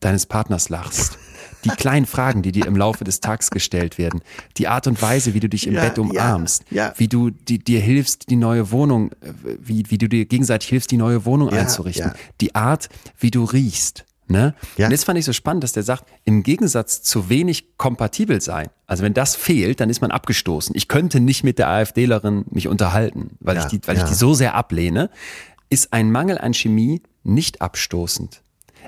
deines Partners lachst. Die kleinen Fragen, die dir im Laufe des Tags gestellt werden. Die Art und Weise, wie du dich im Ja, Bett umarmst. ja, ja. Wie du die, dir hilfst, die neue Wohnung, äh, wie, wie du dir gegenseitig hilfst, die neue Wohnung einzurichten. ja. Die Art, wie du riechst. Ne? Ja. Und das fand ich so spannend, dass der sagt, im Gegensatz zu wenig kompatibel sein, also wenn das fehlt, dann ist man abgestoßen. Ich könnte nicht mit der AfDlerin mich unterhalten, weil, Ja, ich, die, weil ja. ich die so sehr ablehne, ist ein Mangel an Chemie nicht abstoßend.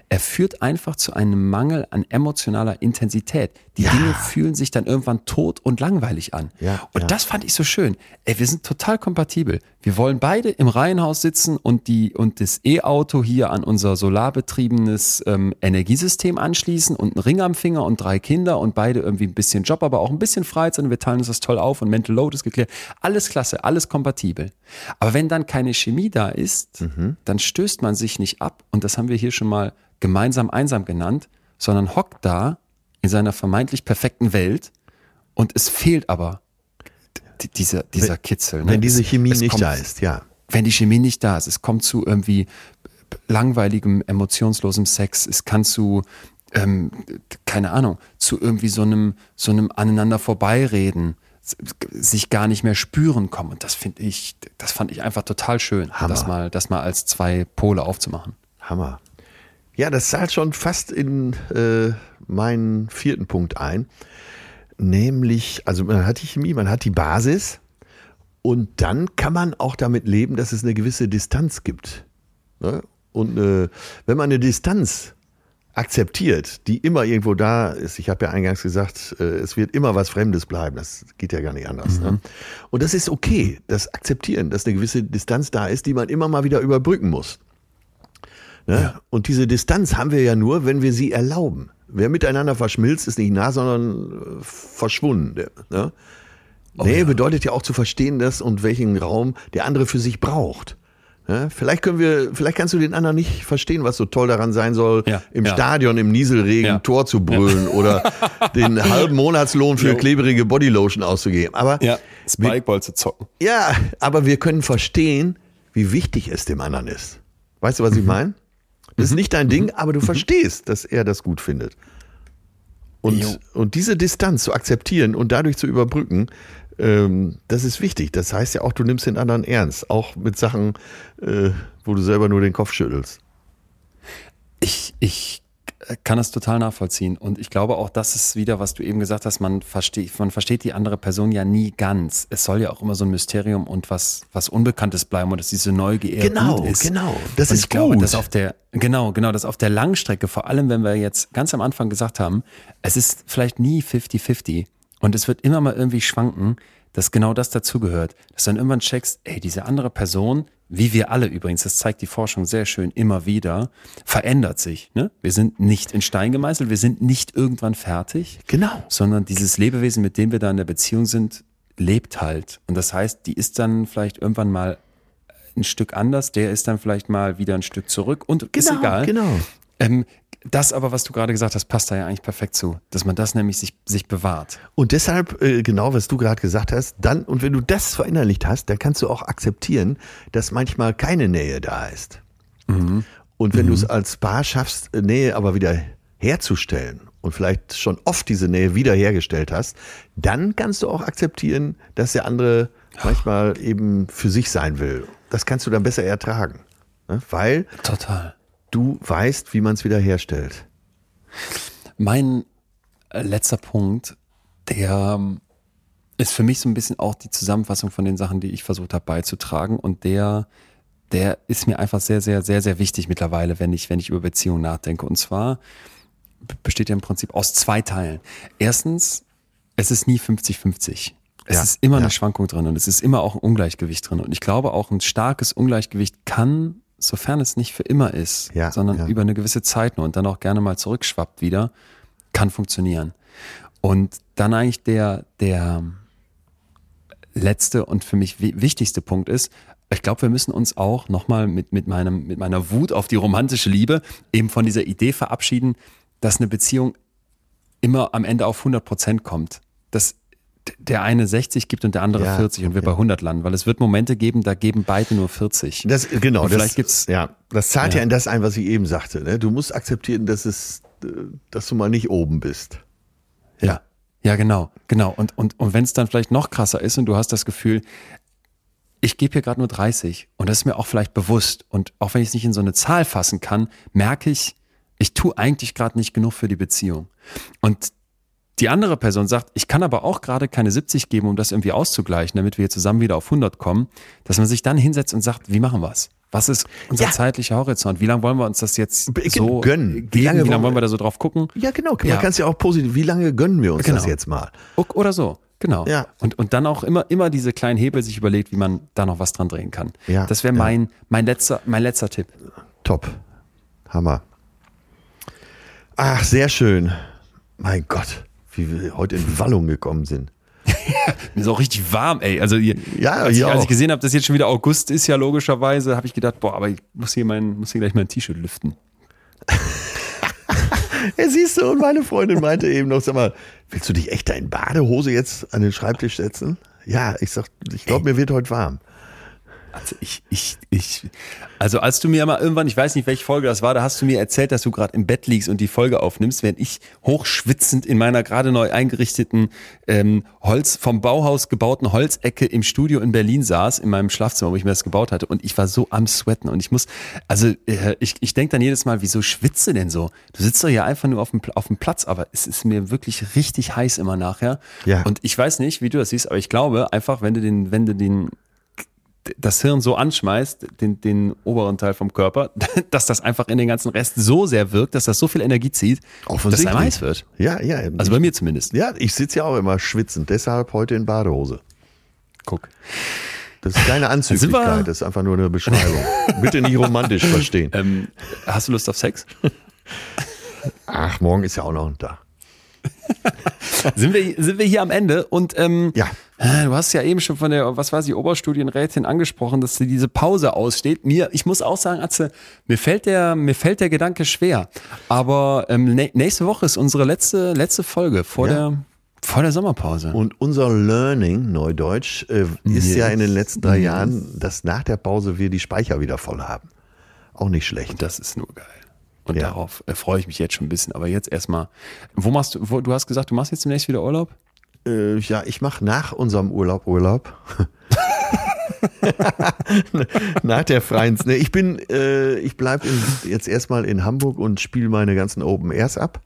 Er führt einfach zu einem Mangel an emotionaler Intensität. Die Ja. Dinge fühlen sich dann irgendwann tot und langweilig an. Ja, und ja. das fand ich so schön. Ey, wir sind total kompatibel. Wir wollen beide im Reihenhaus sitzen und die und das E-Auto hier an unser solarbetriebenes ähm, Energiesystem anschließen und einen Ring am Finger und drei Kinder und beide irgendwie ein bisschen Job, aber auch ein bisschen Freizeit und wir teilen uns das toll auf und Mental Load ist geklärt. Alles klasse, alles kompatibel. Aber wenn dann keine Chemie da ist, dann stößt man sich nicht ab und das haben wir hier schon mal gemeinsam einsam genannt, sondern hockt da in seiner vermeintlich perfekten Welt und es fehlt aber dieser, dieser Kitzel. Ne? Wenn diese Es- Chemie es nicht kommt, da ist, ja. Wenn die Chemie nicht da ist, es kommt zu irgendwie langweiligem, emotionslosem Sex, es kann zu, ähm, keine Ahnung, zu irgendwie so einem, so einem aneinander vorbeireden, sich gar nicht mehr spüren kommen. Und das finde ich, das fand ich einfach total schön, Hammer. das mal, das mal als zwei Pole aufzumachen. Hammer. Ja, das zahlt schon fast in äh, meinen vierten Punkt ein. Nämlich, also man hat die Chemie, man hat die Basis und dann kann man auch damit leben, dass es eine gewisse Distanz gibt. Ne? Und äh, wenn man eine Distanz akzeptiert, die immer irgendwo da ist, ich habe ja eingangs gesagt, äh, es wird immer was Fremdes bleiben, das geht ja gar nicht anders. Ne? Und das ist okay, das Akzeptieren, dass eine gewisse Distanz da ist, die man immer mal wieder überbrücken muss. Ne? Und diese Distanz haben wir ja nur, wenn wir sie erlauben. Wer miteinander verschmilzt, ist nicht nah, sondern äh, verschwunden. Ne? nee, bedeutet ja auch zu verstehen, dass und welchen Raum der andere für sich braucht. Ne? Vielleicht können wir, vielleicht kannst du den anderen nicht verstehen, was so toll daran sein soll, Ja, im ja. Stadion im Nieselregen Ja. Tor zu brüllen oder den halben Monatslohn für klebrige Bodylotion auszugeben. Aber Spikeball zu zocken. ja, aber wir können verstehen, wie wichtig es dem anderen ist. Weißt du, was ich meine? Das ist nicht dein Ding, aber du verstehst, dass er das gut findet. Jo. Und, und diese Distanz zu akzeptieren und dadurch zu überbrücken, ähm, das ist wichtig. Das heißt ja auch, du nimmst den anderen ernst. Auch mit Sachen, äh, wo du selber nur den Kopf schüttelst. Ich, ich kann das total nachvollziehen. Und ich glaube auch, das ist wieder, was du eben gesagt hast, man versteht, man versteht die andere Person ja nie ganz. Es soll ja auch immer so ein Mysterium und was, was Unbekanntes bleiben und dass diese Neugier Genau, ist. genau. Das und ist ich glaube, gut. dass auf der, genau, genau, dass auf der Langstrecke, vor allem wenn wir jetzt ganz am Anfang gesagt haben, es ist vielleicht nie 50-50 und es wird immer mal irgendwie schwanken, dass genau das dazugehört. Dass du dann irgendwann checkst, ey, diese andere Person, wie wir alle übrigens, das zeigt die Forschung sehr schön immer wieder, verändert sich. Ne? Wir sind nicht in Stein gemeißelt, wir sind nicht irgendwann fertig. Genau. Sondern dieses Lebewesen, mit dem wir da in der Beziehung sind, lebt halt. Und das heißt, die ist dann vielleicht irgendwann mal ein Stück anders, der ist dann vielleicht mal wieder ein Stück zurück und genau, ist egal. Genau. Ähm, das aber, was du gerade gesagt hast, passt da ja eigentlich perfekt zu, dass man das nämlich sich, sich bewahrt. Und deshalb, äh, genau was du gerade gesagt hast, dann, und wenn du das verinnerlicht hast, dann kannst du auch akzeptieren, dass manchmal keine Nähe da ist. Mhm. Und wenn mhm. du es als Paar schaffst, Nähe aber wieder herzustellen und vielleicht schon oft diese Nähe wiederhergestellt hast, dann kannst du auch akzeptieren, dass der andere manchmal eben für sich sein will. Das kannst du dann besser ertragen. Ne? Weil Total du weißt, wie man es wieder herstellt. Mein äh, letzter Punkt, der ähm, ist für mich so ein bisschen auch die Zusammenfassung von den Sachen, die ich versucht habe beizutragen und der der ist mir einfach sehr, sehr, sehr, sehr wichtig mittlerweile, wenn ich, wenn ich über Beziehungen nachdenke. Und zwar besteht er im Prinzip aus zwei Teilen. Erstens, es ist nie 50-50. Es ja, ist immer ja. eine Schwankung drin und es ist immer auch ein Ungleichgewicht drin. Und ich glaube, auch ein starkes Ungleichgewicht kann sofern es nicht für immer ist, ja, sondern ja. über eine gewisse Zeit nur und dann auch gerne mal zurückschwappt wieder, kann funktionieren. Und dann eigentlich der, der letzte und für mich wichtigste Punkt ist, ich glaube, wir müssen uns auch nochmal mit, mit, meinem, mit meiner Wut auf die romantische Liebe eben von dieser Idee verabschieden, dass eine Beziehung immer am Ende auf 100 Prozent kommt. Das der eine 60 gibt und der andere ja, 40 und wir bei 100 landen, weil es wird Momente geben, da geben beide nur 40. Das, genau, und vielleicht das, gibt's, ja, das zahlt ja. ja in das ein, was ich eben sagte. Ne? Du musst akzeptieren, dass es, dass du mal nicht oben bist. Ja, ja, genau, genau. Und, und, und wenn es dann vielleicht noch krasser ist und du hast das Gefühl, ich gebe hier gerade nur 30 und das ist mir auch vielleicht bewusst und auch wenn ich es nicht in so eine Zahl fassen kann, merke ich, ich tue eigentlich gerade nicht genug für die Beziehung. Und die andere Person sagt, ich kann aber auch gerade keine 70 geben, um das irgendwie auszugleichen, damit wir hier zusammen wieder auf 100 kommen, dass man sich dann hinsetzt und sagt, wie machen wir es? Was ist unser ja. zeitlicher Horizont? Wie lange wollen wir uns das jetzt so gönnen? Wie lange, wie lange wollen wir da so drauf gucken? Ja, genau. Man ja. kann es ja auch positiv. Wie lange gönnen wir uns genau. das jetzt mal? Oder so. Genau. Ja. Und, und dann auch immer, immer diese kleinen Hebel sich überlegt, wie man da noch was dran drehen kann. Ja. Das wäre mein, mein, letzter, mein letzter Tipp. Top. Hammer. Ach, sehr schön. Mein Gott wie wir heute in Wallung gekommen sind. Mir ist auch richtig warm, ey. Also hier, ja, als, ich, als ich gesehen habe, dass jetzt schon wieder August ist, ja logischerweise, habe ich gedacht, boah, aber ich muss hier, mein, muss hier gleich mein T-Shirt lüften. ja, siehst du, und meine Freundin meinte eben noch, sag mal, willst du dich echt in Badehose jetzt an den Schreibtisch setzen? Ja, ich sag, ich glaube, mir wird heute warm. Also ich, ich, ich, also als du mir mal irgendwann, ich weiß nicht, welche Folge das war, da hast du mir erzählt, dass du gerade im Bett liegst und die Folge aufnimmst, während ich hochschwitzend in meiner gerade neu eingerichteten ähm, Holz vom Bauhaus gebauten Holzecke im Studio in Berlin saß, in meinem Schlafzimmer, wo ich mir das gebaut hatte. Und ich war so am Sweaten und ich muss, also äh, ich, ich denke dann jedes Mal, wieso schwitze denn so? Du sitzt doch hier einfach nur auf dem, auf dem Platz, aber es ist mir wirklich richtig heiß immer nachher. Ja. Und ich weiß nicht, wie du das siehst, aber ich glaube einfach, wenn du den, wenn du den das Hirn so anschmeißt, den, den oberen Teil vom Körper, dass das einfach in den ganzen Rest so sehr wirkt, dass das so viel Energie zieht, dass es heiß wird. Ja, ja. Also bei mir zumindest. Ja, ich sitze ja auch immer schwitzend, deshalb heute in Badehose. Guck. Das ist keine Anzüglichkeit, das ist einfach nur eine Beschreibung. Bitte nicht romantisch verstehen. Ähm, hast du Lust auf Sex? Ach, morgen ist ja auch noch ein Tag. sind, wir, sind wir hier am Ende und ähm, ja. Du hast ja eben schon von der, was war sie, Oberstudienrätin angesprochen, dass diese Pause aussteht. Mir, ich muss auch sagen, Atze, mir fällt der, mir fällt der Gedanke schwer. Aber ähm, nächste Woche ist unsere letzte, letzte Folge vor ja. der, vor der Sommerpause. Und unser Learning, Neudeutsch, äh, ist yes. ja in den letzten drei yes. Jahren, dass nach der Pause wir die Speicher wieder voll haben. Auch nicht schlecht. Und das ist nur geil. Und ja. darauf äh, freue ich mich jetzt schon ein bisschen. Aber jetzt erstmal, wo machst du, wo, du hast gesagt, du machst jetzt demnächst wieder Urlaub? Äh, ja, ich mache nach unserem Urlaub Urlaub. nach der freien. Nee, ich bin, äh, ich bleibe jetzt erstmal in Hamburg und spiele meine ganzen Open Airs ab.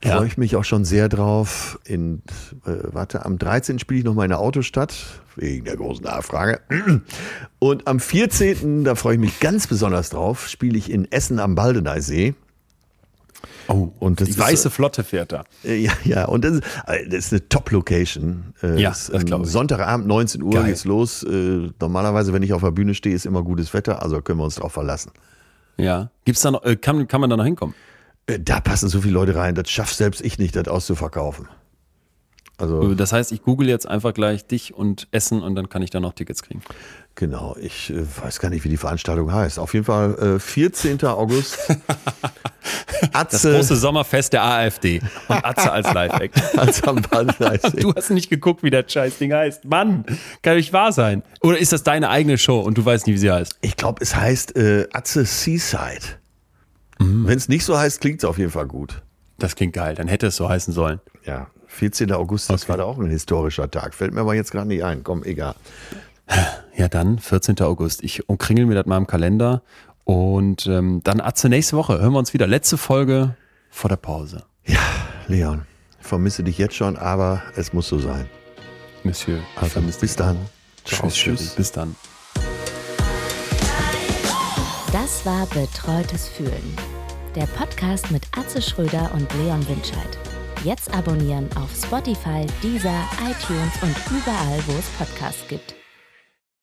Da ja. freue ich mich auch schon sehr drauf. In, äh, warte, am 13. spiele ich noch meine Autostadt, wegen der großen Nachfrage. Und am 14., da freue ich mich ganz besonders drauf, spiele ich in Essen am Baldeneysee. Oh, und das die ist, weiße Flotte fährt da. Äh, ja, ja, und das ist, äh, das ist eine Top-Location. Äh, Ja, das glaub ich. Sonntagabend, 19 Uhr Geil. geht's los. Äh, Normalerweise, wenn ich auf der Bühne stehe, ist immer gutes Wetter, also können wir uns drauf verlassen. Ja. Gibt's da noch, äh, kann, kann man da noch hinkommen? Äh, Da passen so viele Leute rein, das schafft selbst ich nicht, das auszuverkaufen. Also, Äh, Das heißt, ich google jetzt einfach gleich dich und Essen und dann kann ich da noch Tickets kriegen. Genau, ich äh, weiß gar nicht, wie die Veranstaltung heißt. Auf jeden Fall äh, 14. August. Das Atze große Sommerfest der AfD und Atze als Live-Act. als am. Du hast nicht geguckt, wie das Scheißding heißt. Mann, kann nicht wahr sein. Oder ist das deine eigene Show und du weißt nicht, wie sie heißt? Ich glaube, es heißt äh, Atze Seaside. Mhm. Wenn es nicht so heißt, klingt es auf jeden Fall gut. Das klingt geil, dann hätte es so heißen sollen. Ja, 14. August, das Okay. war da auch ein historischer Tag. Fällt mir aber jetzt gerade nicht ein. Komm, egal. Ja, dann 14. August. Ich umkringel mir das mal im Kalender und ähm, dann Atze nächste Woche. Hören wir uns wieder. Letzte Folge vor der Pause. Ja, Leon, ich vermisse dich jetzt schon, aber es muss so sein. Monsieur, ich Also, vermisse bis dich dann. Ciao, Tschüss, tschüss. Bis dann. Das war Betreutes Fühlen. Der Podcast mit Atze Schröder und Leon Winscheid. Jetzt abonnieren auf Spotify, Deezer, iTunes und überall, wo es Podcasts gibt.